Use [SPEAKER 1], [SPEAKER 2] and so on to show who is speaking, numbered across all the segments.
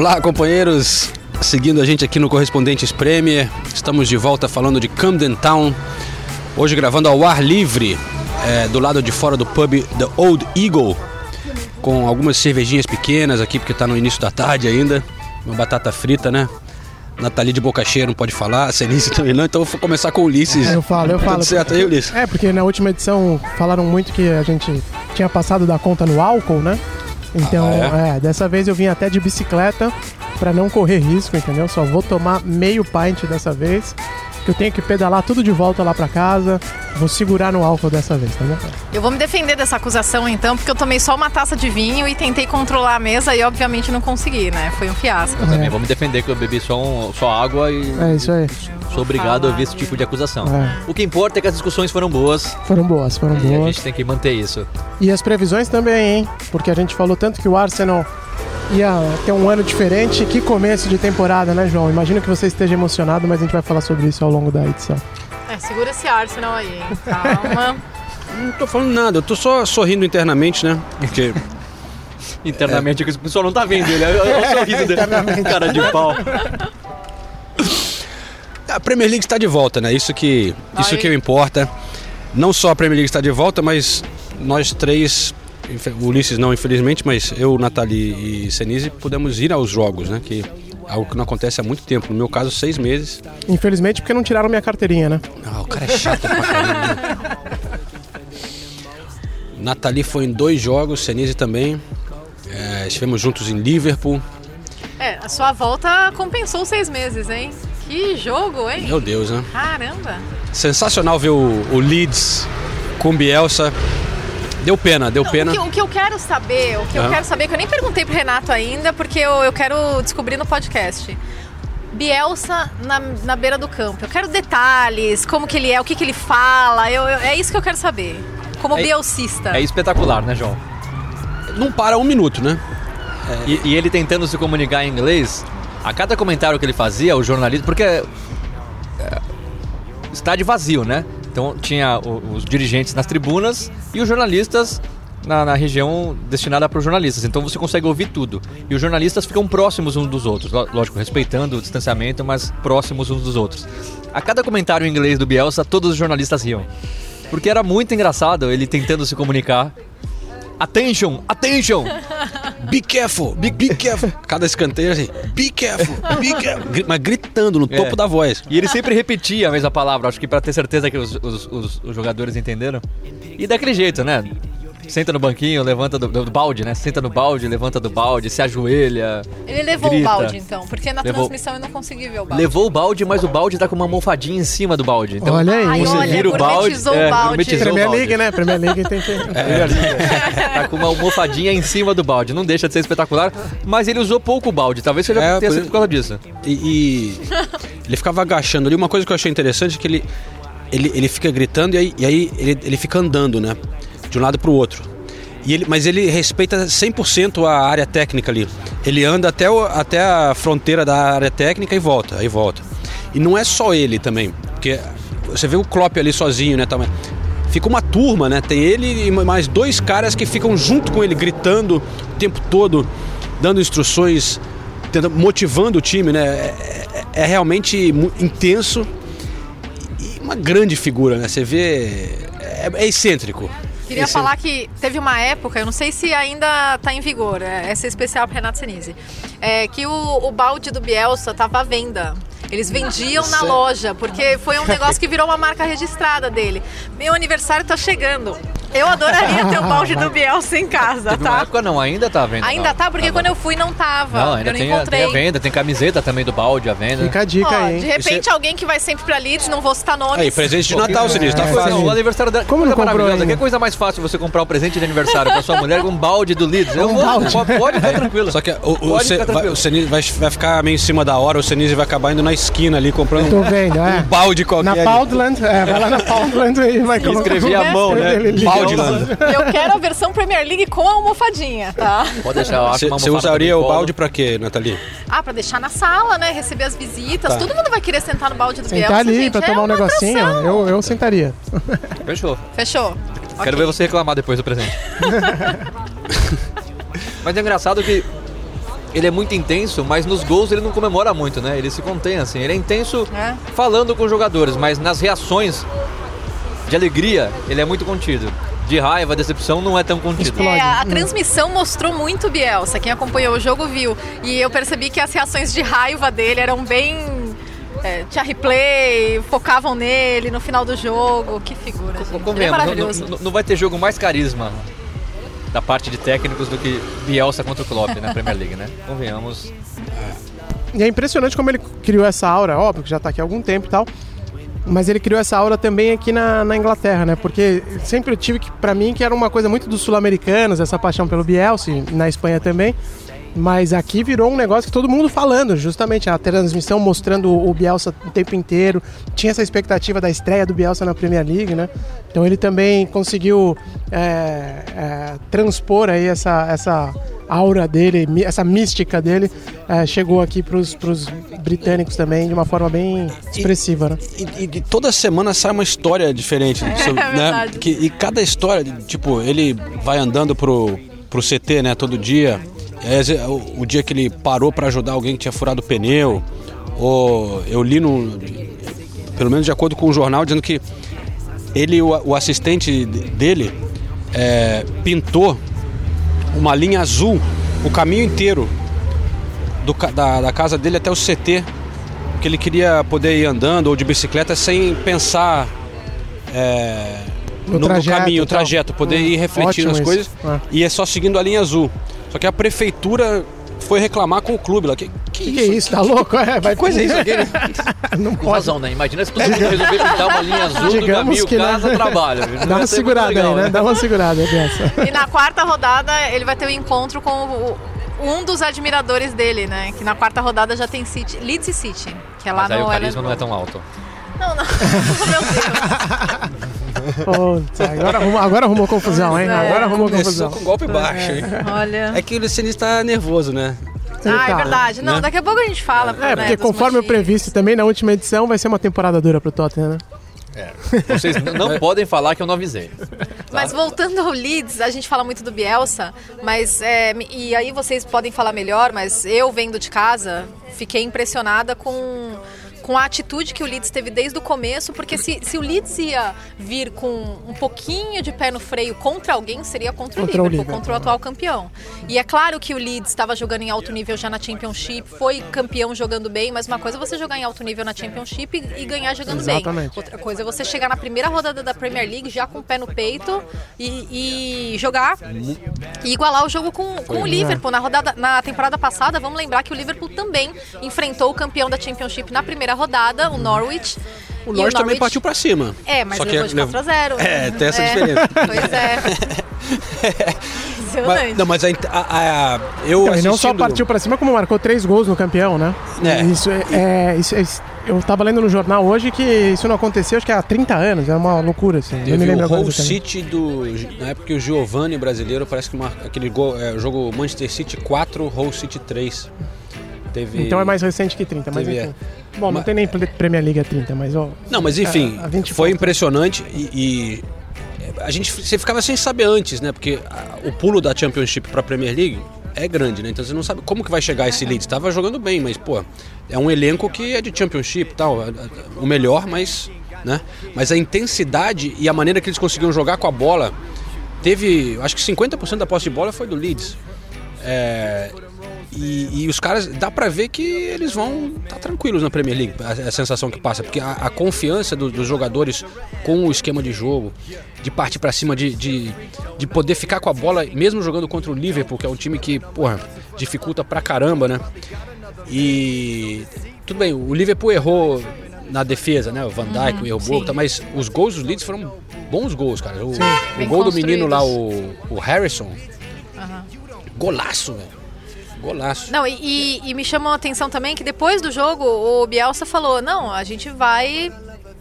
[SPEAKER 1] Olá, companheiros, seguindo a gente aqui no Correspondentes Premier. Estamos de volta falando de Camden Town. Hoje gravando ao ar livre, é, do lado de fora do pub The Old Eagle, com algumas cervejinhas pequenas aqui, porque está no início da tarde ainda. Uma batata frita, né? Nathalie de boca cheia não pode falar, a Cenice também não, então eu vou começar com o Ulisses.
[SPEAKER 2] É, eu falo, eu falo.
[SPEAKER 1] Tudo certo aí, Ulisses?
[SPEAKER 2] É, porque na última edição falaram muito que a gente tinha passado da conta no álcool, né? Então,
[SPEAKER 1] Ah,
[SPEAKER 2] é? dessa vez eu vim até de bicicleta pra não correr risco, entendeu? Só vou tomar meio pint dessa vez. Que eu tenho que pedalar tudo de volta lá pra casa. Vou segurar no álcool dessa vez, tá bom?
[SPEAKER 3] Eu vou me defender dessa acusação então, porque eu tomei só uma taça de vinho e tentei controlar a mesa e obviamente não consegui, né? Foi um fiasco.
[SPEAKER 4] Eu também vou me defender que eu bebi só, um- só água e
[SPEAKER 2] É isso aí.
[SPEAKER 4] sou obrigado a ouvir esse tipo de acusação.
[SPEAKER 2] É.
[SPEAKER 4] O que importa é que as discussões foram boas
[SPEAKER 2] Foram boas, foram
[SPEAKER 4] e a
[SPEAKER 2] boas.
[SPEAKER 4] gente tem que manter isso.
[SPEAKER 2] E as previsões também, hein? Porque a gente falou tanto que o Arsenal ia ter um ano diferente. Que começo de temporada, né, João? Imagino que você esteja emocionado, mas a gente vai falar sobre isso ao longo da edição.
[SPEAKER 3] É, segura esse Arsenal aí, hein? Calma.
[SPEAKER 1] Não tô falando nada, eu tô só sorrindo internamente, né? Porque
[SPEAKER 4] Internamente, o pessoal não tá vendo ele. Olha o sorriso dele. Cara de pau.
[SPEAKER 1] A Premier League está de volta, né? Isso que, isso que importa. Não só a Premier League está de volta, mas nós três, Ulisses não, infelizmente, mas eu, Nathalie e Senise pudemos ir aos jogos, né? Que é algo que não acontece há muito tempo. No meu caso, seis meses.
[SPEAKER 2] Infelizmente, porque não tiraram minha carteirinha, né?
[SPEAKER 1] Ah, o cara é chato pra caramba. Nathalie foi em dois jogos, Senise também. É, estivemos juntos em Liverpool.
[SPEAKER 3] É, a sua volta compensou seis meses, hein? Que jogo, hein?
[SPEAKER 1] Meu Deus, né?
[SPEAKER 3] Caramba.
[SPEAKER 1] Sensacional ver o, o Leeds com Bielsa. Deu pena, deu
[SPEAKER 3] Não,
[SPEAKER 1] pena.
[SPEAKER 3] O, que, o que eu quero saber, o que eu quero saber, que eu nem perguntei pro Renato ainda, porque eu, eu quero descobrir no podcast. Bielsa na, na beira do campo. Eu quero detalhes, como que ele é, o que, que ele fala. Eu, eu- é isso que eu quero saber. Como
[SPEAKER 4] É-
[SPEAKER 3] bielcista.
[SPEAKER 4] É espetacular, né, João?
[SPEAKER 1] Não para um minuto, né?
[SPEAKER 4] E, e ele tentando se comunicar em inglês, a cada comentário que ele fazia, o jornalista. Porque. É, estádio vazio, né? Então tinha os dirigentes nas tribunas e os jornalistas na, na região destinada para os jornalistas. Então você consegue ouvir tudo. E os jornalistas ficam próximos uns dos outros. Ló- Lógico, respeitando o distanciamento, mas próximos uns dos outros. A cada comentário em inglês do Bielsa, todos os jornalistas riam. Porque era muito engraçado ele tentando se comunicar. Attention! Attention!
[SPEAKER 1] Be careful, be, be careful. Cada escanteio assim, be careful, be careful. Mas gritando no topo
[SPEAKER 4] É.
[SPEAKER 1] da voz.
[SPEAKER 4] E ele sempre repetia a mesma palavra, acho que pra ter certeza que os, os- os- os jogadores entenderam. E daquele jeito, né? Senta no banquinho, levanta do, do balde, né? Senta no balde, levanta do balde, se ajoelha.
[SPEAKER 3] Ele levou
[SPEAKER 4] grita.
[SPEAKER 3] o balde, então, porque na
[SPEAKER 4] Levou.
[SPEAKER 3] transmissão eu não consegui ver o balde.
[SPEAKER 4] Levou o balde, mas o balde tá com uma almofadinha em cima do balde. Então,
[SPEAKER 2] Olha aí.
[SPEAKER 4] Você
[SPEAKER 3] olha,
[SPEAKER 4] vira o balde.
[SPEAKER 3] gourmetizou o balde.
[SPEAKER 2] Premier
[SPEAKER 4] balde.
[SPEAKER 2] League, né? Premier League tem que.
[SPEAKER 4] Tá com uma almofadinha em cima do balde. Não deixa de ser espetacular, mas ele usou pouco o balde. Talvez seja
[SPEAKER 1] É,
[SPEAKER 4] tenha
[SPEAKER 1] por
[SPEAKER 4] sido por causa disso.
[SPEAKER 1] E, e ele ficava agachando ali. Uma coisa que eu achei interessante é que ele, ele, ele fica gritando e aí, e aí ele, ele fica andando, né? De um lado pro outro. E ele, mas ele respeita 100% a área técnica ali. Ele anda até, o- até a fronteira da área técnica e volta, aí volta. E não é só ele também, porque você vê o Klopp ali sozinho, né? Também. Fica uma turma, né? Tem ele e mais dois caras que ficam junto com ele, gritando o tempo todo, dando instruções, tentando, motivando o time, né? É, é- é realmente intenso e uma grande figura, né? Você vê. É, é excêntrico.
[SPEAKER 3] Queria
[SPEAKER 1] Esse-
[SPEAKER 3] falar que teve uma época, eu não sei se ainda está em vigor, é, essa é especial para Renato Senise, é, que o, o balde do Bielsa estava à venda. Eles vendiam na loja, porque foi um negócio que virou uma marca registrada dele. Meu aniversário tá chegando. Eu adoraria ter o balde do Bielsa em casa,
[SPEAKER 4] Teve
[SPEAKER 3] tá?
[SPEAKER 4] época não, ainda tá à venda.
[SPEAKER 3] Ainda
[SPEAKER 4] não.
[SPEAKER 3] tá, porque quando eu fui não tava.
[SPEAKER 4] Não, ainda
[SPEAKER 3] eu não
[SPEAKER 4] tem, a,
[SPEAKER 3] encontrei.
[SPEAKER 4] tem a venda, tem camiseta também do balde à venda.
[SPEAKER 2] Fica a dica
[SPEAKER 3] Ó,
[SPEAKER 2] aí,
[SPEAKER 3] de repente alguém que vai sempre pra Leeds, não vou citar nomes.
[SPEAKER 1] Aí, presente de Natal, Sinistro, tá
[SPEAKER 2] É,
[SPEAKER 1] fácil.
[SPEAKER 4] Não, o aniversário dela.
[SPEAKER 2] Como
[SPEAKER 4] que
[SPEAKER 2] não
[SPEAKER 4] coisa
[SPEAKER 2] comprou
[SPEAKER 4] maravilhosa. Que coisa mais fácil você comprar um presente de aniversário pra sua mulher com um balde do Leeds? Eu
[SPEAKER 2] Um
[SPEAKER 4] vou,
[SPEAKER 2] balde.
[SPEAKER 4] pode, pode ficar tranquilo.
[SPEAKER 1] Só que o, o,
[SPEAKER 4] ficar
[SPEAKER 1] vai,
[SPEAKER 4] tranquilo.
[SPEAKER 1] o Senise vai, vai ficar meio em cima da hora, o Senise vai acabar indo na esquina ali comprando
[SPEAKER 2] Tô
[SPEAKER 1] um,
[SPEAKER 2] vendo, é.
[SPEAKER 1] um balde qualquer.
[SPEAKER 2] Na. Poundland, é, vai lá na Poundland e vai colocar.
[SPEAKER 4] escrever à mão, né?
[SPEAKER 2] Liga.
[SPEAKER 1] Baldeland.
[SPEAKER 3] Eu quero a versão Premier League com a almofadinha, tá?
[SPEAKER 4] Pode deixar, eu acho
[SPEAKER 1] Você usaria o balde pra quê, Nathalie?
[SPEAKER 3] Ah, pra deixar na sala, né? Receber as visitas.
[SPEAKER 1] Tá.
[SPEAKER 3] Todo mundo vai querer sentar no balde do Bielsa,
[SPEAKER 2] Sentar ali
[SPEAKER 3] gente.
[SPEAKER 2] pra
[SPEAKER 3] é
[SPEAKER 2] tomar um
[SPEAKER 3] uma
[SPEAKER 2] negocinho, eu, eu sentaria.
[SPEAKER 4] Fechou.
[SPEAKER 3] Fechou.
[SPEAKER 4] Quero
[SPEAKER 3] Ok.
[SPEAKER 4] ver você reclamar depois do presente. mas é engraçado que ele é muito intenso, mas nos gols ele não comemora muito, né? Ele se contém, assim. Ele é intenso
[SPEAKER 3] É.
[SPEAKER 4] falando com os jogadores, mas nas reações de alegria, ele é muito contido. De raiva, decepção, não é tão contido.
[SPEAKER 3] É, a, a
[SPEAKER 2] Hum.
[SPEAKER 3] transmissão mostrou muito o Bielsa. Quem acompanhou o jogo viu. E eu percebi que as reações de raiva dele eram bem. É, tinha replay, focavam nele no final do jogo. Que figura, gente. É
[SPEAKER 4] Convenhamos, não,
[SPEAKER 3] maravilhoso.
[SPEAKER 4] não- não vai ter jogo mais carisma da parte de técnicos do que Bielsa contra o Klopp na Premier League, né? Convenhamos.
[SPEAKER 2] E é impressionante como ele criou essa aura, óbvio que já tá aqui há algum tempo e tal. Mas ele criou essa aura também aqui na, na Inglaterra, né? Porque sempre eu tive que, pra mim, que era uma coisa muito dos sul-americanos, essa paixão pelo Bielsa, na Espanha também. Mas aqui virou um negócio que todo mundo falando, justamente a transmissão mostrando o Bielsa o tempo inteiro. Tinha essa expectativa da estreia do Bielsa na Premier League, né? Então ele também conseguiu é, é, transpor aí essa, essa aura dele, essa mística dele, é, chegou aqui pros, pros britânicos também de uma forma bem expressiva, né?
[SPEAKER 1] E, e de toda semana sai uma história diferente. sobre- né?
[SPEAKER 3] verdade.
[SPEAKER 1] Que- e cada história, tipo, ele vai andando pro, pro CT, né, todo dia. E vezes, o, o dia que ele parou pra ajudar alguém que tinha furado o pneu. Ou eu li no. Pelo menos de acordo com o jornal, dizendo que ele e o, o assistente de- dele é, pintou uma linha azul o caminho inteiro do da, da casa dele até o CT que ele queria poder ir andando ou de bicicleta sem pensar é,
[SPEAKER 2] No
[SPEAKER 1] no, caminho, o trajeto, poder
[SPEAKER 2] Hum,
[SPEAKER 1] ir refletindo as coisas
[SPEAKER 2] isso. É.
[SPEAKER 1] e é só seguindo a linha azul. Só que a prefeitura foi reclamar com o clube lá. Que, que,
[SPEAKER 2] Que que é isso? Tá louco? É, vai
[SPEAKER 1] coisa é isso aqui?
[SPEAKER 2] Não
[SPEAKER 4] Com
[SPEAKER 2] pode.
[SPEAKER 4] razão, né? Imagina se todo mundo resolver pintar uma linha azul do
[SPEAKER 2] Digamos
[SPEAKER 4] caminho
[SPEAKER 2] que, né?
[SPEAKER 4] casa trabalho. Não
[SPEAKER 2] Dá uma segurada
[SPEAKER 4] legal,
[SPEAKER 2] aí, né? Dá uma segurada dessa.
[SPEAKER 3] E na quarta rodada ele vai ter um encontro com o- um dos admiradores dele, né? Que na quarta rodada já tem City, Leeds e City, que é lá
[SPEAKER 4] Mas aí
[SPEAKER 3] no
[SPEAKER 4] o carisma não é tão alto.
[SPEAKER 3] Não, não. Meu Deus.
[SPEAKER 2] Putz, agora, arrumou, agora arrumou confusão, hein?
[SPEAKER 3] É.
[SPEAKER 2] Agora arrumou
[SPEAKER 1] Começou
[SPEAKER 2] confusão.
[SPEAKER 1] com golpe baixo, hein?
[SPEAKER 3] Olha.
[SPEAKER 1] É que o Lucianista tá nervoso, né?
[SPEAKER 3] Ah, é
[SPEAKER 2] Tá.
[SPEAKER 3] verdade. Não,
[SPEAKER 1] Né?
[SPEAKER 3] daqui a pouco a gente fala.
[SPEAKER 2] É,
[SPEAKER 3] né,
[SPEAKER 2] porque
[SPEAKER 3] dos
[SPEAKER 2] conforme o
[SPEAKER 3] motivos.
[SPEAKER 2] previsto também na última edição, vai ser uma temporada dura pro Tottenham, né?
[SPEAKER 4] Vocês n- não podem falar que eu não avisei.
[SPEAKER 3] Mas voltando ao Leeds, a gente fala muito do Bielsa, mas é, e aí vocês podem falar melhor, mas eu vendo de casa fiquei impressionada com com a atitude que o Leeds teve desde o começo, porque se, se o Leeds ia vir com um pouquinho de pé no freio contra alguém, seria contra,
[SPEAKER 2] Contra
[SPEAKER 3] o
[SPEAKER 2] o
[SPEAKER 3] Liverpool,
[SPEAKER 2] Liverpool,
[SPEAKER 3] contra o atual campeão. E é claro que o Leeds estava jogando em alto nível já na Championship, foi campeão jogando bem, mas uma coisa é você jogar em alto nível na Championship e, e ganhar jogando bem.
[SPEAKER 2] Exatamente.
[SPEAKER 3] Outra coisa é você chegar na primeira rodada da Premier League já com o pé no peito e, e jogar e igualar o jogo com, com o Liverpool. Na, rodada, na temporada passada, vamos lembrar que o Liverpool também enfrentou o campeão da Championship na primeira rodada, o Norwich.
[SPEAKER 1] O Norwich também partiu pra cima.
[SPEAKER 3] É, mas
[SPEAKER 1] Só que
[SPEAKER 3] levou de 4 a 0.
[SPEAKER 1] É, tem essa diferença.
[SPEAKER 3] Pois é.
[SPEAKER 1] Mas, não, mas a, a- a- eu
[SPEAKER 2] Então, e não só
[SPEAKER 1] assistindo-
[SPEAKER 2] partiu pra cima, como marcou três gols no campeão, né?
[SPEAKER 1] É.
[SPEAKER 2] Isso é, é- isso é- eu tava lendo no jornal hoje que isso não aconteceu, acho que há 30 anos, é uma loucura, assim. não me
[SPEAKER 1] Teve
[SPEAKER 2] lembro
[SPEAKER 1] o Hull. City do. Na época que o Giovanni brasileiro parece que marca aquele gol, é, o jogo Manchester City 4, Hull City 3. Teve.
[SPEAKER 2] Então é mais recente que 30, mas
[SPEAKER 1] Teve,
[SPEAKER 2] enfim. Bom, não
[SPEAKER 1] Mas-
[SPEAKER 2] tem nem Pre- Premier League a 30, mas ó.
[SPEAKER 1] Não, mas enfim,
[SPEAKER 2] É, a 20
[SPEAKER 1] foi impressionante e, e a gente você ficava sem saber antes, né? Porque a- o pulo da Championship para Premier League é grande, né? Então você não sabe como que vai chegar esse Leeds. Tava jogando bem, mas pô, é um elenco que é de Championship, e tal, é- é o melhor, mas, né? Mas a intensidade e a maneira que eles conseguiam jogar com a bola teve, acho que 50% da posse de bola foi do Leeds. É, E, e os caras, dá pra ver que eles vão estar tá tranquilos na Premier League, a, a, sensação que passa, porque a, a confiança do, dos jogadores com o esquema de jogo, de partir para cima, de, de, de, poder ficar com a bola, mesmo jogando contra o Liverpool, que é um time que, porra, dificulta pra caramba, né? E tudo bem, o Liverpool errou na defesa, né? O Van Dijk, uhum, o erro bobo, mas os gols dos Leeds foram bons gols, cara. O, o gol do menino lá, o, o Harrison, uhum. golaço, velho. Golaço.
[SPEAKER 3] Não, e, e, me chamou a atenção também que depois do jogo o Bielsa falou: não, a gente vai.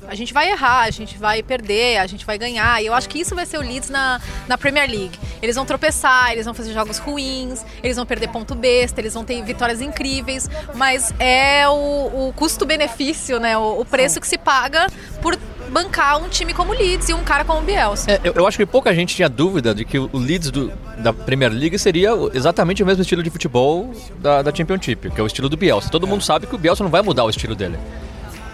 [SPEAKER 3] A gente vai errar, a gente vai perder, a gente vai ganhar. E eu acho que isso vai ser o Leeds na, na Premier League. Eles vão tropeçar, eles vão fazer jogos ruins, eles vão perder ponto besta, eles vão ter vitórias incríveis. Mas é o, o custo-benefício, né? O, o preço que se paga por bancar um time como o Leeds e um cara como o Bielsa.
[SPEAKER 4] É, eu, eu, acho que pouca gente tinha dúvida de que o Leeds do, da Premier League seria exatamente o mesmo estilo de futebol da, da Championship, que é o estilo do Bielsa. Todo mundo sabe que o Bielsa não vai mudar o estilo dele.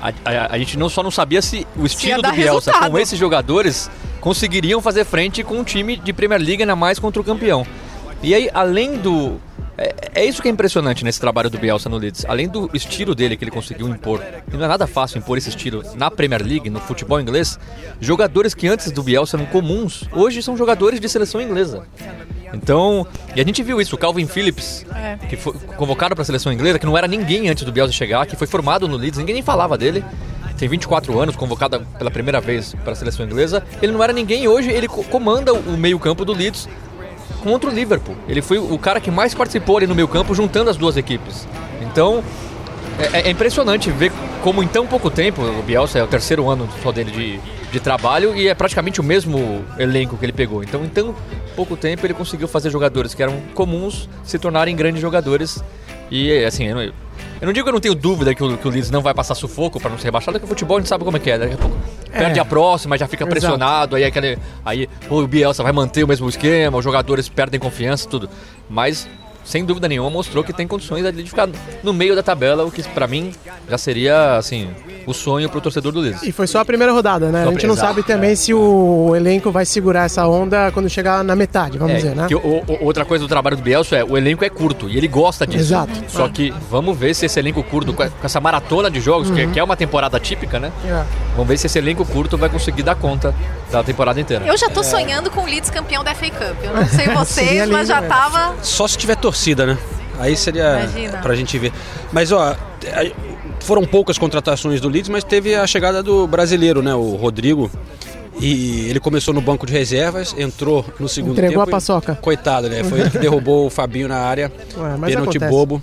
[SPEAKER 4] A, a, a gente não, só não sabia se o estilo se do Bielsa resultado. com esses jogadores conseguiriam fazer frente com um time de Premier League, ainda mais contra o campeão. E aí, além do, é, é, isso que é impressionante nesse trabalho do Bielsa no Leeds. Além do estilo dele que ele conseguiu impor, e não é nada fácil impor esse estilo na Premier League, no futebol inglês, jogadores que antes do Bielsa eram comuns, hoje são jogadores de seleção inglesa. Então, e a gente viu isso, o Calvin Phillips, é. que foi convocado para a seleção inglesa, que não era ninguém antes do Bielsa chegar, que foi formado no Leeds, ninguém nem falava dele. Tem 24 anos, convocado pela primeira vez para a seleção inglesa. Ele não era ninguém hoje ele comanda o meio-campo do Leeds contra o Liverpool. Ele foi o cara que mais participou ali no meio campo, juntando as duas equipes. Então, é, é, impressionante ver como em tão pouco tempo, o Bielsa é o terceiro ano só dele de, de trabalho e é praticamente o mesmo elenco que ele pegou. Então, em tão pouco tempo, ele conseguiu fazer jogadores que eram comuns se tornarem grandes jogadores. E, assim, eu não, eu não digo que eu não tenho dúvida que o, que o Leeds não vai passar sufoco para não ser rebaixado, porque o futebol a gente sabe como é que é. Daqui a pouco é. Perde a próxima, já fica pressionado, aí aquele. Aí o Bielsa vai manter o mesmo esquema, os jogadores perdem confiança, tudo. Mas sem dúvida nenhuma, mostrou que tem condições de ficar no meio da tabela, o que para mim já seria, assim, o sonho pro torcedor do Leeds.
[SPEAKER 2] E foi só a primeira rodada, né? Só a gente não sabe também é. se o elenco vai segurar essa onda quando chegar na metade, vamos é, dizer, né?
[SPEAKER 4] O, o, outra coisa do trabalho do Bielso é o elenco é curto e ele gosta disso.
[SPEAKER 2] Exato.
[SPEAKER 4] Só que vamos ver se esse elenco curto, com essa maratona de jogos, uhum. que, que, é uma temporada típica, né? É. Vamos ver se esse elenco curto vai conseguir dar conta da temporada inteira.
[SPEAKER 3] Eu já tô é. sonhando com o Leeds campeão da FA Cup. Eu não sei vocês, mas já tava.
[SPEAKER 1] Só se tiver torcida, né? Aí seria Imagina. pra gente ver. Mas ó, foram poucas contratações do Leeds, mas teve a chegada do brasileiro, né? O Rodrigo. E ele começou no banco de reservas, entrou no segundo
[SPEAKER 2] Entregou
[SPEAKER 1] tempo.
[SPEAKER 2] a paçoca.
[SPEAKER 1] coitado, né? Foi ele que derrubou o Fabinho na área. Ué, pênalti acontece. bobo.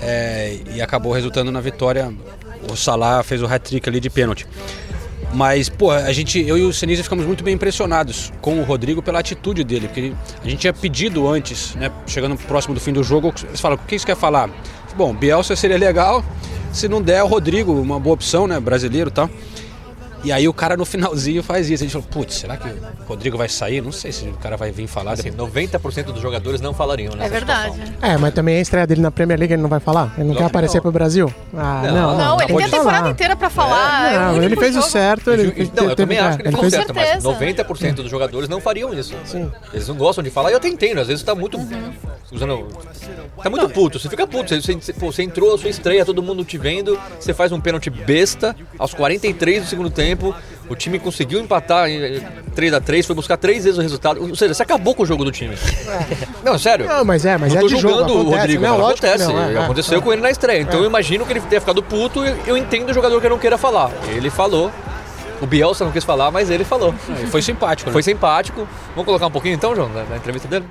[SPEAKER 1] É, e acabou resultando na vitória. O Salah fez o hat-trick ali de pênalti. Mas, pô, a gente, eu e o Senise ficamos muito bem impressionados com o Rodrigo pela atitude dele, porque a gente tinha pedido antes, né, chegando próximo do fim do jogo, eles falam, o que você quer falar? Bom, Bielsa seria legal, se não der, o Rodrigo, uma boa opção, né, brasileiro e tal. E aí o cara no finalzinho faz isso. A gente falou, putz, será que o Rodrigo vai sair? Não sei se o cara vai vir falar.
[SPEAKER 4] Assim, 90% dos jogadores não falariam, né?
[SPEAKER 3] É verdade.
[SPEAKER 2] Situação. É, mas também a estreia dele na Premier League ele não vai falar? Ele não quer aparecer não. pro Brasil?
[SPEAKER 3] Ah, não. Não, não, ele tem a temporada falar. inteira pra falar.
[SPEAKER 2] É, não,
[SPEAKER 3] é
[SPEAKER 2] ele fez jogo. o certo. Ele,
[SPEAKER 4] ele, não, eu também acho que ele, ele fez certo, mas 90% dos jogadores não fariam isso. Sim. Eles não gostam de falar e eu até entendo, às vezes tá muito... Uhum. Usando... Tá muito puto, você fica puto. Você, você, pô, você entrou a sua estreia, todo mundo te vendo, você faz um pênalti besta aos 43 do segundo tempo, o time conseguiu empatar em 3 a 3 foi buscar três vezes o resultado. Ou seja, você acabou com o jogo do time. É. Não, sério.
[SPEAKER 2] Não, mas é, mas
[SPEAKER 4] não
[SPEAKER 2] é
[SPEAKER 4] tô de julgando
[SPEAKER 2] jogo,
[SPEAKER 4] o Rodrigo,
[SPEAKER 2] não,
[SPEAKER 4] acontece. Não, é, Aconteceu é, com ele na estreia. Então eu imagino que ele tenha ficado puto e eu entendo o jogador que não queira falar. Ele falou. O Bielsa não quis falar, mas ele falou.
[SPEAKER 1] Foi simpático, né?
[SPEAKER 4] Foi simpático. Vamos colocar um pouquinho então, João, na, na entrevista dele?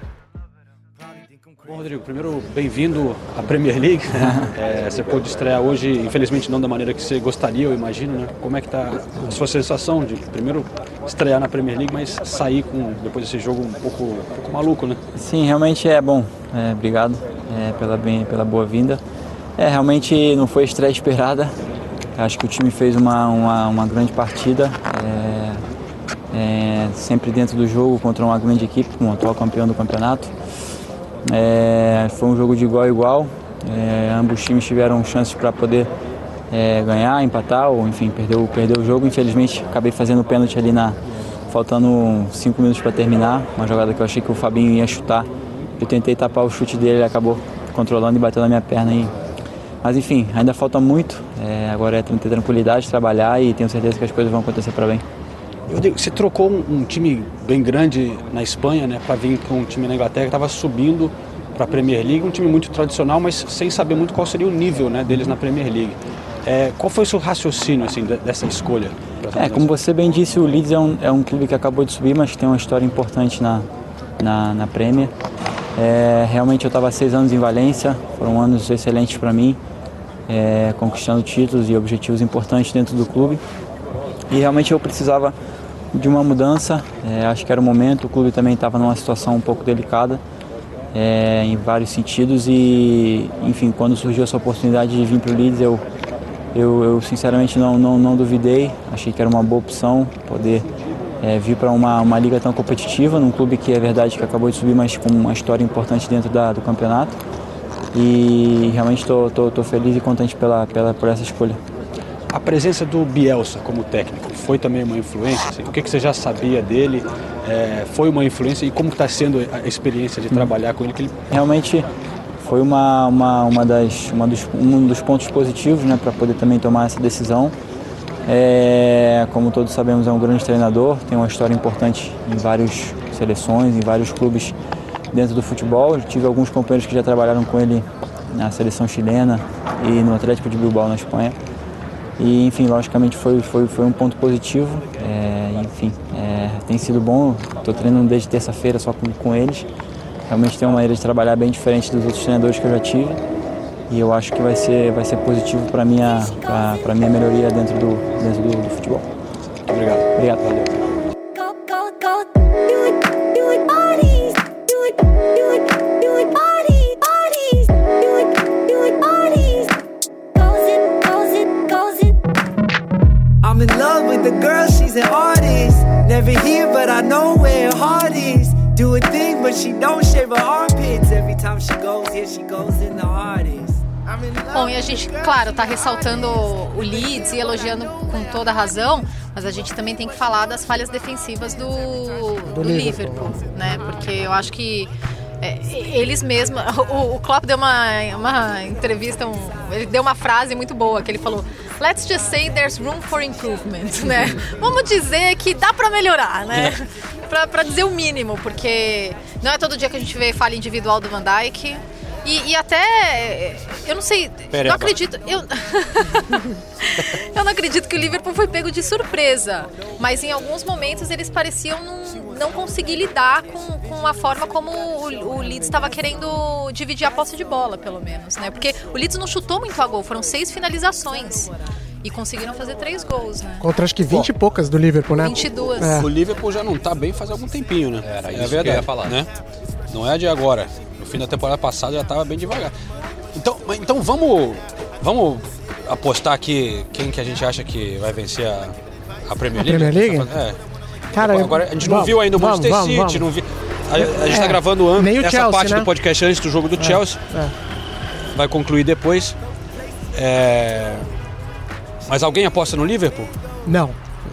[SPEAKER 5] Bom, Rodrigo, primeiro, bem-vindo à Premier League. É, você pôde estrear hoje, infelizmente não da maneira que você gostaria, eu imagino, né? Como é que está a sua sensação de, primeiro, estrear na Premier League, mas sair com, depois desse jogo um pouco, um pouco maluco, né?
[SPEAKER 6] Sim, realmente é bom. É, obrigado é, pela, bem, pela boa vinda. É, realmente não foi a estreia esperada. Acho que o time fez uma, uma, uma grande partida. É, é sempre dentro do jogo contra uma grande equipe, como o atual campeão do campeonato. É, foi um jogo de igual a igual. É, ambos times tiveram chances para poder é, ganhar, empatar ou enfim perder, perder o jogo. Infelizmente acabei fazendo o pênalti ali na faltando cinco minutos para terminar. Uma jogada que eu achei que o Fabinho ia chutar. Eu tentei tapar o chute dele, ele acabou controlando e bateu na minha perna. E... Mas enfim, ainda falta muito. É, agora é ter tranquilidade, trabalhar e tenho certeza que as coisas vão acontecer para bem.
[SPEAKER 5] Você trocou um, um, time bem grande na Espanha, né, para vir com um time na Inglaterra que estava subindo para a Premier League, um time muito tradicional, mas sem saber muito qual seria o nível né, deles na Premier League. É, qual foi o seu raciocínio assim, dessa escolha?
[SPEAKER 6] É, como você bem disse, o Leeds é um, é um clube que acabou de subir, mas tem uma história importante na, na, na Premier. É, realmente eu estava seis anos em Valência, foram anos excelentes para mim, é, conquistando títulos e objetivos importantes dentro do clube. E realmente eu precisava de uma mudança, é, acho que era o momento, o clube também estava numa situação um pouco delicada é, em vários sentidos e, enfim, quando surgiu essa oportunidade de vir para o Leeds, eu, eu, eu, sinceramente não, não, não duvidei, achei que era uma boa opção poder é, vir para uma, uma liga tão competitiva, num clube que é verdade que acabou de subir, mas com uma história importante dentro da, do campeonato. E realmente estou feliz e contente pela, pela, por essa escolha.
[SPEAKER 5] A presença do Bielsa como técnico foi também uma influência? Assim? O que, que você já sabia dele? É, foi uma influência e como está sendo a experiência de trabalhar com ele? Que ele...
[SPEAKER 6] Realmente foi uma, uma, uma das, uma dos, um dos pontos positivos né, para poder também tomar essa decisão. É, como todos sabemos, é um grande treinador, tem uma história importante em várias seleções, em vários clubes dentro do futebol. Eu tive alguns companheiros que já trabalharam com ele na seleção chilena e no Atlético de Bilbao na Espanha. E, enfim, logicamente foi, foi, foi um ponto positivo. É, enfim, é, tem sido bom. Estou treinando desde terça-feira só com, com eles. Realmente tem uma maneira de trabalhar bem diferente dos outros treinadores que eu já tive. E eu acho que vai ser, vai ser positivo para a minha, minha melhoria dentro do, dentro do, do futebol.
[SPEAKER 5] Muito obrigado.
[SPEAKER 6] Obrigado, valeu.
[SPEAKER 3] Gente, claro, tá ressaltando o Leeds e elogiando com toda razão, mas a gente também tem que falar das falhas defensivas do, do, do Liverpool, Liverpool, né? Porque eu acho que é, eles mesmos. O, o Klopp deu uma, uma entrevista, um, ele deu uma frase muito boa que ele falou: Let's just say there's room for improvement, né? Vamos dizer que dá para melhorar, né? Pra, pra dizer o mínimo, porque não é todo dia que a gente vê falha individual do Van Dijk. E, e, até. Eu não sei. Pera, não acredito. Eu, eu não acredito que o Liverpool foi pego de surpresa. Mas em alguns momentos eles pareciam não, não conseguir lidar com, com a forma como o, o Leeds estava querendo dividir a posse de bola, pelo menos. né? Porque o Leeds não chutou muito a gol, foram seis finalizações. E conseguiram fazer três gols, né?
[SPEAKER 2] Contra acho que 20 e poucas do Liverpool, né?
[SPEAKER 3] 22.
[SPEAKER 1] É. O Liverpool já não tá bem faz algum tempinho, né?
[SPEAKER 4] Era isso é verdade, que eu ia falar.
[SPEAKER 1] Né? Não é de agora fim da temporada passada já estava bem devagar. Então, então vamos, vamos apostar aqui quem que a gente acha que vai vencer a, a Premier League?
[SPEAKER 2] A Premier League?
[SPEAKER 1] É.
[SPEAKER 2] Cara,
[SPEAKER 1] agora a gente não viu ainda o Manchester vamos, City, vamos. não viu. A, a gente está é, gravando an essa
[SPEAKER 2] Chelsea,
[SPEAKER 1] parte
[SPEAKER 2] né?
[SPEAKER 1] do podcast antes do jogo do
[SPEAKER 2] é,
[SPEAKER 1] Chelsea.
[SPEAKER 2] É.
[SPEAKER 1] Vai concluir depois. É... Mas alguém aposta no Liverpool?
[SPEAKER 2] Não.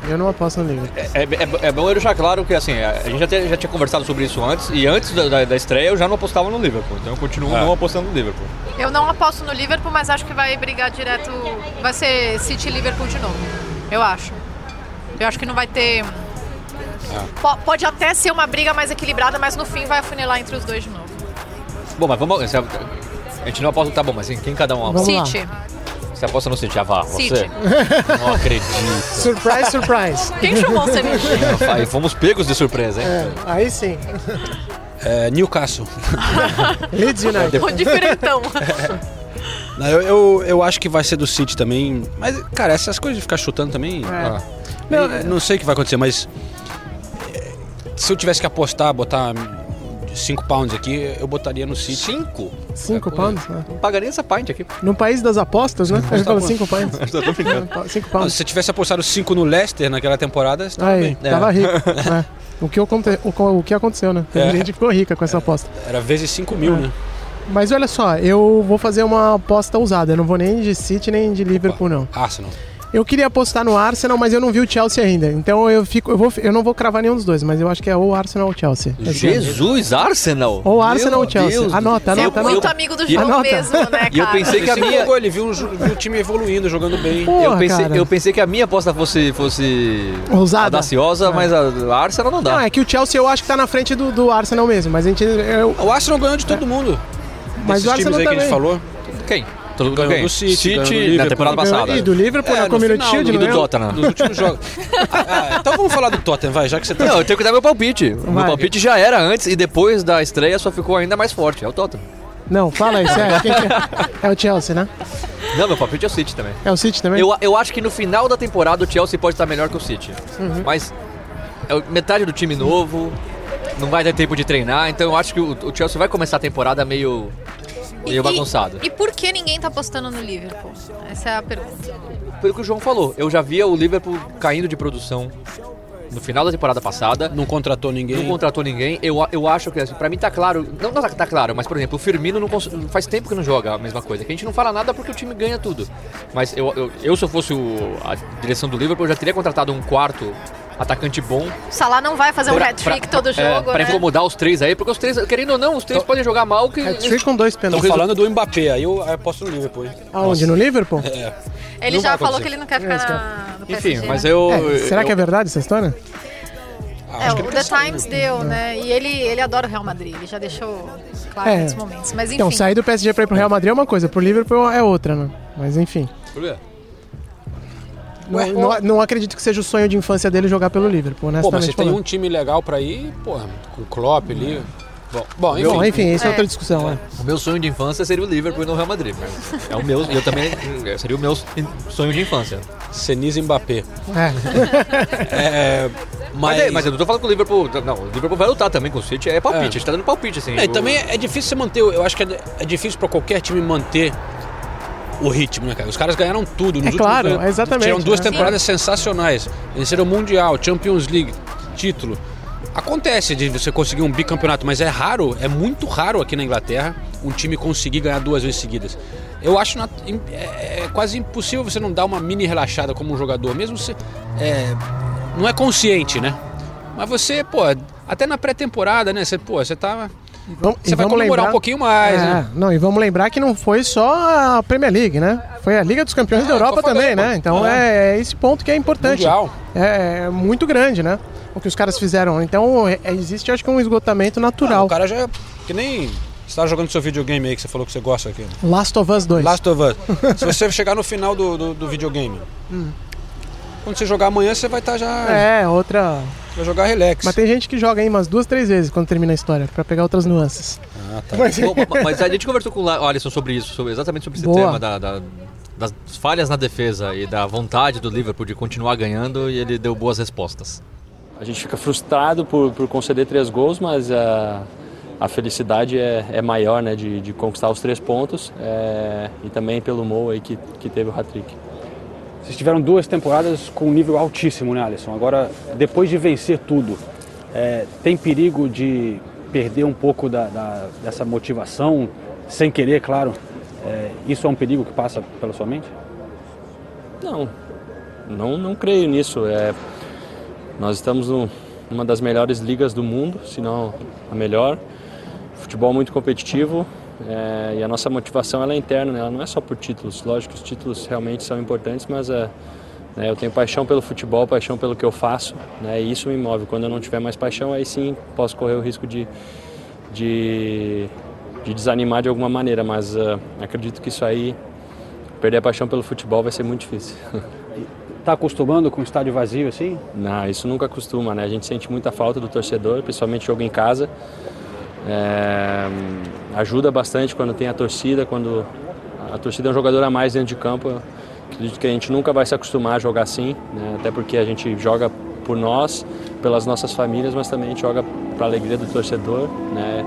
[SPEAKER 2] Eu não aposto no Liverpool.
[SPEAKER 4] É, é, é, bom eu deixar claro que assim, a gente já, te, já, tinha conversado sobre isso antes, e antes da, da, da, estreia eu já não apostava no Liverpool, então eu continuo é. não apostando no Liverpool.
[SPEAKER 3] Eu não aposto no Liverpool, mas acho que vai brigar direto. Vai ser City Liverpool de novo. Eu acho. Eu acho que não vai ter. É. Pode até ser uma briga mais equilibrada, mas no fim vai afunilar entre os dois de novo.
[SPEAKER 4] Bom, mas vamos. A gente não aposta, tá bom, mas em quem cada um aposta?
[SPEAKER 3] City.
[SPEAKER 4] Você aposta no City, já vá,
[SPEAKER 3] City.
[SPEAKER 4] você? Não acredito.
[SPEAKER 2] surprise, surprise.
[SPEAKER 3] Quem chamou você
[SPEAKER 4] Aí fomos pegos de surpresa, hein?
[SPEAKER 2] É, aí sim.
[SPEAKER 1] É, Newcastle.
[SPEAKER 2] Leeds United.
[SPEAKER 3] O diferentão.
[SPEAKER 1] Não, eu, eu, eu, acho que vai ser do City também. Mas, cara, essas coisas de ficar chutando também. É. Ah, não, não sei o que vai acontecer, mas. Eh, se eu tivesse que apostar, botar 5 pounds aqui, eu botaria no City.
[SPEAKER 4] 5?
[SPEAKER 2] 5 pounds? Né?
[SPEAKER 4] Não pagaria essa pint aqui.
[SPEAKER 2] No país das apostas, né? A gente fala 5 pounds.
[SPEAKER 1] 5 pounds. Se você tivesse apostado 5 no Leicester naquela temporada, você tava
[SPEAKER 2] Aí,
[SPEAKER 1] bem.
[SPEAKER 2] Tava é. rico. é. o, que o, o, que aconteceu, né? A é. gente ficou rica com essa
[SPEAKER 1] é.
[SPEAKER 2] aposta.
[SPEAKER 1] Era vezes 5 mil,
[SPEAKER 2] é.
[SPEAKER 1] né?
[SPEAKER 2] Mas olha só, eu vou fazer uma aposta ousada. Eu não vou nem de City nem de Liverpool, não.
[SPEAKER 1] Arsenal.
[SPEAKER 2] Eu queria apostar no Arsenal, mas eu não vi o Chelsea ainda. Então eu fico, eu, vou, eu não vou cravar nenhum dos dois, mas eu acho que é ou Arsenal ou Chelsea. Esse ano.
[SPEAKER 4] Jesus, Arsenal?
[SPEAKER 2] Ou Arsenal
[SPEAKER 4] Meu
[SPEAKER 2] ou Chelsea.
[SPEAKER 4] Deus
[SPEAKER 2] Anota,
[SPEAKER 3] Você é
[SPEAKER 2] anota,
[SPEAKER 3] muito
[SPEAKER 2] anota.
[SPEAKER 3] amigo do João
[SPEAKER 2] Anota.
[SPEAKER 3] mesmo, né, cara?
[SPEAKER 4] E eu pensei que a minha.
[SPEAKER 1] ele viu, viu o time evoluindo, jogando bem.
[SPEAKER 2] Porra,
[SPEAKER 4] Eu pensei,
[SPEAKER 2] cara.
[SPEAKER 4] eu pensei que a minha aposta fosse, fosse
[SPEAKER 2] Ousada.
[SPEAKER 4] audaciosa, mas a, a Arsenal não dá.
[SPEAKER 2] Não, é que o Chelsea eu acho que tá na frente do, do Arsenal mesmo, mas a gente. Eu,
[SPEAKER 1] O Arsenal ganhou de todo mundo.
[SPEAKER 2] mas
[SPEAKER 1] Desses
[SPEAKER 2] o
[SPEAKER 1] times
[SPEAKER 2] Arsenal
[SPEAKER 1] aí que a
[SPEAKER 2] também.
[SPEAKER 1] gente falou.
[SPEAKER 4] Quem?
[SPEAKER 1] Ganhou
[SPEAKER 4] quem?
[SPEAKER 1] do City, ganhou do
[SPEAKER 4] na temporada passada.
[SPEAKER 2] E do Liverpool
[SPEAKER 1] É,
[SPEAKER 2] na Community
[SPEAKER 1] final,
[SPEAKER 2] Shield,
[SPEAKER 1] do-
[SPEAKER 2] não é?
[SPEAKER 4] do Tottenham.
[SPEAKER 1] Dos últimos jogos. Ah, então vamos falar do Tottenham, vai, já que você tá.
[SPEAKER 4] Não, eu tenho que dar meu palpite. Meu
[SPEAKER 2] Vai.
[SPEAKER 4] palpite já era antes e depois da estreia só ficou ainda mais forte. É o Tottenham.
[SPEAKER 2] Não, fala aí, sério. É? é o Chelsea, né?
[SPEAKER 4] Não, meu palpite é o City também.
[SPEAKER 2] É o City também?
[SPEAKER 4] Eu, eu acho que no final da temporada o Chelsea pode estar melhor que o City.
[SPEAKER 2] Uhum.
[SPEAKER 4] Mas é metade do time novo, não vai ter tempo de treinar, então eu acho que o, o Chelsea vai começar a temporada meio, meio bagunçado.
[SPEAKER 3] E, e por que ninguém tá apostando no Liverpool? Essa é a pergunta.
[SPEAKER 4] Pelo que o João falou, eu já via o Liverpool caindo de produção no final da temporada passada.
[SPEAKER 1] Não contratou ninguém.
[SPEAKER 4] Não contratou ninguém. Eu, eu acho que, assim, pra mim tá claro. Não, não tá, tá claro, mas, por exemplo, o Firmino não cons- faz tempo que não joga a mesma coisa. Que a gente não fala nada porque o time ganha tudo. Mas eu, eu, eu se eu fosse o- a direção do Liverpool, eu já teria contratado um quarto atacante bom.
[SPEAKER 3] O Salah não vai fazer um
[SPEAKER 4] pra-
[SPEAKER 3] hat-trick
[SPEAKER 4] pra-
[SPEAKER 3] todo
[SPEAKER 4] é,
[SPEAKER 3] jogo,
[SPEAKER 4] pra
[SPEAKER 3] né?
[SPEAKER 4] incomodar os três aí, porque os três, querendo ou não, os três podem jogar mal. Que
[SPEAKER 2] Hat-trick com dois
[SPEAKER 1] Estão
[SPEAKER 2] pênaltis.
[SPEAKER 1] falando do Mbappé, aí eu aí eu aposto no Liverpool.
[SPEAKER 2] Aonde? No Liverpool?
[SPEAKER 1] É.
[SPEAKER 3] Ele
[SPEAKER 1] Não
[SPEAKER 3] já falou
[SPEAKER 1] acontecer.
[SPEAKER 3] que ele não quer ficar na, no
[SPEAKER 4] Enfim,
[SPEAKER 3] PSG,
[SPEAKER 4] mas
[SPEAKER 3] né?
[SPEAKER 4] eu.
[SPEAKER 2] É, será
[SPEAKER 4] eu-
[SPEAKER 2] que é verdade essa história?
[SPEAKER 1] Ah,
[SPEAKER 3] É, o The
[SPEAKER 1] sair,
[SPEAKER 3] Times
[SPEAKER 1] né?
[SPEAKER 3] deu, né? E ele, ele adora o Real Madrid, ele já deixou claro
[SPEAKER 2] É.
[SPEAKER 3] nesses momentos. Mas enfim,
[SPEAKER 2] Então, sair do PSG pra ir pro Real Madrid é uma coisa, pro Liverpool é outra, né? Mas enfim.
[SPEAKER 4] Por quê?
[SPEAKER 2] Não, não, não acredito que seja o sonho de infância dele jogar pelo Liverpool,
[SPEAKER 1] Pô,
[SPEAKER 2] honestamente
[SPEAKER 1] mas você tem
[SPEAKER 2] falando.
[SPEAKER 1] um time legal pra ir, porra, com o Klopp ali. Bom, bom enfim.
[SPEAKER 2] Bom, enfim, isso é
[SPEAKER 3] É.
[SPEAKER 2] outra discussão, é.
[SPEAKER 4] O meu sonho de infância seria o Liverpool e não o Real Madrid. Mas é o meu. E eu também. Seria o meu sonho de infância.
[SPEAKER 1] Senise Mbappé.
[SPEAKER 2] É.
[SPEAKER 1] É,
[SPEAKER 4] Mas,
[SPEAKER 1] mas,
[SPEAKER 4] é, mas eu não tô falando que o Liverpool. Não, o Liverpool vai lutar também com o City. É palpite,
[SPEAKER 1] É.
[SPEAKER 4] a gente tá dando palpite, assim.
[SPEAKER 1] É, e
[SPEAKER 4] O-
[SPEAKER 1] também é difícil você manter. Eu acho que é, é difícil pra qualquer time manter o ritmo, né, cara? Os caras ganharam tudo. Nos
[SPEAKER 2] É claro,
[SPEAKER 1] últimos,
[SPEAKER 2] exatamente,
[SPEAKER 1] Tiveram duas
[SPEAKER 2] né?
[SPEAKER 1] temporadas sensacionais. Venceram o Mundial, Champions League, título. Acontece de você conseguir um bicampeonato, mas é raro, é muito raro aqui na Inglaterra um time conseguir ganhar duas vezes seguidas. Eu acho im- é, é quase impossível você não dar uma mini relaxada como um jogador, mesmo se é, não é consciente, né? Mas você, pô, até na pré-temporada, né? Você, pô, você tá
[SPEAKER 2] Vamos-
[SPEAKER 1] você
[SPEAKER 2] e
[SPEAKER 1] vai
[SPEAKER 2] vamos
[SPEAKER 1] comemorar
[SPEAKER 2] lembrar-
[SPEAKER 1] um pouquinho mais,
[SPEAKER 2] É,
[SPEAKER 1] né?
[SPEAKER 2] Não, e vamos lembrar que não foi só a Premier League, né? Foi a Liga dos Campeões da
[SPEAKER 1] É,
[SPEAKER 2] Europa
[SPEAKER 1] que eu falei,
[SPEAKER 2] também, né? Então é. é esse ponto que é importante.
[SPEAKER 1] Mundial.
[SPEAKER 2] É, é muito grande, né? O que os caras fizeram. Então é- existe, acho que, um esgotamento
[SPEAKER 1] Ah,
[SPEAKER 2] natural.
[SPEAKER 1] o cara já. Que nem. Você tava jogando seu videogame aí que você falou que você gosta aqui.
[SPEAKER 2] Last of Us 2.
[SPEAKER 1] Last of Us. Se você chegar no final do, do, do videogame, quando você jogar amanhã, você vai estar já.
[SPEAKER 2] É, outra.
[SPEAKER 1] Vai jogar relax.
[SPEAKER 2] Mas tem gente que joga aí umas duas, três vezes quando termina a história, pra pegar outras nuances.
[SPEAKER 1] Ah, tá.
[SPEAKER 2] Mas,
[SPEAKER 4] Bom, ma- mas a gente conversou com o Alisson sobre isso, sobre- exatamente sobre esse
[SPEAKER 2] Boa.
[SPEAKER 4] tema da- da- das falhas na defesa e da vontade do Liverpool de continuar ganhando e ele deu boas respostas.
[SPEAKER 7] A gente fica frustrado por, por conceder três gols, mas a, a felicidade é, é maior né, de, de conquistar os três pontos é, e também pelo Mo aí que, que teve o hat-trick.
[SPEAKER 5] Vocês tiveram duas temporadas com um nível altíssimo, né, Alisson? Agora, depois de vencer tudo, é, tem perigo de perder um pouco da, da- dessa motivação, sem querer, claro? É, isso é um perigo que passa pela sua mente?
[SPEAKER 7] Não, não, não creio nisso. É, nós estamos numa das melhores ligas do mundo, se não a melhor. Futebol muito competitivo é, e a nossa motivação ela é interna, né? ela não é só por títulos. Lógico que os títulos realmente são importantes, mas é, né, eu tenho paixão pelo futebol, paixão pelo que eu faço né, e isso me move. Quando eu não tiver mais paixão, aí sim posso correr o risco de, de, de desanimar de alguma maneira, mas é, acredito que isso aí, perder a paixão pelo futebol vai ser muito difícil.
[SPEAKER 5] Tá acostumando com o estádio vazio assim?
[SPEAKER 7] Não, isso nunca costuma, né? A gente sente muita falta do torcedor, principalmente jogo em casa. É, ajuda bastante quando tem a torcida, quando a torcida é um jogador a mais dentro de campo. Acredito que a gente nunca vai se acostumar a jogar assim, né? até porque a gente joga por nós, pelas nossas famílias, mas também a gente joga para a alegria do torcedor, né?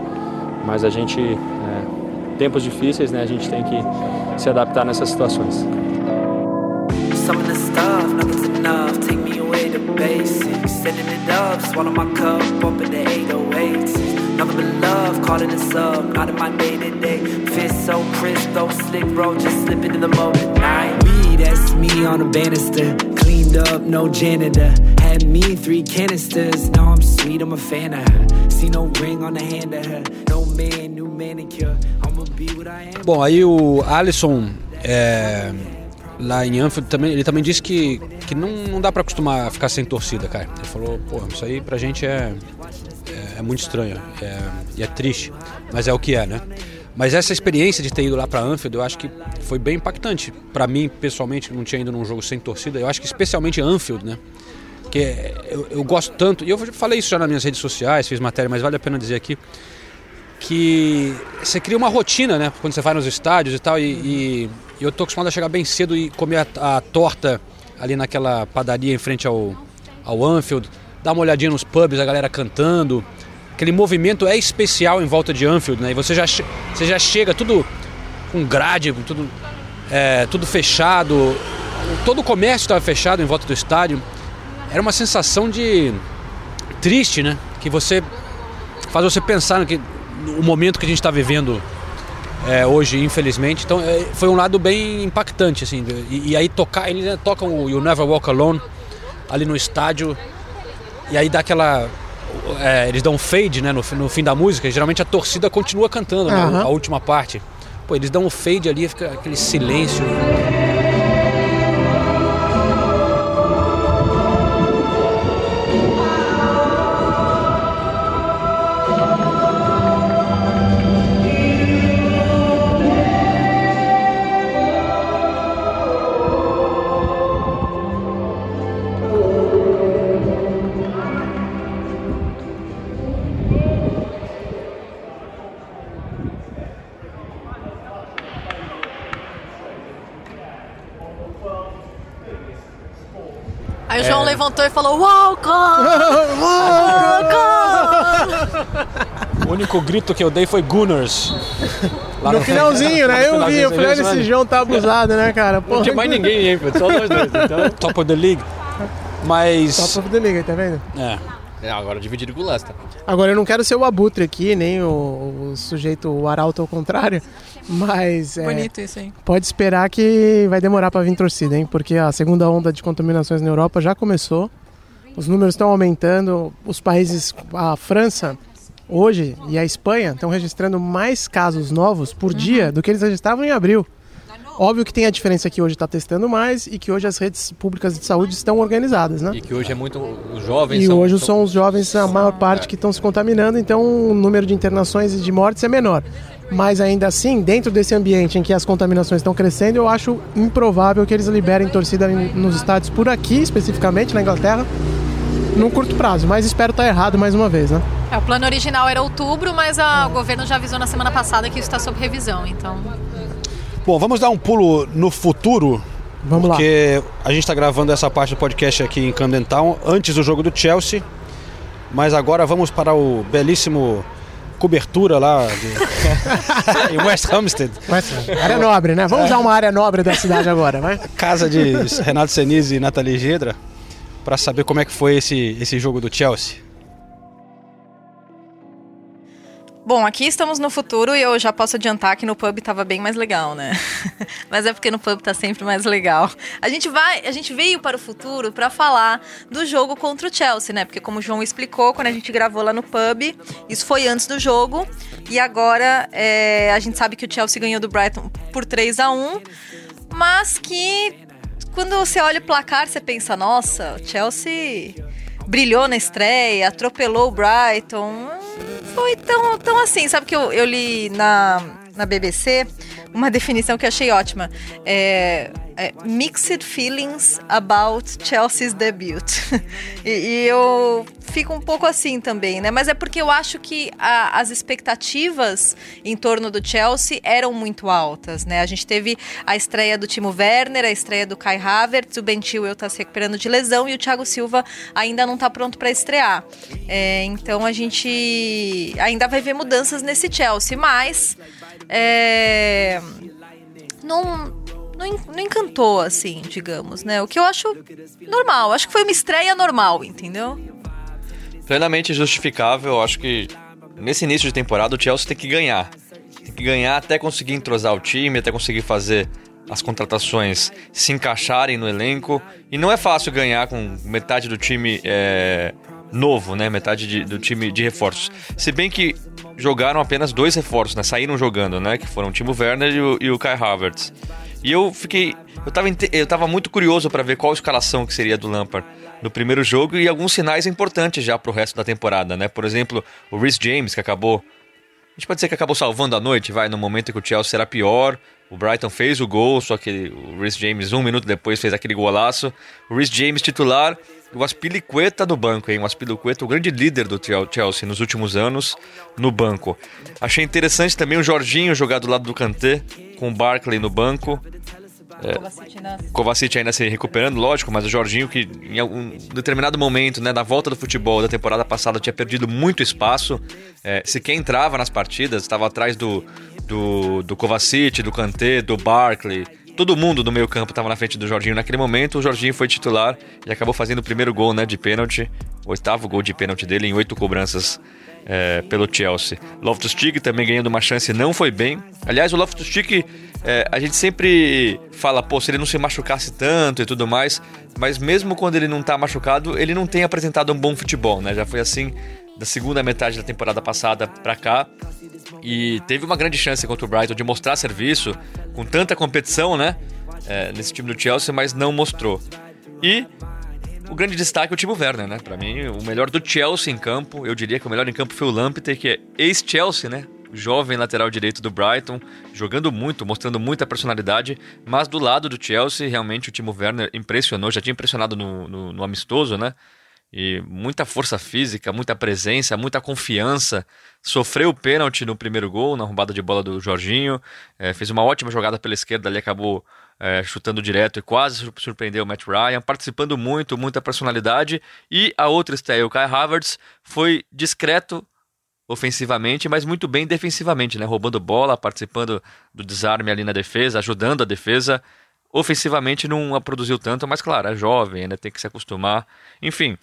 [SPEAKER 7] Mas a gente, é, tempos difíceis, né? A gente tem que se adaptar nessas situações.
[SPEAKER 8] Some of the stuff, nothing's enough. Take me away to basics. Sending it up, swallow my cup, up in the 808s. Nothing but love, calling it up, not in my day to day. Fist so crisp, though slick, bro, just slipping in the moment. Night. Weed that's me on a banister. Cleaned up, no janitor. Had me three canisters. Now I'm sweet, I'm a fan of her. See no ring on the hand of her. No man, new manicure. I'ma be what I am.
[SPEAKER 1] Bom, aí o Alisson, é, lá em Anfield, também, ele também disse que, que não, não dá pra acostumar a ficar sem torcida, cara. Ele falou, pô, isso aí pra gente é, é, é muito estranho é, e é triste, mas é o que é, né? Mas essa experiência de ter ido lá para Anfield, eu acho que foi bem impactante. Para mim, pessoalmente, que não tinha ido num jogo sem torcida, eu acho que especialmente Anfield, né? Porque eu, eu gosto tanto, e eu falei isso já nas minhas redes sociais, fiz matéria, mas vale a pena dizer aqui, que você cria uma rotina, né? Quando você vai nos estádios e tal, e, e eu tô acostumado a chegar bem cedo e comer a, a torta ali naquela padaria em frente ao, ao Anfield, dar uma olhadinha nos pubs, a galera cantando. Aquele movimento é especial em volta de Anfield, né? E você já, você já chega tudo com grade, tudo, é, tudo fechado. Todo o comércio estava fechado em volta do estádio. Era uma sensação de triste, né? Que você faz você pensar no, que, no momento que a gente está vivendo é, hoje, infelizmente. Então é, foi um lado bem impactante, assim. E, e aí tocar, eles né, tocam o You Never Walk Alone ali no estádio. E aí dá aquela. É, eles dão um fade né, no, no fim da música. Geralmente a torcida continua cantando né,
[SPEAKER 2] Aham.
[SPEAKER 1] a última parte. Pô, eles dão um fade ali, fica aquele silêncio. Único grito que eu dei foi Gunners. Lá
[SPEAKER 2] No finalzinho, né? Eu vi, eu falei, esse João tá abusado, né, cara? Pô,
[SPEAKER 4] Não tinha mais ninguém Enfield, só nós dois. Então,
[SPEAKER 1] Top of the League. Mas.
[SPEAKER 2] Top of the league, aí, tá vendo?
[SPEAKER 1] É.
[SPEAKER 4] é, agora dividido com o Leicester.
[SPEAKER 2] Agora eu não quero ser o abutre aqui, nem o, o sujeito, o arauto ao contrário, mas é,
[SPEAKER 3] Bonito isso, hein?
[SPEAKER 2] pode esperar que vai demorar para vir torcida, hein? Porque a segunda onda de contaminações na Europa já começou, os números estão aumentando, os países, a França hoje e a Espanha estão registrando mais casos novos por dia do que eles registravam em abril. Óbvio que tem a diferença que hoje está testando mais e que hoje as redes públicas de saúde estão organizadas, né?
[SPEAKER 4] E que hoje é muito. Os jovens
[SPEAKER 2] E
[SPEAKER 4] são,
[SPEAKER 2] hoje
[SPEAKER 4] são-
[SPEAKER 2] são os jovens a maior parte que estão se contaminando, então o número de internações e de mortes é menor. Mas ainda assim, dentro desse ambiente em que as contaminações estão crescendo, eu acho improvável que eles liberem torcida nos estádios por aqui, especificamente na Inglaterra, num curto prazo. Mas espero estar errado mais uma vez, né?
[SPEAKER 3] É, o plano original era outubro, mas a- o governo já avisou na semana passada que isso está sob revisão, então.
[SPEAKER 1] Bom, vamos dar um pulo no futuro.
[SPEAKER 2] Vamos lá.
[SPEAKER 1] porque a gente está gravando essa parte do podcast aqui em Camden Town antes do jogo do Chelsea. Mas agora vamos para o belíssimo cobertura lá de... em West Hampstead.
[SPEAKER 2] Área nobre, né? Vamos usar uma área nobre da cidade agora, vai?
[SPEAKER 1] Casa de Renato Senise e Nathalie Gedra para saber como é que foi esse, esse jogo do Chelsea.
[SPEAKER 9] Bom, aqui estamos no futuro e eu já posso adiantar que no pub tava bem mais legal, né? Mas é porque no pub tá sempre mais legal. A gente vai, a gente veio para o futuro para falar do jogo contra o Chelsea, né? Porque como o João explicou, quando a gente gravou lá no pub, isso foi antes do jogo e agora é, a gente sabe que o Chelsea ganhou do Brighton por 3 a 1 mas que quando você olha o placar, você pensa, nossa, o Chelsea brilhou na estreia, atropelou o Brighton. Foi tão, tão assim, sabe que eu, eu li na, na BBC uma definição que eu achei ótima. É, é, mixed feelings about Chelsea's debut. e, e eu fico um pouco assim também, né? Mas é porque eu acho que a- as expectativas em torno do Chelsea eram muito altas, né? A gente teve a estreia do Timo Werner, a estreia do Kai Havertz, o Ben Chilwell tá se recuperando de lesão e o Thiago Silva ainda não tá pronto para estrear. É, então a gente ainda vai ver mudanças nesse Chelsea, mas é, não, não, não encantou, assim, digamos, né? O que eu acho normal. Acho que foi uma estreia normal, entendeu?
[SPEAKER 4] Plenamente justificável. Acho que nesse início de temporada o Chelsea tem que ganhar. Tem que ganhar até conseguir entrosar o time, até conseguir fazer
[SPEAKER 10] as contratações se encaixarem no elenco. E não é fácil ganhar com metade do time é, novo, né? Metade de, do time de reforços. Se bem que jogaram apenas dois reforços, né? Saíram jogando, né? Que foram o Timo Werner e o, e o Kai Havertz. E eu fiquei. Eu tava, eu tava muito curioso para ver qual escalação que seria do Lampard no primeiro jogo e alguns sinais importantes já pro resto da temporada, né? Por exemplo, o Rhys James, que acabou. A gente pode dizer que acabou salvando a noite, vai, no momento em que o Chelsea era pior. O Brighton fez o gol, só que o Rhys James, um minuto depois, fez aquele golaço. O Rhys James titular o Aspilicueta no banco, hein? O Aspilicueta, o grande líder do Chelsea nos últimos anos, no banco. Achei interessante também o Jorginho jogar do lado do Kanté, com o Barkley no banco. É, Kovacic ainda se recuperando, lógico, mas o Jorginho que em algum determinado momento, né, na volta do futebol da temporada passada tinha perdido muito espaço, é, sequer entrava nas partidas, estava atrás do, do, do Kovacic, do Kanté, do Barkley, todo mundo no meio campo estava na frente do Jorginho naquele momento. O Jorginho foi titular e acabou fazendo o primeiro gol né, de pênalti, o oitavo gol de pênalti dele em oito cobranças é, pelo Chelsea. Loftus-Cheek também ganhando uma chance, não foi bem. Aliás, o Loftus-Cheek, é, a gente sempre fala, pô, se ele não se machucasse tanto e tudo mais, mas mesmo quando ele não está machucado, ele não tem apresentado um bom futebol, né? Já foi assim da segunda metade da temporada passada para cá. E teve uma grande chance contra o Brighton de mostrar serviço, com tanta competição, né? É, nesse time do Chelsea, mas não mostrou. E o grande destaque é o Timo Werner, né? Para mim, o melhor do Chelsea em campo. Eu diria que o melhor em campo foi o Lamptey, que é ex-Chelsea, né? Jovem lateral direito do Brighton, jogando muito, mostrando muita personalidade. Mas do lado do Chelsea, realmente o Timo Werner impressionou. Já tinha impressionado no, no, no amistoso, né? E muita força física, muita presença, muita confiança. Sofreu o pênalti no primeiro gol, na roubada de bola do Jorginho. É, fez uma ótima jogada pela esquerda ali, acabou é, chutando direto e quase surpreendeu o Matt Ryan. Participando muito, muita personalidade. E a outra estreia, o Kai Havertz, foi discreto ofensivamente, mas muito bem defensivamente, né? Roubando bola, participando do desarme ali na defesa, ajudando a defesa. Ofensivamente não produziu tanto, mas claro, é jovem, ainda tem que se acostumar. Enfim,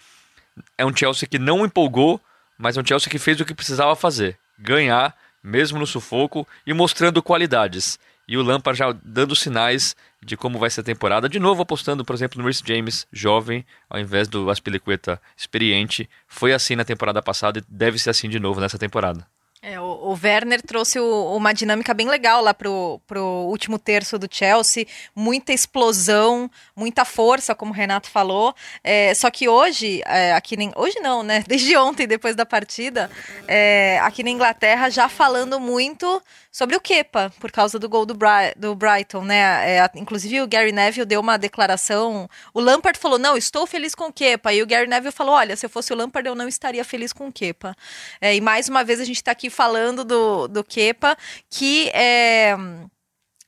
[SPEAKER 10] é um Chelsea que não empolgou, mas é um Chelsea que fez o que precisava fazer: ganhar, mesmo no sufoco e mostrando qualidades. E o Lampard já dando sinais de como vai ser a temporada. De novo apostando, por exemplo, no Rhys James, jovem, ao invés do Aspilicueta experiente. Foi assim na temporada passada e deve ser assim de novo nessa temporada.
[SPEAKER 9] É, o, o, Werner trouxe o, uma dinâmica bem legal lá pro, pro último terço do Chelsea, muita explosão, muita força, como o Renato falou. É, só que hoje, é, aqui nem, hoje não, né? Desde ontem, depois da partida, é, aqui na Inglaterra já falando muito sobre o Kepa, por causa do gol do, Bri do Brighton, né? É, inclusive o Gary Neville deu uma declaração. O Lampard falou: não, estou feliz com o Kepa. E o Gary Neville falou: olha, se eu fosse o Lampard, eu não estaria feliz com o Kepa. É, e mais uma vez a gente está aqui falando do, do Kepa, que é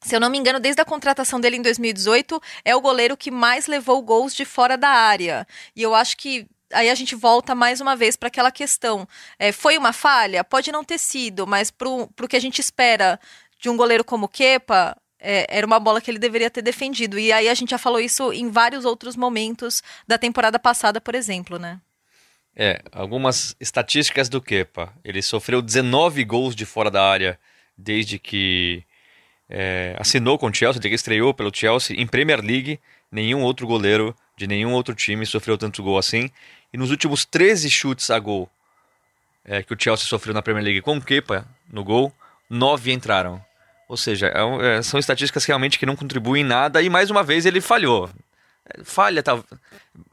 [SPEAKER 9] se eu não me engano, desde a contratação dele em 2018, é o goleiro que mais levou gols de fora da área. E eu acho que aí a gente volta mais uma vez para aquela questão. É, foi uma falha? Pode não ter sido, mas para o que a gente espera de um goleiro como Kepa, é, era uma bola que ele deveria ter defendido. E aí a gente já falou isso em vários outros momentos da temporada passada, por exemplo, né?
[SPEAKER 10] É, algumas estatísticas do Kepa. Ele sofreu 19 gols de fora da área desde que é, assinou com o Chelsea, desde que estreou pelo Chelsea em Premier League. Nenhum outro goleiro de nenhum outro time sofreu tanto gol assim. E nos últimos 13 chutes a gol é, que o Chelsea sofreu na Premier League com o Kepa no gol, 9 entraram. Ou seja, é, é, são estatísticas realmente que não contribuem em nada e mais uma vez ele falhou falha, tá?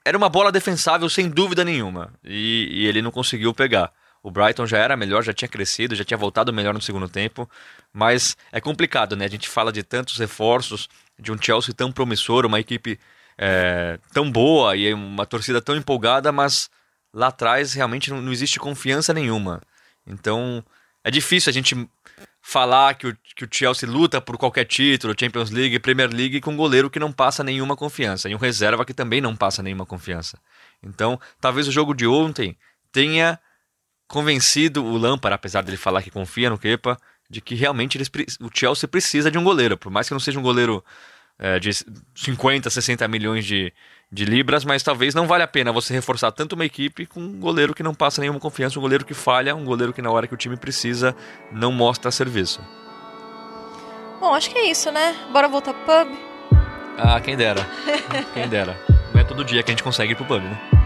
[SPEAKER 10] Era uma bola defensável sem dúvida nenhuma e, e, ele não conseguiu pegar. O Brighton já era melhor, já tinha crescido, já tinha voltado melhor no segundo tempo, mas é complicado, né? A gente fala de tantos reforços, de um Chelsea tão promissor, uma equipe é, tão boa e uma torcida tão empolgada, mas lá atrás realmente não, não existe confiança nenhuma. Então é difícil a gente falar que o, que o Chelsea luta por qualquer título, Champions League, Premier League, com um goleiro que não passa nenhuma confiança, e um reserva que também não passa nenhuma confiança. Então, talvez o jogo de ontem tenha convencido o Lampard, apesar dele falar que confia no Kepa, de que realmente eles, o Chelsea precisa de um goleiro, por mais que não seja um goleiro é, de 50, 60 milhões de, de libras, mas talvez não vale a pena você reforçar tanto uma equipe com um goleiro que não passa nenhuma confiança, um goleiro que falha, um goleiro que na hora que o time precisa não mostra serviço.
[SPEAKER 9] Bom, acho que é isso, né? Bora voltar pro pub?
[SPEAKER 4] Ah, quem dera. Quem dera. Não é todo dia que a gente consegue ir pro pub, né?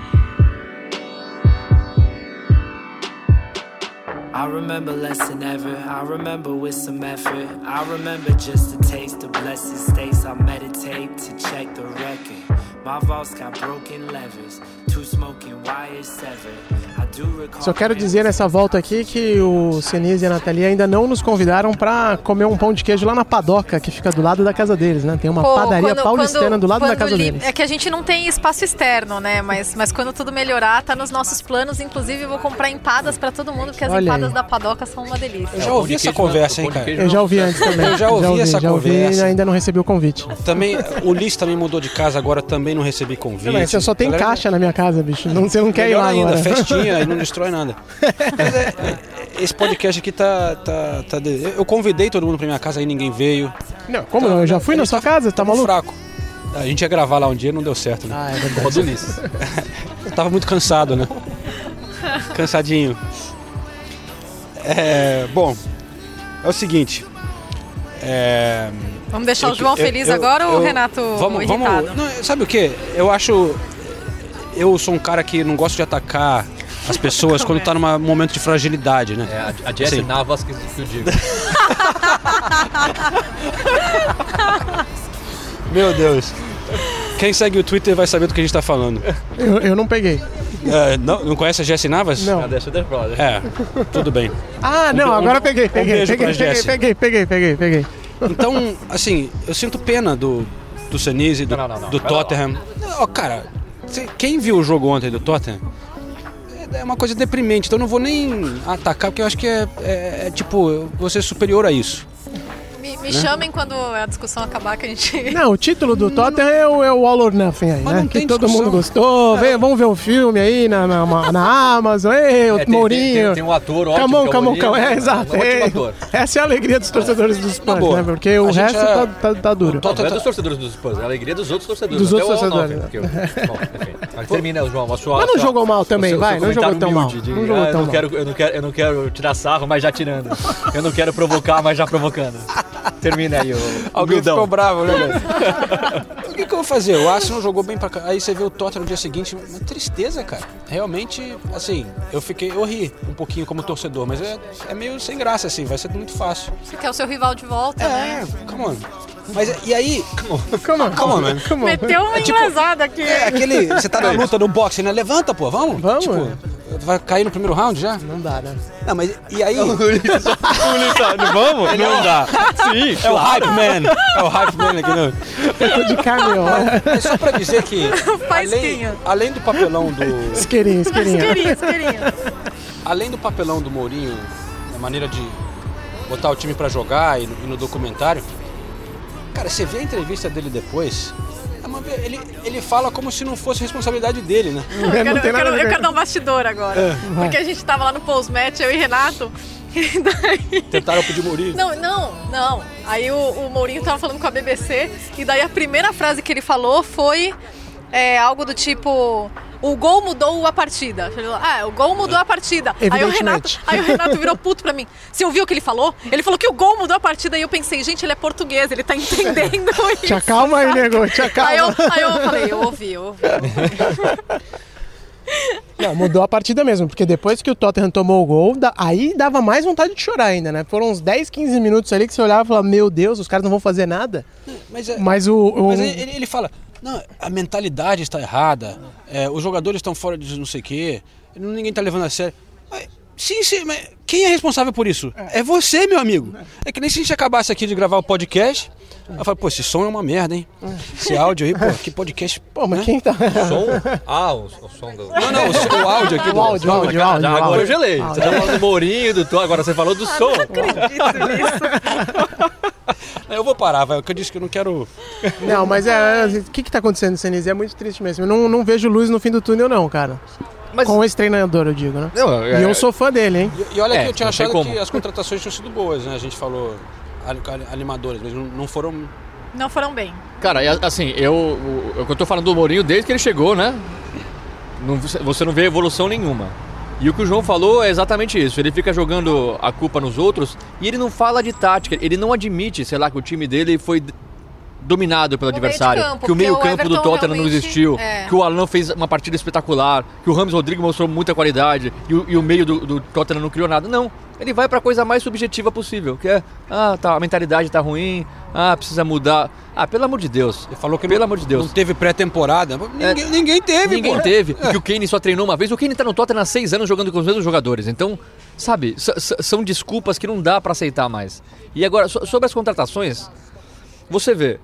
[SPEAKER 8] I remember less than ever. I remember with some effort. I remember just a taste of blessed states. I meditate to check the record. My vault's got broken levers, two smoking wires severed.
[SPEAKER 2] Só quero dizer nessa volta aqui que o Senise e a Nathalie ainda não nos convidaram pra comer um pão de queijo lá na padoca, que fica do lado da casa deles, né? Tem uma
[SPEAKER 3] Pô,
[SPEAKER 2] padaria
[SPEAKER 3] quando-
[SPEAKER 2] paulistana
[SPEAKER 3] quando-
[SPEAKER 2] do lado da casa
[SPEAKER 3] li-
[SPEAKER 2] deles.
[SPEAKER 3] É que a gente não tem espaço externo, né? Mas, mas quando tudo melhorar, tá nos nossos planos. Inclusive, eu vou comprar empadas pra todo mundo, porque as
[SPEAKER 2] Olha
[SPEAKER 3] empadas
[SPEAKER 2] aí.
[SPEAKER 3] da padoca são uma delícia.
[SPEAKER 1] Eu já ouvi essa conversa, hein, cara?
[SPEAKER 2] Eu já ouvi antes também.
[SPEAKER 1] Eu já ouvi essa
[SPEAKER 2] já ouvi
[SPEAKER 1] conversa.
[SPEAKER 2] e ainda não recebi o convite.
[SPEAKER 1] Também, o Liz também mudou de casa agora, também não recebi convite.
[SPEAKER 2] Mas você só tem
[SPEAKER 1] Galera,
[SPEAKER 2] caixa na minha casa, bicho. Não, você não quer ir
[SPEAKER 1] Melhor
[SPEAKER 2] lá
[SPEAKER 1] ainda,
[SPEAKER 2] agora.
[SPEAKER 1] festinha e não destrói nada. Mas é, é, esse podcast aqui tá. tá, tá de- Eu convidei todo mundo pra minha casa, aí ninguém veio.
[SPEAKER 2] Não, como não? Eu já fui na sua casa, tá maluco?
[SPEAKER 1] fraco. A gente ia gravar lá um dia, não deu certo, né?
[SPEAKER 2] Ah, é verdade.
[SPEAKER 1] Do. Eu tava muito cansado, né? Cansadinho. É, bom, é o seguinte. É,
[SPEAKER 3] Vamos deixar
[SPEAKER 1] eu
[SPEAKER 3] o João
[SPEAKER 1] eu-
[SPEAKER 3] feliz
[SPEAKER 1] eu-
[SPEAKER 3] agora ou o Renato
[SPEAKER 1] vamos,
[SPEAKER 3] irritado?
[SPEAKER 1] vamos, não, sabe o que? Eu acho. Eu sou um cara que não gosto de atacar as pessoas quando tá num momento de fragilidade, né?
[SPEAKER 4] É, a, a Jessie
[SPEAKER 1] Sim.
[SPEAKER 4] Navas que, que eu digo.
[SPEAKER 1] Meu Deus. Quem segue o Twitter vai saber do que a gente tá falando.
[SPEAKER 2] Eu, eu não peguei.
[SPEAKER 1] É, não, não conhece a Jessie Navas?
[SPEAKER 2] Não.
[SPEAKER 4] Brother.
[SPEAKER 1] É, tudo bem.
[SPEAKER 2] Ah,
[SPEAKER 1] Um
[SPEAKER 2] não, agora
[SPEAKER 1] um-
[SPEAKER 2] peguei,
[SPEAKER 1] um
[SPEAKER 2] peguei,
[SPEAKER 1] beijo
[SPEAKER 2] peguei, peguei, peguei, peguei, peguei, peguei.
[SPEAKER 1] Então, assim, eu sinto pena do, do Senise, do,
[SPEAKER 4] Não, não, não,
[SPEAKER 1] do. Tottenham. Cara, quem viu o jogo ontem do Tottenham, é- é uma coisa deprimente. Então eu não vou nem atacar, porque eu acho que é, é- é, tipo, você superior a isso.
[SPEAKER 3] Me, me
[SPEAKER 1] Né?
[SPEAKER 3] chamem quando a discussão acabar, que a gente.
[SPEAKER 2] Não, o título do Tottenham é o, é o All or Nothing aí,
[SPEAKER 1] Mas
[SPEAKER 2] né? Que todo
[SPEAKER 1] discussão.
[SPEAKER 2] mundo gostou. Vem, vamos ver o filme aí na, na, na Amazon. Ei, o
[SPEAKER 4] É, tem- tem-
[SPEAKER 2] Mourinho.
[SPEAKER 4] tem- tem um ator ótimo,
[SPEAKER 2] Camão,
[SPEAKER 4] é o
[SPEAKER 2] Camão,
[SPEAKER 4] Mourinho,
[SPEAKER 2] Camão. É,
[SPEAKER 4] né?
[SPEAKER 2] exato.
[SPEAKER 4] Um
[SPEAKER 2] é.
[SPEAKER 4] ator.
[SPEAKER 2] Essa é a alegria dos torcedores dos Spurs,
[SPEAKER 1] boa.
[SPEAKER 2] né? Porque o resto
[SPEAKER 1] é-
[SPEAKER 2] tá, tá, tá duro.
[SPEAKER 4] Não, não é dos torcedores dos Spurs, é a alegria dos outros torcedores.
[SPEAKER 2] Dos outros
[SPEAKER 4] o
[SPEAKER 2] torcedores,
[SPEAKER 4] termina, João, a sua...
[SPEAKER 2] Mas não jogou mal também,
[SPEAKER 4] o
[SPEAKER 2] vai, não jogou tão mal.
[SPEAKER 4] eu não quero tirar sarro, mas já tirando. Eu não quero provocar, mas já provocando. Termina aí, o
[SPEAKER 1] Alguém
[SPEAKER 4] humildão.
[SPEAKER 1] ficou bravo, né, velho? o que, que eu vou fazer? O Arsenal jogou bem pra cá. Aí você vê o Tottenham no dia seguinte. Uma tristeza, cara. Realmente, assim, eu fiquei. Eu ri um pouquinho como torcedor, mas é, é meio sem graça, assim. Vai ser muito fácil.
[SPEAKER 3] Você quer o seu rival de volta, né?
[SPEAKER 1] É, come on. Mas e aí.
[SPEAKER 2] Come on,
[SPEAKER 1] Come on, man.
[SPEAKER 2] Come on.
[SPEAKER 3] Meteu uma englazada aqui.
[SPEAKER 1] É aquele. Você tá na luta no boxe, né? Levanta, pô, vamos?
[SPEAKER 2] Vamos,
[SPEAKER 1] Tipo,
[SPEAKER 2] é.
[SPEAKER 1] Vai cair no primeiro round já?
[SPEAKER 2] Não dá, né?
[SPEAKER 1] Não, mas e aí?
[SPEAKER 4] Vamos? Não dá. Sim,
[SPEAKER 1] É o Hype Man. É o Hype Man aqui, não.
[SPEAKER 2] Eu tô de caminhão.
[SPEAKER 1] É só pra dizer que. além, além do papelão do.
[SPEAKER 2] Isqueirinho, isqueirinho.
[SPEAKER 3] Isqueirinho, isqueirinho.
[SPEAKER 1] Além do papelão do Mourinho, na maneira de botar o time pra jogar e no, e no documentário, cara, você vê a entrevista dele depois, é uma- ele, ele fala como se não fosse responsabilidade dele, né?
[SPEAKER 3] Eu quero,
[SPEAKER 2] Não tem
[SPEAKER 3] eu
[SPEAKER 2] nada
[SPEAKER 3] quero- eu quero dar um bastidor agora.
[SPEAKER 1] É.
[SPEAKER 3] Porque a gente tava lá no post-match, eu e Renato. E daí...
[SPEAKER 1] Tentaram pedir Mourinho.
[SPEAKER 3] Não, não, não. Aí o, o Mourinho tava falando com a BBC e daí a primeira frase que ele falou foi é, algo do tipo. O gol mudou a partida. Ele falou, ah, o gol mudou a partida. Aí o, Renato, aí o Renato virou puto pra mim. Você ouviu o que ele falou? Ele falou que o gol mudou a partida e eu pensei, gente, ele é português, ele tá entendendo isso.
[SPEAKER 2] Te acalma aí, nego, te acalma.
[SPEAKER 3] Aí eu, aí eu falei, eu ouvi, eu ouvi.
[SPEAKER 2] Não, mudou a partida mesmo, porque depois que o Tottenham tomou o gol, aí dava mais vontade de chorar ainda, né? Foram uns 10, 15 minutos ali que você olhava e falava, meu Deus, os caras não vão fazer nada.
[SPEAKER 1] Mas, é-
[SPEAKER 2] Mas o. o-
[SPEAKER 1] mas ele, ele fala, não, a mentalidade está errada, é, os jogadores estão fora de não sei o quê, ninguém está levando a sério. Mas, sim, sim, mas quem é responsável por isso? É você, meu amigo. É que nem se a gente acabasse aqui de gravar o podcast. Eu falo, pô, esse som é uma merda, hein? Esse áudio aí, pô, que podcast.
[SPEAKER 2] Pô, mas
[SPEAKER 1] né?
[SPEAKER 2] quem tá.
[SPEAKER 4] Som? Ah, o, o som do...
[SPEAKER 1] Não, não, o, som- o áudio aqui
[SPEAKER 2] O
[SPEAKER 1] do.
[SPEAKER 2] áudio, o áudio, o
[SPEAKER 4] Ah,
[SPEAKER 2] áudio. o
[SPEAKER 4] agora
[SPEAKER 2] áudio.
[SPEAKER 4] eu gelei. Você tá falando do Mourinho, do agora você falou do som.
[SPEAKER 1] Eu vou parar, vai. Que eu disse que eu não quero.
[SPEAKER 2] Não, mas é. O que que tá acontecendo, Senise? É muito triste mesmo. Eu não, não vejo luz no fim do túnel, não, cara.
[SPEAKER 4] Mas-
[SPEAKER 2] Com esse treinador, eu digo, né?
[SPEAKER 4] Não,
[SPEAKER 2] E eu sou fã dele, hein?
[SPEAKER 1] E, e olha
[SPEAKER 4] É,
[SPEAKER 1] que eu tinha achado
[SPEAKER 4] como.
[SPEAKER 1] que as contratações tinham sido boas, né? A gente falou animadoras, mas não, foram.
[SPEAKER 3] Não foram bem.
[SPEAKER 4] Cara, assim, eu, que eu tô falando do Mourinho desde que ele chegou, né? Não- você não vê evolução nenhuma. E o que o João falou é exatamente isso. Ele fica jogando a culpa nos outros e ele não fala de tática. Ele não admite, sei lá, que o time dele foi dominado pelo
[SPEAKER 3] de
[SPEAKER 4] adversário.
[SPEAKER 3] campo,
[SPEAKER 4] que o
[SPEAKER 3] o
[SPEAKER 4] meio-campo do Tottenham não existiu.
[SPEAKER 3] é.
[SPEAKER 4] Que o Alan fez uma partida espetacular. Que o Ramos Rodrigues mostrou muita qualidade. E o, e o meio do, do Tottenham não criou nada. Não. Ele vai para a coisa mais subjetiva possível. Que é, ah, tá, a mentalidade tá ruim. Ah, precisa mudar. Ah, pelo amor de Deus.
[SPEAKER 1] Ele falou que
[SPEAKER 4] Pelo
[SPEAKER 1] não,
[SPEAKER 4] amor de Deus.
[SPEAKER 1] não teve pré-temporada. Ninguém,
[SPEAKER 4] É.
[SPEAKER 1] ninguém teve,
[SPEAKER 4] Ninguém
[SPEAKER 1] pô.
[SPEAKER 4] teve,
[SPEAKER 1] É.
[SPEAKER 4] porque o Kane só treinou uma vez. O Kane tá no Tottenham há seis anos jogando com os mesmos jogadores. Então, sabe, são desculpas que não dá pra aceitar mais. E agora, so- sobre as contratações, você vê.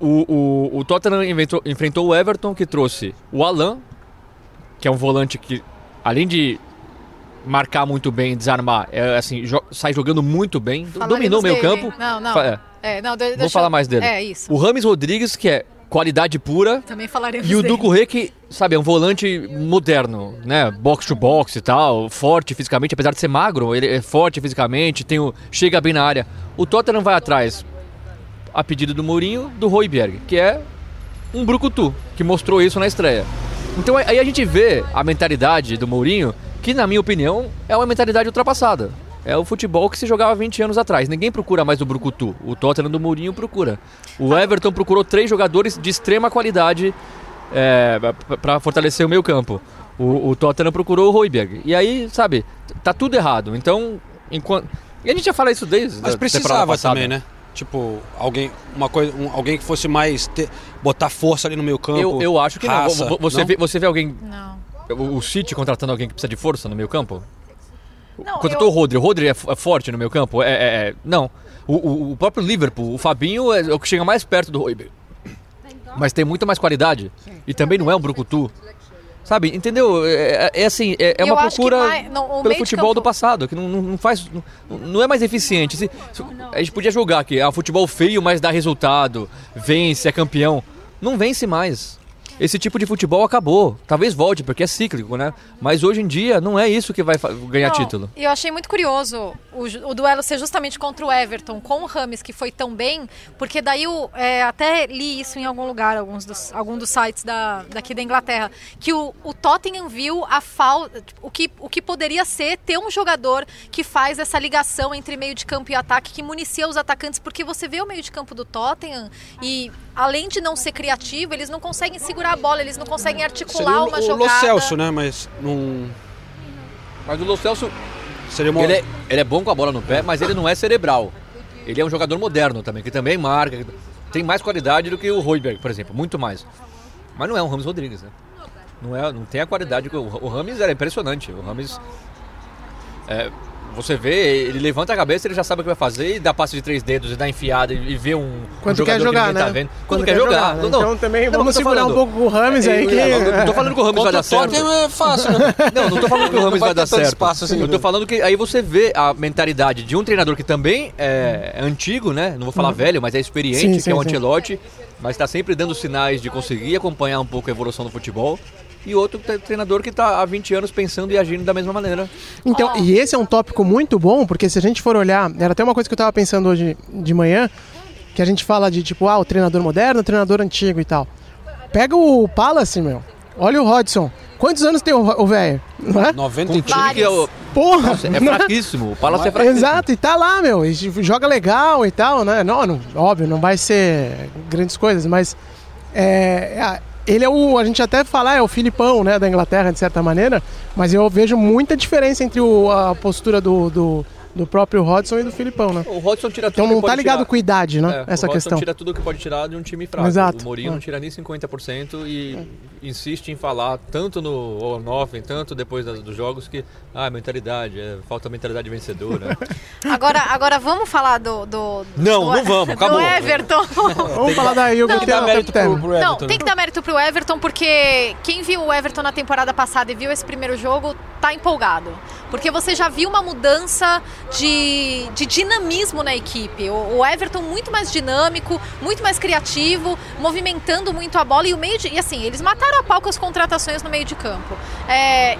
[SPEAKER 4] O, o, o Tottenham inventou- enfrentou o Everton, que trouxe o Alan, que é um volante que, além de marcar muito bem, desarmar, é, assim, jo- sai jogando muito bem,
[SPEAKER 3] Falaremos
[SPEAKER 4] dominou o meio
[SPEAKER 3] dele,
[SPEAKER 4] campo.
[SPEAKER 3] hein? Não, não.
[SPEAKER 4] É.
[SPEAKER 3] É, não, de-
[SPEAKER 4] Vou
[SPEAKER 3] deixa
[SPEAKER 4] falar mais dele.
[SPEAKER 3] É, isso.
[SPEAKER 4] O Rames Rodrigues, que é qualidade pura.
[SPEAKER 3] Também falaremos
[SPEAKER 4] E o. Duco Rê, que, sabe, é um volante moderno, né? Box to box e tal, forte fisicamente, apesar de ser magro, ele é forte fisicamente, tem o, chega bem na área. O Tottenham vai atrás, a pedido do Mourinho, do Royberg, que é um brucutu, que mostrou isso na estreia. Então aí a gente vê a mentalidade do Mourinho, que na minha opinião é uma mentalidade ultrapassada. É o futebol que se jogava 20 anos atrás. Ninguém procura mais o Brucutu. O Tottenham do Mourinho procura. O Everton procurou três jogadores de extrema qualidade para fortalecer o meio campo. O, o Tottenham procurou o Royberg. E aí, sabe, tá tudo errado. Então, enquanto... E a gente já fala isso desde
[SPEAKER 1] Mas precisava também, né? Tipo, alguém, uma coisa, um- alguém que fosse mais ter- botar força ali no meio campo.
[SPEAKER 4] Eu, eu acho que
[SPEAKER 1] raça,
[SPEAKER 4] não. Vo- Você,
[SPEAKER 1] não?
[SPEAKER 4] Vê, você vê alguém.
[SPEAKER 3] Não.
[SPEAKER 4] O, o City contratando alguém que precisa de força no meio campo?
[SPEAKER 3] Não,
[SPEAKER 4] Contratou
[SPEAKER 3] eu-
[SPEAKER 4] o Rodri. O Rodri é, é forte no meio campo? É, é- é- não. O, o- o próprio Liverpool, o Fabinho é o que chega mais perto do Royber. Mas tem muito mais qualidade. E também não é um brucutu. Sabe, entendeu? É, é- é assim, é, é uma
[SPEAKER 3] que
[SPEAKER 4] procura
[SPEAKER 3] mais- não,
[SPEAKER 4] pelo futebol
[SPEAKER 3] campo-
[SPEAKER 4] do passado, que não, não, faz. Não, não é mais eficiente. Se- se- a gente podia jogar aqui, ah, futebol feio, mas dá resultado, vence, é campeão. Não vence mais. Esse tipo de futebol acabou. Talvez volte, porque é cíclico, né? Mas hoje em dia não é isso que vai ganhar
[SPEAKER 3] Não,
[SPEAKER 4] título.
[SPEAKER 3] E eu achei muito curioso o, o duelo ser justamente contra o Everton com o Rames, que foi tão bem, porque daí o, é, até li isso em algum lugar, alguns dos, algum dos sites da, daqui da Inglaterra, que o, o Tottenham viu a falta, o que, o que poderia ser ter um jogador que faz essa ligação entre meio de campo e ataque, que municia os atacantes, porque você vê o meio de campo do Tottenham e além de não ser criativo, eles não conseguem segurar a bola, eles não conseguem articular
[SPEAKER 1] Seria o,
[SPEAKER 3] uma
[SPEAKER 1] o
[SPEAKER 3] jogada.
[SPEAKER 1] Lo Celso, né? Mas não.
[SPEAKER 4] Mas o Lo Celso.
[SPEAKER 1] Seria uma...
[SPEAKER 4] Ele, é, ele é bom com a bola no pé, mas ele não é cerebral. Ele é um jogador moderno também, que também marca, tem mais qualidade do que o Royberg, por exemplo, muito mais. Mas não é um Ramos Rodrigues, né? Não, é, não tem a qualidade que o, o Rames era impressionante. O Rames. é, você vê, ele levanta a cabeça, ele já sabe o que vai fazer, e dá passe de três dedos, e dá enfiada, e, vê um, um
[SPEAKER 2] Quando
[SPEAKER 4] jogador
[SPEAKER 2] quer jogar,
[SPEAKER 4] que ninguém
[SPEAKER 2] né?
[SPEAKER 4] tá vendo. Quando, quer jogar.
[SPEAKER 2] né?
[SPEAKER 4] Não, não.
[SPEAKER 2] Então também
[SPEAKER 4] Não,
[SPEAKER 2] vamos segurar um pouco o Rames
[SPEAKER 4] É,
[SPEAKER 2] aí. Que...
[SPEAKER 4] é, não, não tô falando que o Rames vai dar certo.
[SPEAKER 1] é fácil, né?
[SPEAKER 4] Não, não tô falando que o Rames
[SPEAKER 1] vai
[SPEAKER 4] vai dar certo.
[SPEAKER 1] espaço assim,
[SPEAKER 4] eu tô
[SPEAKER 1] né?
[SPEAKER 4] falando que aí você vê a mentalidade de um treinador que também é antigo, né? Não vou falar
[SPEAKER 2] Uhum.
[SPEAKER 4] velho, mas é experiente,
[SPEAKER 2] Sim,
[SPEAKER 4] que
[SPEAKER 2] sim,
[SPEAKER 4] é o. Ancelotti, mas tá sempre dando sinais de conseguir acompanhar um pouco a evolução do futebol. E outro tre- treinador que tá há 20 anos pensando e agindo da mesma maneira.
[SPEAKER 2] Então, e esse é um tópico muito bom, porque se a gente for olhar, era até uma coisa que eu tava pensando hoje de manhã, que a gente fala de tipo, ah, o treinador moderno, o treinador antigo e tal. Pega o Palace, meu. Olha o Hodgson. Quantos anos tem o velho? Não é?
[SPEAKER 1] 90
[SPEAKER 4] Com um time que é o.
[SPEAKER 2] Porra!
[SPEAKER 4] Nossa, é fraquíssimo. O Palace é fraquíssimo.
[SPEAKER 2] Exato, e tá lá, meu. E joga legal e tal, né? Não, não, óbvio, não vai ser grandes coisas, mas é, é, ele é o. A gente até fala, é o Filipão, né, da Inglaterra, de certa maneira, mas eu vejo muita diferença entre o- a postura do, do, do próprio Hodgson e do Filipão, né?
[SPEAKER 4] O Rodson tira tudo
[SPEAKER 2] Então
[SPEAKER 4] que
[SPEAKER 2] não tá
[SPEAKER 4] pode
[SPEAKER 2] ligado
[SPEAKER 4] tirar.
[SPEAKER 2] com idade, né?
[SPEAKER 4] É,
[SPEAKER 2] essa
[SPEAKER 4] o
[SPEAKER 2] questão.
[SPEAKER 4] tira tudo que pode tirar de um time fraco.
[SPEAKER 2] Exato.
[SPEAKER 4] O Mourinho
[SPEAKER 2] É.
[SPEAKER 4] não tira nem 50% e insiste em falar tanto no on-off, tanto depois das- dos jogos que ah, mentalidade, é, falta mentalidade vencedora.
[SPEAKER 3] Agora, agora vamos falar do. do
[SPEAKER 4] Não,
[SPEAKER 3] do-
[SPEAKER 4] não vamos, acabou.
[SPEAKER 3] Do Everton.
[SPEAKER 2] Vamos falar da
[SPEAKER 3] Não,
[SPEAKER 2] que tem
[SPEAKER 3] não,
[SPEAKER 2] o
[SPEAKER 3] tem
[SPEAKER 2] tempo termo.
[SPEAKER 3] Não, tem que dar mérito pro Everton, porque quem viu o Everton na temporada passada e viu esse primeiro jogo, tá empolgado. Porque você já viu uma mudança de, de dinamismo na equipe. O, o Everton muito mais dinâmico, muito mais criativo, movimentando muito a bola e o meio de. E assim, eles mataram a pau com as contratações no meio de campo. É,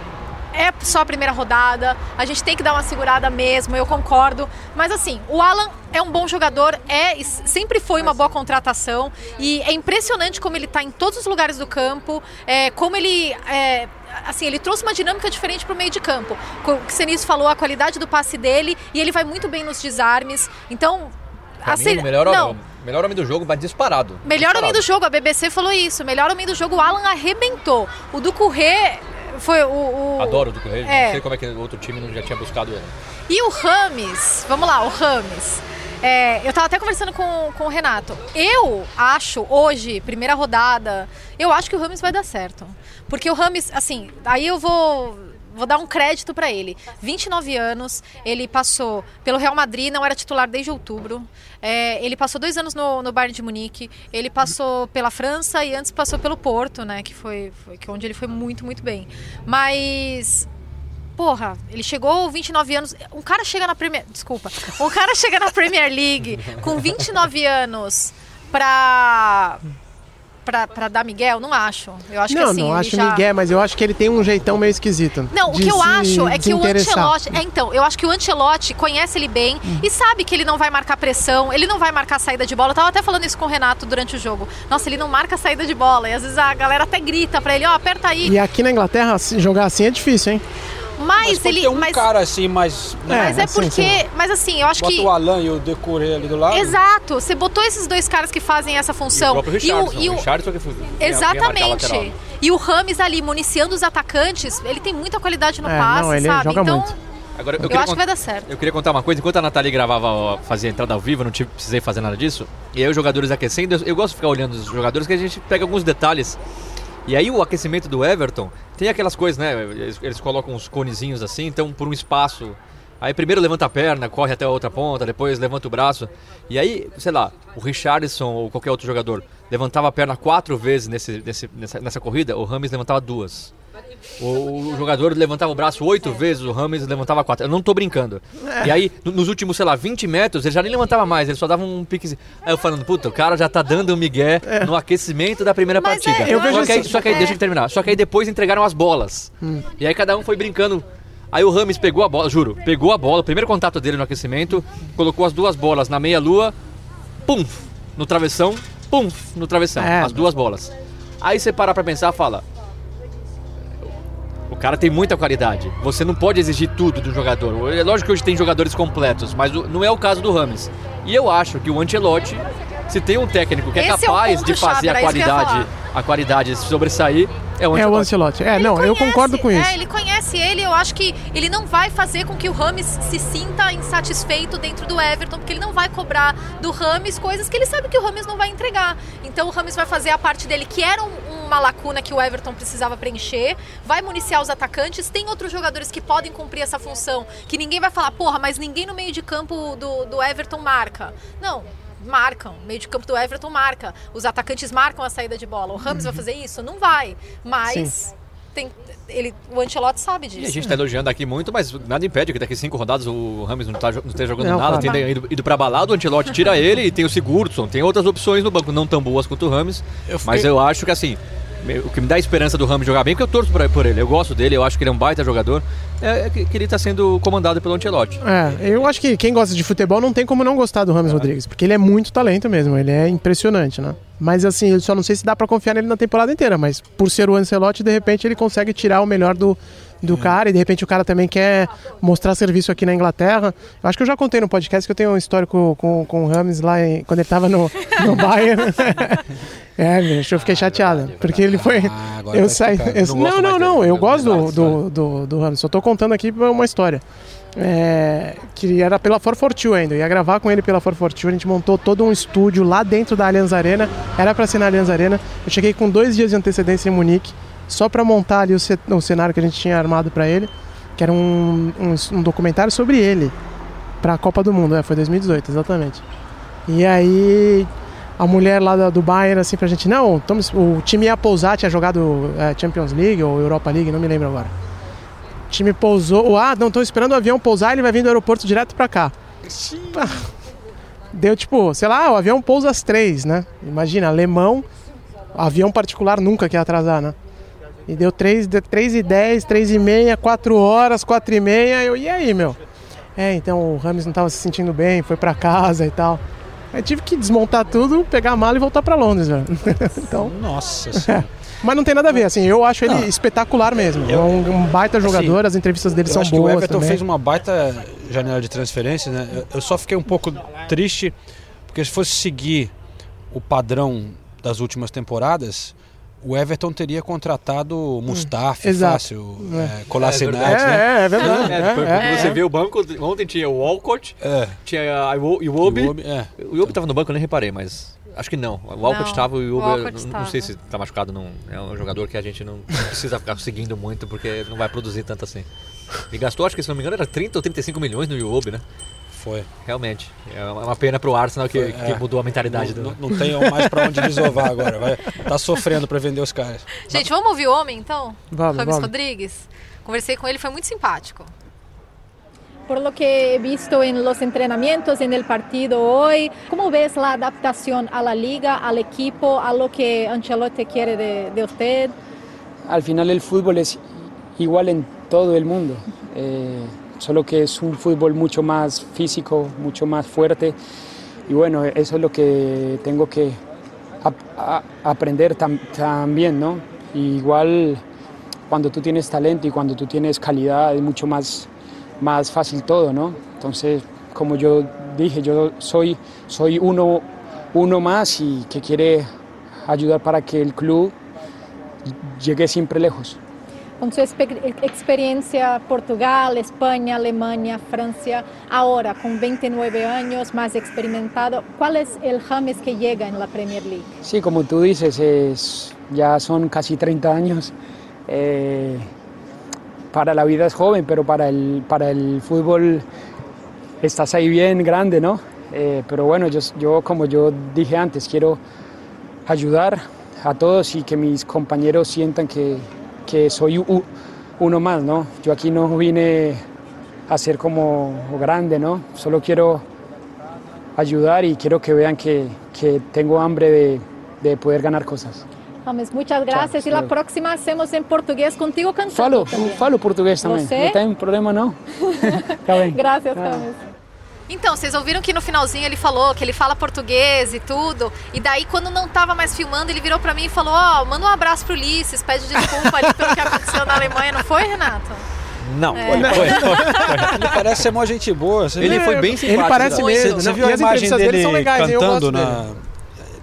[SPEAKER 3] é só a primeira rodada, a gente tem que dar uma segurada mesmo, eu concordo. Mas assim, o Alan é um bom jogador, é sempre foi uma boa contratação e é impressionante como ele está em todos os lugares do campo, é, como ele é, assim, ele trouxe uma dinâmica diferente pro meio de campo. O que o Senise falou, a qualidade do passe dele, e ele vai muito bem nos desarmes. Então,
[SPEAKER 4] Pra
[SPEAKER 3] assim,
[SPEAKER 4] mim, o melhor,
[SPEAKER 3] não,
[SPEAKER 4] o melhor homem do jogo, mas disparado.
[SPEAKER 3] Melhor homem
[SPEAKER 4] Disparado.
[SPEAKER 3] do jogo, a BBC falou isso. Melhor homem do jogo, o Alan arrebentou. O do Corrê foi o. o-
[SPEAKER 4] Adoro o do Correio,
[SPEAKER 3] É.
[SPEAKER 4] não sei como é que o outro time não já tinha buscado ele.
[SPEAKER 3] E o Rames, vamos lá, o Rames. É, eu tava até conversando com, com o Renato. Eu acho, hoje, primeira rodada, eu acho que o Rames vai dar certo. Porque o Rames, assim, aí eu vou. Vou dar um crédito pra ele. 29 anos, ele passou pelo Real Madrid, não era titular desde outubro. É, ele passou dois anos no, no Bayern de Munique. Ele passou pela França e antes passou pelo Porto, né? Que foi, foi que onde ele foi muito, muito bem. Mas Porra, ele chegou 29 anos. Um cara chega na Premier. Desculpa. Um cara chega na Premier League com 29 anos pra. Pra, pra dar Miguel, não acho. Eu acho
[SPEAKER 2] não,
[SPEAKER 3] que assim.
[SPEAKER 2] não
[SPEAKER 3] ele
[SPEAKER 2] acho
[SPEAKER 3] já...
[SPEAKER 2] Miguel, mas eu acho que ele tem um jeitão meio esquisito.
[SPEAKER 3] Não, o que eu acho é que o. Ancelotti. É, então, eu acho que o Ancelotti conhece ele bem e sabe que ele não vai marcar pressão, ele não vai marcar saída de bola. Eu tava até falando isso com o Renato durante o jogo. Nossa, ele não marca saída de bola. E às vezes a galera até grita pra ele, ó, aperta aí.
[SPEAKER 2] E aqui na Inglaterra, se jogar assim é difícil, hein?
[SPEAKER 3] Mas,
[SPEAKER 5] Pode
[SPEAKER 3] ele.
[SPEAKER 5] ter um
[SPEAKER 3] mas,
[SPEAKER 5] cara assim, mas...
[SPEAKER 3] mas é porque. Mas assim, eu acho
[SPEAKER 5] Bota
[SPEAKER 3] que.
[SPEAKER 5] o Alan e o Decoré ali do lado.
[SPEAKER 3] Exato, você botou esses dois caras que fazem essa
[SPEAKER 4] o
[SPEAKER 3] função.
[SPEAKER 4] próprio
[SPEAKER 3] E o,
[SPEAKER 4] Richardson.
[SPEAKER 3] e
[SPEAKER 4] o
[SPEAKER 3] o-
[SPEAKER 4] Richardson que foi.
[SPEAKER 3] Exatamente. E o Rames ali municiando os atacantes, ele tem muita qualidade no
[SPEAKER 4] É,
[SPEAKER 3] passe,
[SPEAKER 4] não, ele
[SPEAKER 3] sabe?
[SPEAKER 4] joga
[SPEAKER 3] então,
[SPEAKER 4] muito. Agora, eu,
[SPEAKER 3] eu,
[SPEAKER 4] queria
[SPEAKER 3] acho que vai dar certo.
[SPEAKER 4] Eu queria contar uma coisa. Enquanto a Nathalie gravava, ó, fazia a entrada ao vivo, não tive, precisei fazer nada disso. E aí os jogadores aquecendo, eu, eu gosto de ficar olhando os jogadores, que a gente pega alguns detalhes. E aí o aquecimento do Everton, tem aquelas coisas, né? Eles, eles colocam uns conezinhos assim, então por um espaço. Aí primeiro levanta a perna, corre até a outra ponta, depois levanta o braço. E aí, sei lá, o Richardson ou qualquer outro jogador levantava a perna quatro vezes nesse, nesse- nessa, nessa corrida, o Rames levantava duas. O, o jogador levantava o braço oito vezes, o Rames levantava quatro. Eu não tô brincando.
[SPEAKER 11] É.
[SPEAKER 4] E aí, no- nos últimos, sei lá, 20 metros, ele já nem levantava mais, ele só dava um piquezinho. Aí eu falando, puta, o cara já tá dando um migué no aquecimento da primeira
[SPEAKER 2] Mas
[SPEAKER 4] partida.
[SPEAKER 2] é, eu vejo
[SPEAKER 4] só, que aí,
[SPEAKER 2] isso-
[SPEAKER 4] só que aí,
[SPEAKER 2] é.
[SPEAKER 4] deixa eu terminar. Só que aí depois entregaram as bolas.
[SPEAKER 2] Hum.
[SPEAKER 4] E aí cada um foi brincando. Aí o Rames pegou a bola, juro, pegou a bola, o primeiro contato dele no aquecimento, colocou as duas bolas na meia-lua, pum, no travessão, pum, no travessão,
[SPEAKER 2] É.
[SPEAKER 4] as duas bolas. Aí você para pra pensar e fala: o cara tem muita qualidade. Você não pode exigir tudo do jogador. É lógico que hoje tem jogadores completos, mas não é o caso do Rames. E eu acho que o Ancelotti, se tem um técnico que é
[SPEAKER 3] Esse é
[SPEAKER 4] capaz de
[SPEAKER 3] ponto-chave,
[SPEAKER 4] fazer a
[SPEAKER 3] eu ia
[SPEAKER 4] qualidade, a qualidade sobressair, é o
[SPEAKER 2] É
[SPEAKER 4] Ancelotti.
[SPEAKER 2] o Ancelotti. É, não, eu concordo com isso.
[SPEAKER 3] É, ele conhece ele, eu acho que ele não vai fazer com que o Rames se sinta insatisfeito dentro do Everton, porque ele não vai cobrar do Rames coisas que ele sabe que o Rames não vai entregar. Então o Rames vai fazer a parte dele, que era um- uma lacuna que o Everton precisava preencher, vai municiar os atacantes, tem outros jogadores que podem cumprir essa função, que ninguém vai falar, porra, mas ninguém no meio de campo do, do Everton marca. Não, marcam. O meio de campo do Everton marca. Os atacantes marcam a saída de bola. O Ramos vai fazer isso? Não vai. Mas
[SPEAKER 4] Sim.
[SPEAKER 3] tem, ele, o Ancelotti sabe
[SPEAKER 4] E
[SPEAKER 3] disso.
[SPEAKER 4] a gente tá elogiando aqui muito, mas nada impede que daqui cinco rodadas o Rames não, tá, não esteja jogando
[SPEAKER 2] Não,
[SPEAKER 4] nada,
[SPEAKER 2] claro.
[SPEAKER 4] tenha ido, ido pra balada, o Ancelotti tira ele e tem o Sigurdsson, tem outras opções no banco, não tão boas quanto o Rames, mas eu acho que assim, o que me dá esperança do Rames jogar bem, porque eu torço por, por ele, eu gosto dele, eu acho que ele é um baita jogador, é, é que, que ele tá sendo comandado pelo Ancelotti.
[SPEAKER 2] É, eu acho que quem gosta de futebol não tem como não gostar do Rames Rodrigues, porque ele é muito talento mesmo, ele é impressionante, né? Mas assim, eu só não sei se dá pra confiar nele na temporada inteira, mas por ser o Ancelotti, de repente ele consegue tirar o melhor do, do cara e de repente o cara também quer mostrar serviço aqui na Inglaterra. Eu acho que eu já contei no podcast que eu tenho um histórico com, com o Rames lá em- quando ele tava no, no Bayern. É, bicho, eu fiquei chateado. Porque ele foi.
[SPEAKER 1] agora
[SPEAKER 2] eu saí. eu-
[SPEAKER 1] Não
[SPEAKER 2] não, não. Eu gosto do, do, do, do Ramos. Só tô contando aqui uma história. É, que era pela 442 ainda. Ia gravar com ele pela 442. A gente montou todo um estúdio lá dentro da Allianz Arena. Era pra ser na Allianz Arena. Eu cheguei com dois dias de antecedência em Munique. Só pra montar ali o, o cenário que a gente tinha armado pra ele. Que era um, um, um documentário sobre ele. Pra Copa do Mundo. É, foi 2018, exatamente. E aí a mulher lá do Bayern, assim, pra gente, não, o time ia pousar, tinha jogado é, Champions League ou Europa League, não me lembro agora. O time pousou, ah, não, tô esperando o avião pousar, ele vai vir do aeroporto direto pra cá. Deu tipo, sei lá, o avião pousa às três, né? Imagina, alemão, avião particular nunca quer atrasar, né? E deu 3, deu 3 e 10, 3 e meia, 4 horas, 4 e meia, eu, e aí, meu? É, então o Rames não tava se sentindo bem, foi pra casa e tal. Aí tive que desmontar tudo, pegar a mala e voltar pra Londres, velho. então.
[SPEAKER 1] Nossa senhora.
[SPEAKER 2] Mas não tem nada a ver, assim, eu acho ele
[SPEAKER 1] Não.
[SPEAKER 2] espetacular mesmo. É um, baita jogador, as entrevistas dele
[SPEAKER 1] Eu
[SPEAKER 2] são
[SPEAKER 1] acho que o
[SPEAKER 2] boas
[SPEAKER 1] Everton
[SPEAKER 2] também.
[SPEAKER 1] fez uma baita janela de transferências, né? Eu- Eu só fiquei um pouco triste porque se fosse seguir o padrão das últimas temporadas, o Everton teria contratado o Mustafa,
[SPEAKER 2] exato.
[SPEAKER 1] fácil,
[SPEAKER 2] É.
[SPEAKER 1] é, Kolasinac,
[SPEAKER 2] É,
[SPEAKER 1] né?
[SPEAKER 2] é, é verdade.
[SPEAKER 4] É,
[SPEAKER 2] É, é,
[SPEAKER 4] você
[SPEAKER 2] é.
[SPEAKER 4] vê o banco, ontem tinha o Walcott,
[SPEAKER 1] É.
[SPEAKER 4] tinha a Iwo- Iwobi.
[SPEAKER 1] É.
[SPEAKER 4] O Iwobi tava no banco, eu nem reparei, mas acho que não. O Walcott estava e o
[SPEAKER 3] o
[SPEAKER 4] Iwobi, não, não sei se
[SPEAKER 3] estava.
[SPEAKER 4] tá machucado, não. É um jogador que a gente não precisa ficar seguindo muito, porque não vai produzir tanto assim. E gastou, acho que se não me engano, era 30 ou 35 milhões no Iwobi, né?
[SPEAKER 1] Foi.
[SPEAKER 4] Realmente. É uma pena pro Arsenal que,
[SPEAKER 1] Foi,
[SPEAKER 4] que
[SPEAKER 1] é.
[SPEAKER 4] mudou a mentalidade
[SPEAKER 1] Não,
[SPEAKER 4] do.
[SPEAKER 1] não, não tem mais pra onde desovar agora. Vai, tá sofrendo pra vender os caras.
[SPEAKER 3] Gente, vamos ouvir o homem então?
[SPEAKER 2] Vamos,
[SPEAKER 3] Fabio
[SPEAKER 2] vamos.
[SPEAKER 3] Rodrigues. Conversei com ele, foi muito simpático.
[SPEAKER 11] Por lo que he visto en los entrenamientos, en el partido hoy, ¿cómo ves la adaptación a la liga, al equipo, a lo que Ancelotti quiere de, de usted?
[SPEAKER 12] Al final el fútbol es igual en todo el mundo, eh, solo que es un fútbol mucho más físico, mucho más fuerte y bueno, eso es lo que tengo que aprender tam- también, ¿no? Igual cuando tú tienes talento y cuando tú tienes calidad es mucho más, más fácil todo, ¿no? Entonces, como yo dije, yo soy, soy uno, uno más y que quiere ayudar para que el club llegue siempre lejos.
[SPEAKER 11] Con su expe- experiencia Portugal, España, Alemania, Francia, ahora con 29 años, más experimentado, ¿cuál es el James que llega en la Premier League?
[SPEAKER 12] Sí, como tú dices, es, ya son casi 30 años. Eh, para la vida es joven, pero para el, para el fútbol estás ahí bien grande, ¿no? Eh, pero bueno, yo, yo, como yo dije antes, quiero ayudar a todos y que mis compañeros sientan que, que soy u- uno más, ¿no? Yo aquí no vine a ser como grande, ¿no? Solo quiero ayudar y quiero que vean que, que tengo hambre de, de poder ganar cosas.
[SPEAKER 11] James, muchas gracias. y la
[SPEAKER 12] Chao.
[SPEAKER 11] próxima hacemos en portugués contigo cantando.
[SPEAKER 12] Falo,
[SPEAKER 11] también.
[SPEAKER 12] falo português também.
[SPEAKER 11] Você?
[SPEAKER 12] Não tem problema bem.
[SPEAKER 11] Gracias. James.
[SPEAKER 3] Então, vocês ouviram que no finalzinho ele falou que ele fala português e tudo. E daí, quando não tava mais filmando, ele virou pra mim e falou: Ó, manda um abraço pro Ulisses, pede desculpa ali pelo que aconteceu na Alemanha, não foi, Renato?
[SPEAKER 4] Não,
[SPEAKER 3] É.
[SPEAKER 4] foi, foi.
[SPEAKER 1] Ele parece ser mó gente boa. Você
[SPEAKER 4] Ele
[SPEAKER 1] viu?
[SPEAKER 4] foi bem simpático.
[SPEAKER 2] Ele parece
[SPEAKER 1] Você,
[SPEAKER 2] mesmo.
[SPEAKER 1] você
[SPEAKER 2] não,
[SPEAKER 1] viu a
[SPEAKER 2] as
[SPEAKER 1] imagem dele
[SPEAKER 2] dele são legais,
[SPEAKER 1] cantando
[SPEAKER 2] gosto
[SPEAKER 1] na.
[SPEAKER 2] dele.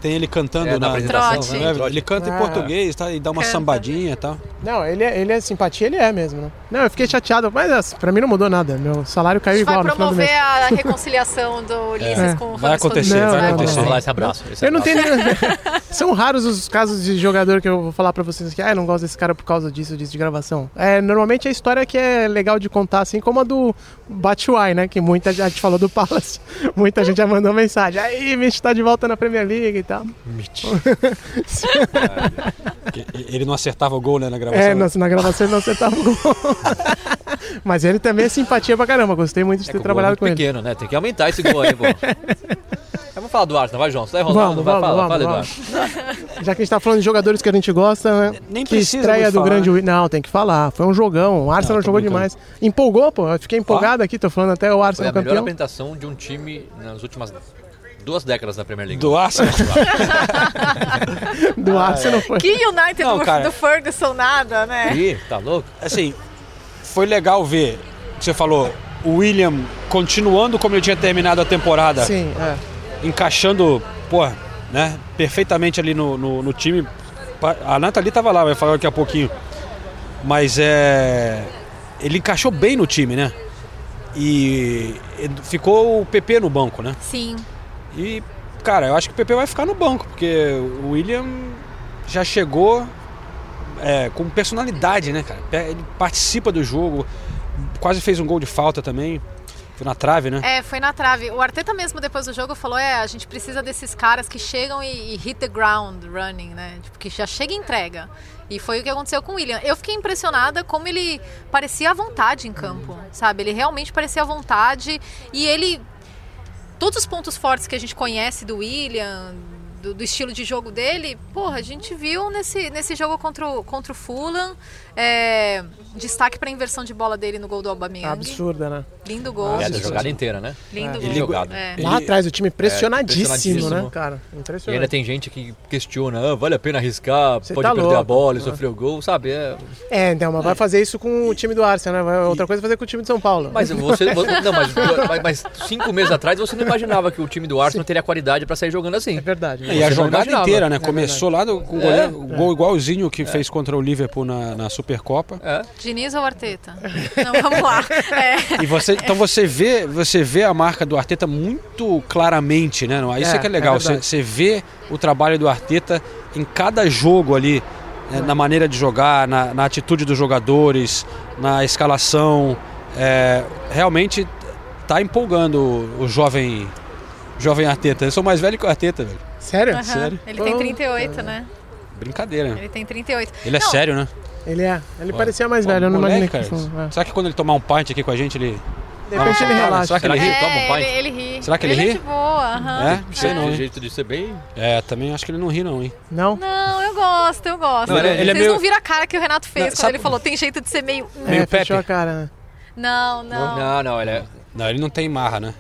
[SPEAKER 1] Tem ele cantando
[SPEAKER 4] É, na
[SPEAKER 1] na,
[SPEAKER 4] apresentação,
[SPEAKER 3] Trote.
[SPEAKER 4] né?
[SPEAKER 1] É, Ele canta em
[SPEAKER 2] Ah.
[SPEAKER 1] português, tá? E dá uma
[SPEAKER 3] Canta.
[SPEAKER 1] sambadinha e tal.
[SPEAKER 2] Não, ele é, ele é simpatia, ele é mesmo, né? Não, eu fiquei chateado, mas assim, pra mim não mudou nada. Meu salário caiu
[SPEAKER 3] vai
[SPEAKER 2] igual no final do mês.
[SPEAKER 3] promover a reconciliação do Ulisses
[SPEAKER 2] É.
[SPEAKER 3] com o
[SPEAKER 1] Vai acontecer.
[SPEAKER 2] Não,
[SPEAKER 1] vai
[SPEAKER 2] não,
[SPEAKER 1] acontecer.
[SPEAKER 2] não.
[SPEAKER 4] Rolar esse abraço. esse
[SPEAKER 2] Eu não
[SPEAKER 4] abraço.
[SPEAKER 2] tenho. São raros os casos de jogador que eu vou falar pra vocês que ah, eu não gosto desse cara por causa disso, disso de gravação. É, normalmente a história que é legal de contar, assim como a do Batshuayi, né? Que muita gente falou do Palace. Muita gente já mandou mensagem. Aí, Mitch tá de volta na Premier League e tal.
[SPEAKER 1] Que Ele não acertava o gol, né, na gravação.
[SPEAKER 2] É, na, na gravação ele não acertava o gol. Mas ele também é simpatia pra caramba. Gostei muito de
[SPEAKER 4] É
[SPEAKER 2] ter
[SPEAKER 4] é
[SPEAKER 2] trabalhado
[SPEAKER 4] muito
[SPEAKER 2] com ele.
[SPEAKER 4] pequeno, né? Tem que aumentar esse gol aí, pô. Vamos falar do Arsenal, vai, João. Você tá enrolando,
[SPEAKER 2] Vamos,
[SPEAKER 4] vai,
[SPEAKER 2] vamos,
[SPEAKER 4] fala,
[SPEAKER 2] vamos,
[SPEAKER 4] fala,
[SPEAKER 2] vamos.
[SPEAKER 4] Eduardo.
[SPEAKER 2] Já que a gente tá falando de jogadores que a gente gosta, né?
[SPEAKER 1] Nem
[SPEAKER 2] que
[SPEAKER 1] precisa
[SPEAKER 2] estreia
[SPEAKER 1] muito
[SPEAKER 2] do
[SPEAKER 1] falar.
[SPEAKER 2] grande. Wi- Não, tem que falar. Foi um jogão. O Arsenal
[SPEAKER 1] Não,
[SPEAKER 2] jogou
[SPEAKER 1] brincando.
[SPEAKER 2] demais. Empolgou, pô. Eu fiquei empolgado aqui, tô falando até o
[SPEAKER 4] Foi
[SPEAKER 2] Arsenal
[SPEAKER 4] a melhor
[SPEAKER 2] campeão.
[SPEAKER 4] apresentação de um time nas últimas duas décadas da Premier League.
[SPEAKER 1] Do Arsenal.
[SPEAKER 2] Do Arsenal foi.
[SPEAKER 3] Que United
[SPEAKER 1] Não,
[SPEAKER 3] do,
[SPEAKER 1] cara.
[SPEAKER 3] do Ferguson nada, né?
[SPEAKER 4] Ih, tá louco?
[SPEAKER 1] Assim, foi legal ver. Você falou, o William continuando como ele tinha terminado a temporada.
[SPEAKER 2] Sim, é.
[SPEAKER 1] encaixando, pô, né, perfeitamente ali no, no, no time. A Nathalie tava lá, vai falar daqui a pouquinho. Mas é. Ele encaixou bem no time, né? E e ficou o PP no banco, né?
[SPEAKER 3] Sim.
[SPEAKER 1] E, cara, eu acho que o PP vai ficar no banco, porque o William já chegou é, com personalidade, né, cara? Ele participa do jogo, quase fez um gol de falta também. Foi na trave, né?
[SPEAKER 3] É, foi na trave. O Arteta mesmo, depois do jogo, falou: é, a gente precisa desses caras que chegam e, e hit the ground running, né? Tipo, que já chega e entrega. E foi o que aconteceu com o William. Eu fiquei impressionada como ele parecia à vontade em campo, sabe? Ele realmente parecia à vontade e ele. Todos os pontos fortes que a gente conhece do William, do, do estilo de jogo dele, porra, a gente viu nesse, nesse jogo contra o, contra o Fulham. É, destaque para a inversão de bola dele no gol do Aubameyang.
[SPEAKER 2] Absurda, né?
[SPEAKER 3] Lindo gol.
[SPEAKER 4] É, da jogada inteira, né?
[SPEAKER 3] Lindo
[SPEAKER 4] Ele
[SPEAKER 3] gol.
[SPEAKER 4] jogado.
[SPEAKER 3] É.
[SPEAKER 2] Lá atrás, o time
[SPEAKER 4] É,
[SPEAKER 2] pressionadíssimo,
[SPEAKER 4] impressionadíssimo.
[SPEAKER 2] né, cara?
[SPEAKER 4] E
[SPEAKER 2] Impressionante.
[SPEAKER 4] ainda tem gente que questiona, ah, vale a pena arriscar,
[SPEAKER 2] Você
[SPEAKER 4] pode
[SPEAKER 2] tá
[SPEAKER 4] perder a
[SPEAKER 2] louco.
[SPEAKER 4] bola e
[SPEAKER 2] Ah.
[SPEAKER 4] sofrer o gol, sabe? É...
[SPEAKER 2] É, então, mas vai fazer isso com o time do Arsenal, né? Outra coisa é fazer com o time de São Paulo.
[SPEAKER 4] Mas você. Não, mas, mas- cinco meses atrás você não imaginava que o time do Arsenal teria qualidade pra sair jogando assim. É
[SPEAKER 2] verdade.
[SPEAKER 1] E a jogada inteira, né? Começou lá com o
[SPEAKER 4] É.
[SPEAKER 1] goleiro, gol igualzinho que fez contra o Liverpool na, na Supercopa.
[SPEAKER 3] Diniz ou Arteta? Não, vamos lá. É.
[SPEAKER 1] E você, então você vê, você vê a marca do Arteta muito claramente, né? Isso é,
[SPEAKER 2] É,
[SPEAKER 1] que é legal.
[SPEAKER 2] é
[SPEAKER 1] você, você vê o trabalho do Arteta em cada jogo ali, né, na maneira de jogar, na, na atitude dos jogadores, na escalação. É, realmente tá empolgando o, o jovem, jovem Arteta. Eu sou mais velho que o Arteta, velho.
[SPEAKER 2] Sério?
[SPEAKER 3] Aham.
[SPEAKER 1] Sério.
[SPEAKER 3] Ele tem 38, né?
[SPEAKER 1] Brincadeira.
[SPEAKER 3] Ele tem 38.
[SPEAKER 1] Ele é
[SPEAKER 3] Não,
[SPEAKER 1] sério, né?
[SPEAKER 2] Ele é. Ele
[SPEAKER 1] Pô,
[SPEAKER 2] parecia mais velho, eu não
[SPEAKER 1] moleque,
[SPEAKER 2] imaginei que
[SPEAKER 1] cara.
[SPEAKER 2] fosse. é.
[SPEAKER 1] Será que quando ele tomar um pint aqui com a gente, ele.
[SPEAKER 2] De repente ele relaxa.
[SPEAKER 1] Será que ele ri?
[SPEAKER 3] É,
[SPEAKER 1] Toma um pint?
[SPEAKER 3] ele, ele ri.
[SPEAKER 1] Será que ele,
[SPEAKER 3] ele
[SPEAKER 1] ri?
[SPEAKER 3] é de boa, aham.
[SPEAKER 1] É? Não sei não.
[SPEAKER 4] Tem
[SPEAKER 1] hein?
[SPEAKER 4] jeito de ser bem.
[SPEAKER 1] É, também acho que ele não ri, não, hein?
[SPEAKER 2] Não?
[SPEAKER 3] Não, eu gosto, eu gosto.
[SPEAKER 1] Não, ele é- ele é
[SPEAKER 3] Vocês
[SPEAKER 1] meio-
[SPEAKER 3] não viram a cara que o Renato fez
[SPEAKER 1] Não,
[SPEAKER 3] quando
[SPEAKER 1] sabe-
[SPEAKER 3] ele falou, tem jeito de ser meio...
[SPEAKER 1] Meio
[SPEAKER 2] é,
[SPEAKER 1] Pepe.
[SPEAKER 2] fechou a cara, né?
[SPEAKER 3] Não, não.
[SPEAKER 4] Não, não, ele é.
[SPEAKER 1] Não, ele não tem marra, né?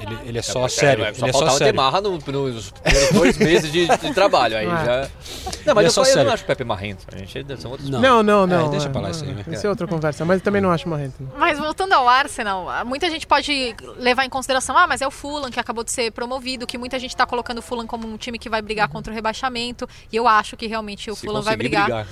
[SPEAKER 1] Ele, ele é só
[SPEAKER 4] É,
[SPEAKER 1] sério.
[SPEAKER 4] é, só
[SPEAKER 1] ele é só
[SPEAKER 4] faltava ter
[SPEAKER 1] sério.
[SPEAKER 4] marra no- nos primeiros dois meses de, de trabalho. Aí
[SPEAKER 2] Ah.
[SPEAKER 4] já. Não,
[SPEAKER 1] Ele
[SPEAKER 4] mas
[SPEAKER 1] é
[SPEAKER 4] eu,
[SPEAKER 1] só
[SPEAKER 4] só, eu
[SPEAKER 1] sério.
[SPEAKER 4] não acho o Pepe marrento. A gente são outros.
[SPEAKER 1] Não.
[SPEAKER 2] Não, não, não.
[SPEAKER 1] É, deixa
[SPEAKER 2] é,
[SPEAKER 1] pra lá isso aí, né?
[SPEAKER 2] Isso é outra conversa, mas eu também não acho marrento. não.
[SPEAKER 3] Mas voltando ao Arsenal, muita gente pode levar em consideração, ah, mas é o Fulham que acabou de ser promovido, que muita gente está colocando o Fulham como um time que vai brigar contra o rebaixamento, e eu acho que realmente o
[SPEAKER 4] Se
[SPEAKER 3] Fulham vai
[SPEAKER 4] conseguir
[SPEAKER 3] brigar,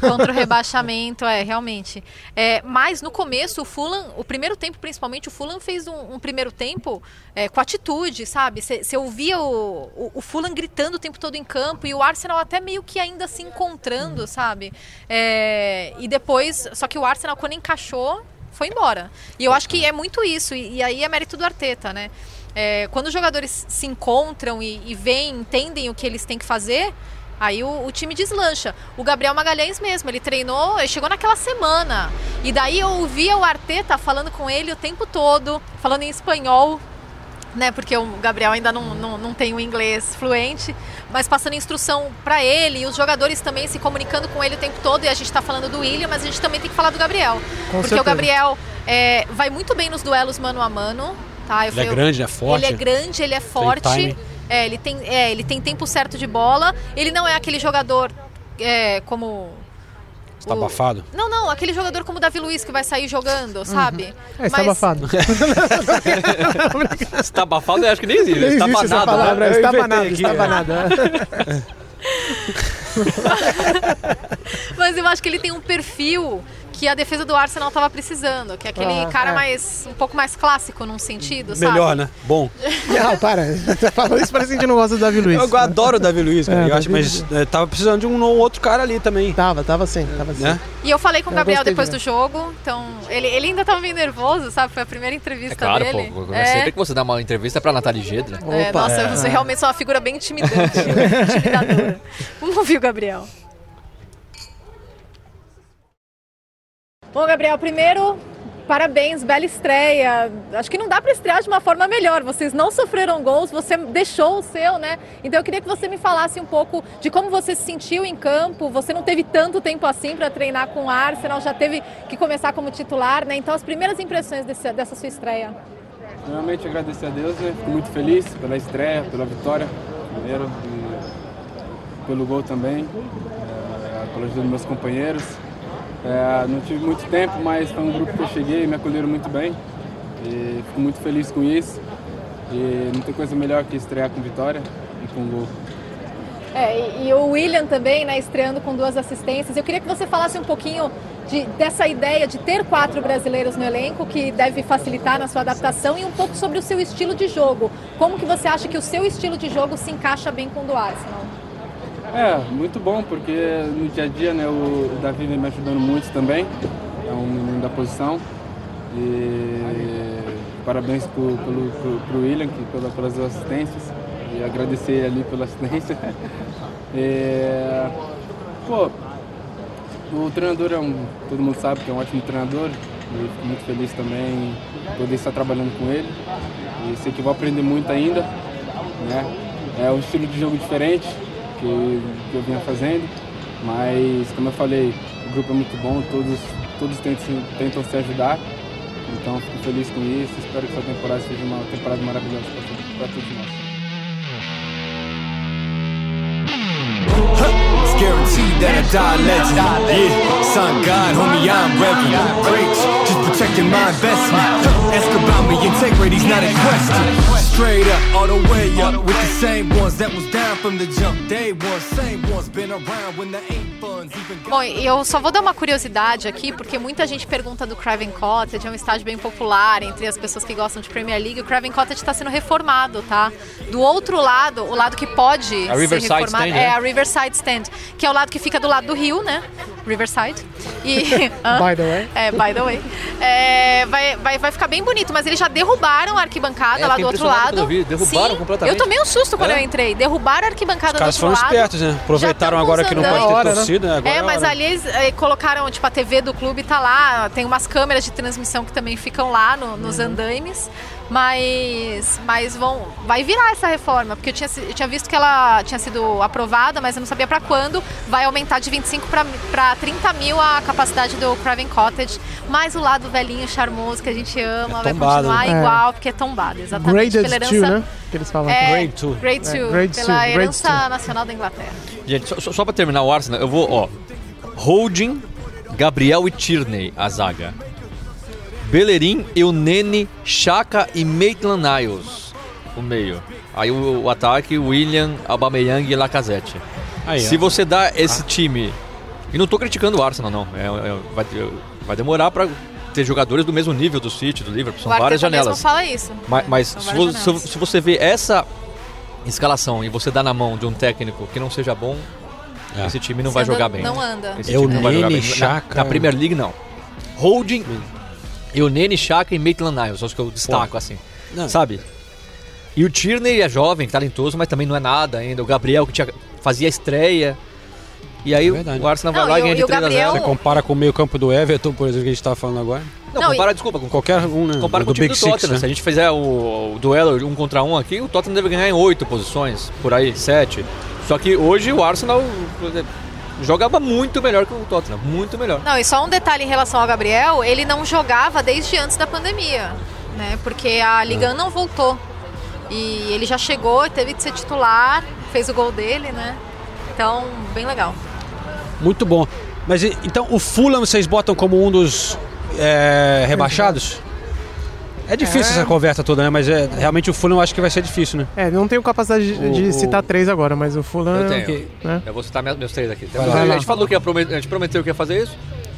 [SPEAKER 3] contra o rebaixamento, é, realmente. É, mas no começo, o Fulham, o primeiro tempo principalmente, o Fulham fez um, um primeiro tempo é, com atitude, sabe? Você ouvia o, o, o Fulham gritando o tempo todo em campo, e o Arsenal até meio que ainda se encontrando, sabe? É, e depois, só que o Arsenal quando encaixou, foi embora. E eu acho que é muito isso, e, e aí é mérito do Arteta, né? É, quando os jogadores se encontram e, e veem, entendem o que eles têm que fazer, aí o, o time deslancha. O Gabriel Magalhães mesmo, ele treinou, ele chegou naquela semana. E daí eu ouvia o Arteta falando com ele o tempo todo, falando em espanhol, né? Porque o Gabriel ainda não, não, não tem o inglês fluente, mas passando instrução para ele e os jogadores também se comunicando com ele o tempo todo. E a gente tá falando do William, mas a gente também tem que falar do Gabriel.
[SPEAKER 2] Com
[SPEAKER 3] porque
[SPEAKER 2] certeza.
[SPEAKER 3] o Gabriel é, vai muito bem nos duelos mano a mano. Tá? Eu
[SPEAKER 1] Ele é
[SPEAKER 3] fui-
[SPEAKER 1] grande, é forte.
[SPEAKER 3] Ele é grande, ele é forte. É, ele tem, é, ele tem tempo certo de bola. Ele não é aquele jogador é, como.
[SPEAKER 1] Você tá
[SPEAKER 3] o-
[SPEAKER 1] abafado?
[SPEAKER 3] Não, não, aquele jogador como o Davi Luiz que vai sair jogando, sabe?
[SPEAKER 2] É, está abafado.
[SPEAKER 4] Está abafado, eu acho que nem existe.
[SPEAKER 2] Nem
[SPEAKER 4] Está
[SPEAKER 2] existe essa
[SPEAKER 4] banado.
[SPEAKER 2] palavra, está banado,
[SPEAKER 4] aqui,
[SPEAKER 2] está banado.
[SPEAKER 3] Mas eu acho que ele tem um perfil que a defesa do Arsenal tava precisando, que é aquele
[SPEAKER 2] Ah,
[SPEAKER 3] cara
[SPEAKER 2] é.
[SPEAKER 3] mais um pouco mais clássico num sentido, sabe?
[SPEAKER 1] Melhor, né? Bom.
[SPEAKER 2] Não, para. Você falou isso, parece que a gente não gosta do Davi Luiz.
[SPEAKER 1] Eu adoro o Davi Luiz, cara.
[SPEAKER 2] É,
[SPEAKER 1] eu acho, mas é, tava precisando de um ou outro cara ali também.
[SPEAKER 2] Tava, tava sim, tava sim.
[SPEAKER 1] Né?
[SPEAKER 3] E eu falei com o Gabriel depois
[SPEAKER 2] de
[SPEAKER 3] do jogo, então ele, ele ainda tava meio nervoso, sabe? Foi a primeira entrevista
[SPEAKER 4] É claro,
[SPEAKER 3] dele.
[SPEAKER 4] pô.
[SPEAKER 3] É.
[SPEAKER 4] Sempre que você dá uma entrevista pra Nathalie Gedra.
[SPEAKER 3] É, nossa,
[SPEAKER 2] é.
[SPEAKER 3] você realmente é uma figura bem intimidante, intimidadora. Vamos ouvir o Gabriel. Bom, Gabriel, primeiro, parabéns, bela estreia. Acho que não dá para estrear de uma forma melhor. Vocês não sofreram gols, você deixou o seu, né? Então eu queria que você me falasse um pouco de como você se sentiu em campo. Você não teve tanto tempo assim para treinar com o Arsenal, já teve que começar como titular, né? Então as primeiras impressões desse- dessa sua estreia.
[SPEAKER 13] Primeiramente agradecer a Deus, né? Fico muito feliz pela estreia, pela vitória, primeiro, e pelo gol também, é, pela ajuda dos meus companheiros. É, não tive muito tempo, mas foi um grupo que eu cheguei me acolheram muito bem. E fico muito feliz com isso. E não tem coisa melhor que estrear com vitória e com gol.
[SPEAKER 11] É, e, e o William também, né, estreando com duas assistências. Eu queria que você falasse um pouquinho de- dessa ideia de ter quatro brasileiros no elenco, que deve facilitar na sua adaptação, e um pouco sobre o seu estilo de jogo. Como que você acha que o seu estilo de jogo se encaixa bem com o do Arsenal?
[SPEAKER 13] É, muito bom, porque no dia a dia né, o, Davi vem me ajudando muito também, é um menino da posição. E parabéns pro, pelo, pro, pro William que, pela, pelas assistências e agradecer ali pela assistência. E, pô, o treinador é um. todo mundo sabe que é um ótimo treinador e fico muito feliz também poder estar trabalhando com ele. E sei que vou aprender muito ainda. Né? É um estilo de jogo diferente que, que eu vinha fazendo, mas como eu falei, o grupo é muito bom, todos, todos tentam, tentam se ajudar Então fico feliz com isso, espero que essa temporada seja uma temporada maravilhosa para todos nós.
[SPEAKER 8] Guaranteed that I die legend. Yeah, son God, homie, I'm reverend. Preach, just protecting my investment. Ask about me, integrity's not a question. Straight up, all the way up, with the same ones that was down from the jump. Day one, same ones been around when there ain't funds.
[SPEAKER 3] Bom, e eu só vou dar uma curiosidade aqui, porque muita gente pergunta do Craven Cottage, é um estádio bem popular entre as pessoas que gostam de Premier League. O Craven Cottage está sendo reformado, tá? Do outro lado, o lado que pode
[SPEAKER 4] A
[SPEAKER 3] ser
[SPEAKER 4] Riverside
[SPEAKER 3] reformado
[SPEAKER 4] Stand,
[SPEAKER 3] é
[SPEAKER 4] né?
[SPEAKER 3] a Riverside Stand, que é o lado que fica do lado do rio, né? Riverside. E?
[SPEAKER 2] By the way.
[SPEAKER 3] É, by the way. É, vai, vai, vai ficar bem bonito, mas eles já derrubaram a arquibancada
[SPEAKER 4] É,
[SPEAKER 3] lá do outro lado.
[SPEAKER 4] vi, derrubaram
[SPEAKER 3] Sim,
[SPEAKER 4] completamente.
[SPEAKER 3] Eu tomei um susto quando
[SPEAKER 1] É?
[SPEAKER 3] eu entrei. Derrubaram a arquibancada
[SPEAKER 1] Os caras
[SPEAKER 3] do outro
[SPEAKER 1] foram
[SPEAKER 3] lado.
[SPEAKER 1] espertos, né? Aproveitaram
[SPEAKER 3] Já
[SPEAKER 1] agora que não pode ter
[SPEAKER 2] hora, né?
[SPEAKER 1] torcida, né? Agora
[SPEAKER 3] É, mas
[SPEAKER 1] hora.
[SPEAKER 3] ali eles eh, colocaram, tipo, a TV do clube tá lá, tem umas câmeras de transmissão que também ficam lá no- nos
[SPEAKER 1] Uhum.
[SPEAKER 3] andaimes, mas, mas vão, vai virar essa reforma, porque eu tinha, eu tinha visto que ela tinha sido aprovada, mas eu não sabia pra quando, vai aumentar de 25 pra pra 30 mil a capacidade do Craven Cottage, mas o lado velhinho, charmoso, que a gente ama, vai
[SPEAKER 2] tombado,
[SPEAKER 3] continuar
[SPEAKER 2] né?
[SPEAKER 3] igual, porque é tombado, exatamente,
[SPEAKER 2] Graded
[SPEAKER 3] pela
[SPEAKER 2] 2,
[SPEAKER 3] herança...
[SPEAKER 2] né? Que eles falam.
[SPEAKER 3] É,
[SPEAKER 1] Grade two.
[SPEAKER 3] Grade
[SPEAKER 2] É,
[SPEAKER 3] 2,
[SPEAKER 2] grade
[SPEAKER 3] pela
[SPEAKER 2] two,
[SPEAKER 3] herança
[SPEAKER 2] two.
[SPEAKER 3] nacional da Inglaterra.
[SPEAKER 4] Gente, só, só, pra terminar o Arsenal, eu vou, ó. Holding, Gabriel e Tierney, a zaga. Bellerin, Eunene, Chaka e Maitland Niles, o meio. Aí o, o ataque, William, Aubameyang e Lacazette.
[SPEAKER 1] Aí,
[SPEAKER 4] Se
[SPEAKER 1] ó.
[SPEAKER 4] você dá esse time... E não tô criticando o Arsenal, não. É, é- vai, vai demorar pra ter jogadores do mesmo nível do City, do Liverpool. São
[SPEAKER 3] o
[SPEAKER 4] várias janelas.
[SPEAKER 3] fala isso.
[SPEAKER 4] Mas, mas
[SPEAKER 3] São
[SPEAKER 4] se, vo-
[SPEAKER 3] janelas.
[SPEAKER 4] se você vê essa escalação e você dá na mão de um técnico que não seja bom,
[SPEAKER 1] É.
[SPEAKER 4] esse time não
[SPEAKER 3] Você
[SPEAKER 4] vai
[SPEAKER 3] anda-
[SPEAKER 4] jogar bem.
[SPEAKER 3] não anda.
[SPEAKER 4] Esse
[SPEAKER 1] Eu
[SPEAKER 4] time não vai jogar
[SPEAKER 1] Nene,
[SPEAKER 4] bem. Na- Na, Premier League, não. Holding, eu Nene, Chaka e Maitland Niles, são os que eu destaco, assim.
[SPEAKER 1] Não.
[SPEAKER 4] Sabe? E o Tierney é jovem, talentoso, mas também não é nada ainda. O Gabriel que tinha, fazia estreia. E aí
[SPEAKER 1] É
[SPEAKER 4] o Arsenal vai lá
[SPEAKER 3] e
[SPEAKER 4] e
[SPEAKER 3] o-
[SPEAKER 4] ganha
[SPEAKER 3] e
[SPEAKER 4] de
[SPEAKER 3] o
[SPEAKER 4] 3 a 0.
[SPEAKER 3] Gabriel-
[SPEAKER 1] Você compara com o meio campo do Everton, por exemplo, que a gente tava falando agora.
[SPEAKER 4] Não,
[SPEAKER 3] Não,
[SPEAKER 4] compara, desculpa, com
[SPEAKER 1] Qualquer um, né?
[SPEAKER 4] Compara
[SPEAKER 1] do
[SPEAKER 4] com o time
[SPEAKER 1] Big
[SPEAKER 4] do
[SPEAKER 1] Six,
[SPEAKER 4] Tottenham.
[SPEAKER 1] né?
[SPEAKER 4] Se a gente fizer o, o duelo um contra um aqui, o Tottenham deve ganhar em oito posições, por aí, sete. Só que hoje o Arsenal jogava muito melhor que o Tottenham, muito melhor.
[SPEAKER 3] Não, e só um detalhe em relação ao Gabriel, ele não jogava desde antes da pandemia, né? Porque a Liga 1 não voltou. E ele já chegou, teve que ser titular, fez o gol dele, né? Então, bem legal.
[SPEAKER 1] Muito bom. Mas então o Fulham vocês botam como um dos é, rebaixados? É difícil
[SPEAKER 2] É.
[SPEAKER 1] essa conversa toda, né? Mas é, realmente o Fulham eu acho que vai ser difícil, né?
[SPEAKER 2] É, não tenho capacidade de, de
[SPEAKER 4] O-
[SPEAKER 2] citar três agora, mas o Fulham.
[SPEAKER 4] Eu tenho.
[SPEAKER 2] ok, né?
[SPEAKER 4] Eu vou citar meus, três aqui.
[SPEAKER 1] Vai lá.
[SPEAKER 4] a gente falou que ia promet- a gente prometeu que ia fazer isso.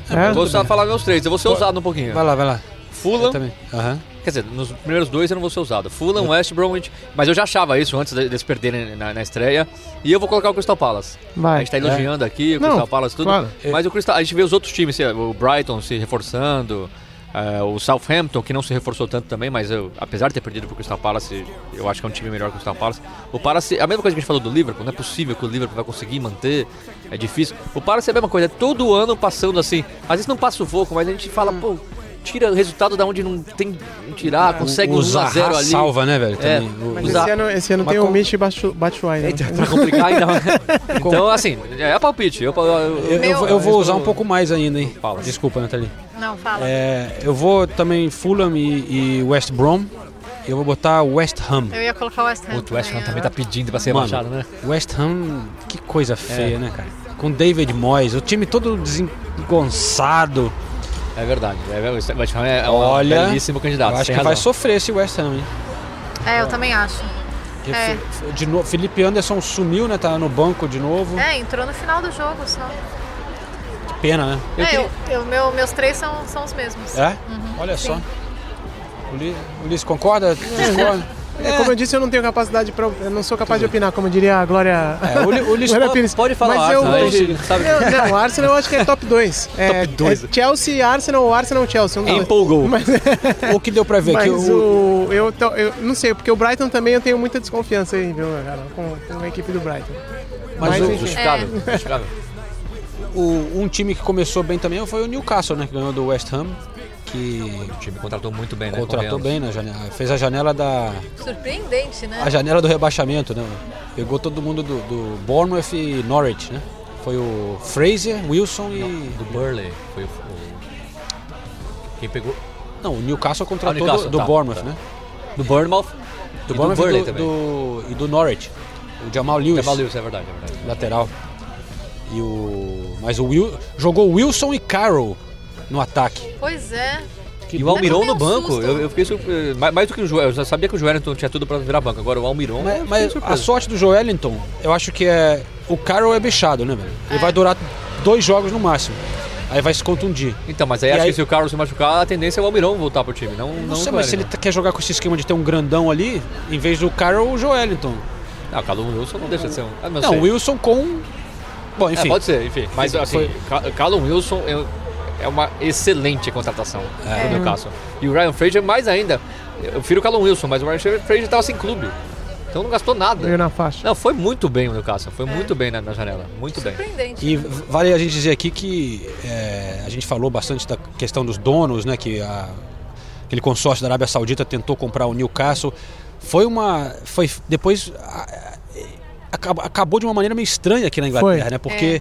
[SPEAKER 2] É?
[SPEAKER 4] eu vou só falar meus três, eu vou ser ousado um pouquinho.
[SPEAKER 1] Vai lá, vai lá.
[SPEAKER 4] Fulham,
[SPEAKER 1] Eu também. Aham.
[SPEAKER 4] Quer dizer, nos primeiros dois eu não vou ser usado. Fulham, West Bromwich. Mas eu já achava isso antes de- deles perderem na, na estreia. E eu vou colocar o Crystal Palace.
[SPEAKER 2] Vai.
[SPEAKER 4] A gente tá elogiando aqui o
[SPEAKER 2] Não,
[SPEAKER 4] Crystal Palace tudo.
[SPEAKER 2] claro.
[SPEAKER 4] Mas o Crystal, a gente vê os outros times, assim, o Brighton se reforçando. Eh, o Southampton, que não se reforçou tanto também, mas eu, apesar de ter perdido pro Crystal Palace, eu acho que é um time melhor que o Crystal Palace. O Palace, a mesma coisa que a gente falou do Liverpool, não é possível que o Liverpool vai conseguir manter, é difícil. O Palace é a mesma coisa, é todo ano passando assim. Às vezes não passa o foco, mas a gente fala, pô, tira o resultado da onde não tem tirar, consegue
[SPEAKER 1] o
[SPEAKER 4] um 1 a 0
[SPEAKER 1] Zaha
[SPEAKER 4] ali.
[SPEAKER 1] salva, né, velho?
[SPEAKER 4] É,
[SPEAKER 2] Mas esse ano, esse ano
[SPEAKER 4] Mas
[SPEAKER 2] tem
[SPEAKER 4] com-
[SPEAKER 2] o Mitch Batshu- Batshuayi. né?
[SPEAKER 4] Eita, pra complicar ainda. então, assim, é palpite. Eu, eu,
[SPEAKER 1] Eu, eu vou- eu vou usar um pouco mais ainda, hein?
[SPEAKER 4] Fala.
[SPEAKER 1] Desculpa, Nathalie.
[SPEAKER 3] Não, fala.
[SPEAKER 1] É, eu vou também Fulham e, e West Brom. Eu vou botar West Ham.
[SPEAKER 3] Eu ia colocar o West Ham.
[SPEAKER 4] O West Ham
[SPEAKER 3] também, né?
[SPEAKER 4] tá pedindo pra ser
[SPEAKER 1] Mano,
[SPEAKER 4] rebaixado, né?
[SPEAKER 1] West Ham, que coisa
[SPEAKER 4] É.
[SPEAKER 1] feia, né, cara? Com David Moyes, o time todo desengonçado.
[SPEAKER 4] É verdade. É, o West Ham é um
[SPEAKER 1] Olha,
[SPEAKER 4] belíssimo candidato.
[SPEAKER 1] eu acho que vai
[SPEAKER 4] razão.
[SPEAKER 1] sofrer esse West Ham, hein?
[SPEAKER 3] É, eu também acho. É.
[SPEAKER 1] De novo, Felipe Anderson sumiu, né? Tá no banco de novo.
[SPEAKER 3] É, entrou no final do jogo só.
[SPEAKER 1] Que pena, né?
[SPEAKER 3] é, eu, eu- meu, meus três são, são os mesmos.
[SPEAKER 1] É?
[SPEAKER 3] Uhum,
[SPEAKER 1] Olha
[SPEAKER 3] sim.
[SPEAKER 1] só. Uli- Ulisses concorda? Discorda?
[SPEAKER 2] É, como eu disse, eu não tenho capacidade para, eu não sou capaz de opinar, como diria a Glória.
[SPEAKER 1] É, o o
[SPEAKER 2] Glória
[SPEAKER 1] pode-
[SPEAKER 4] pode falar
[SPEAKER 2] Mas eu,
[SPEAKER 4] Arsenal, sabe
[SPEAKER 2] Não, o Arsenal eu acho que é top 2. É,
[SPEAKER 4] Top dois.
[SPEAKER 2] é Chelsea, Arsenal ou Arsenal Chelsea. Um.
[SPEAKER 4] Empolgou.
[SPEAKER 2] Mas,
[SPEAKER 1] o que deu pra ver
[SPEAKER 2] mas
[SPEAKER 1] que
[SPEAKER 2] o, eu, eu não sei, porque o Brighton também eu tenho muita desconfiança aí, viu, cara, com, com a equipe do Brighton.
[SPEAKER 1] Mas o-
[SPEAKER 2] enfim.
[SPEAKER 4] Justificável,
[SPEAKER 3] É.
[SPEAKER 4] justificável.
[SPEAKER 1] o- um time que começou bem também foi o Newcastle, né? Que ganhou do West Ham. Que
[SPEAKER 4] O time contratou muito bem, né?
[SPEAKER 1] contratou bem na janela. Fez a janela da.
[SPEAKER 3] Surpreendente, né?
[SPEAKER 1] A janela do rebaixamento, né? Pegou todo mundo do, do Bournemouth e Norwich, né? Foi o Fraser, Wilson e.
[SPEAKER 4] Do Burley. Foi o, Quem pegou.
[SPEAKER 1] Não, o Newcastle contratou
[SPEAKER 4] Ah, o Newcastle,
[SPEAKER 1] do, do
[SPEAKER 4] tá,
[SPEAKER 1] Bournemouth,
[SPEAKER 4] tá.
[SPEAKER 1] né?
[SPEAKER 4] Do Bournemouth.
[SPEAKER 1] Do
[SPEAKER 4] E
[SPEAKER 1] Bournemouth
[SPEAKER 4] Burnley
[SPEAKER 1] e do,
[SPEAKER 4] também.
[SPEAKER 1] do- e do Norwich. O Jamal Lewis.
[SPEAKER 4] Jamal Lewis, é verdade, é verdade.
[SPEAKER 1] Lateral. E o. Mas o Will. Jogou Wilson e Carroll no ataque.
[SPEAKER 3] Pois é.
[SPEAKER 4] E o Almiron no
[SPEAKER 3] um
[SPEAKER 4] banco,
[SPEAKER 3] susto.
[SPEAKER 4] eu, eu fiquei surpre- mais, mais do que o Joel. Eu já sabia que o Joelinton tinha tudo pra virar banco. Agora o Almiron. eu
[SPEAKER 1] Mas, mas a sorte do Joelinton, eu acho que é. O Carroll é bichado, né, velho? Ele vai durar dois jogos no máximo. Aí vai se contundir.
[SPEAKER 4] Então, mas aí
[SPEAKER 1] E
[SPEAKER 4] acho
[SPEAKER 1] aí-
[SPEAKER 4] que se o Carlos se machucar, a tendência é o Almiron voltar pro time. Não, não,
[SPEAKER 1] Não sei, mas se ele quer jogar com esse esquema de ter um grandão ali, em vez do Carroll, o Joelinton.
[SPEAKER 4] Ah, o Callum Wilson não deixa de ser um. Ah, não,
[SPEAKER 1] Não, Wilson com. Bom, enfim.
[SPEAKER 4] É, pode ser, enfim. Mas assim, Ca- Callum Wilson é, é uma excelente contratação
[SPEAKER 1] É.
[SPEAKER 4] do Newcastle. E o Ryan Fraser, mais ainda. Eu prefiro o Callum Wilson, mas o Ryan Fraser estava sem clube. Então não gastou nada.
[SPEAKER 2] Veio na faixa.
[SPEAKER 4] Não, foi muito bem o Newcastle. Foi muito bem na, na janela. Muito bem.
[SPEAKER 1] E vale a gente dizer aqui que é, a gente falou bastante da questão dos donos, né? Que a- aquele consórcio da Arábia Saudita tentou comprar o Newcastle. Foi uma. Foi depois. a- a- acab- acabou de uma maneira meio estranha aqui na Inglaterra,
[SPEAKER 2] Foi.
[SPEAKER 1] né? Porque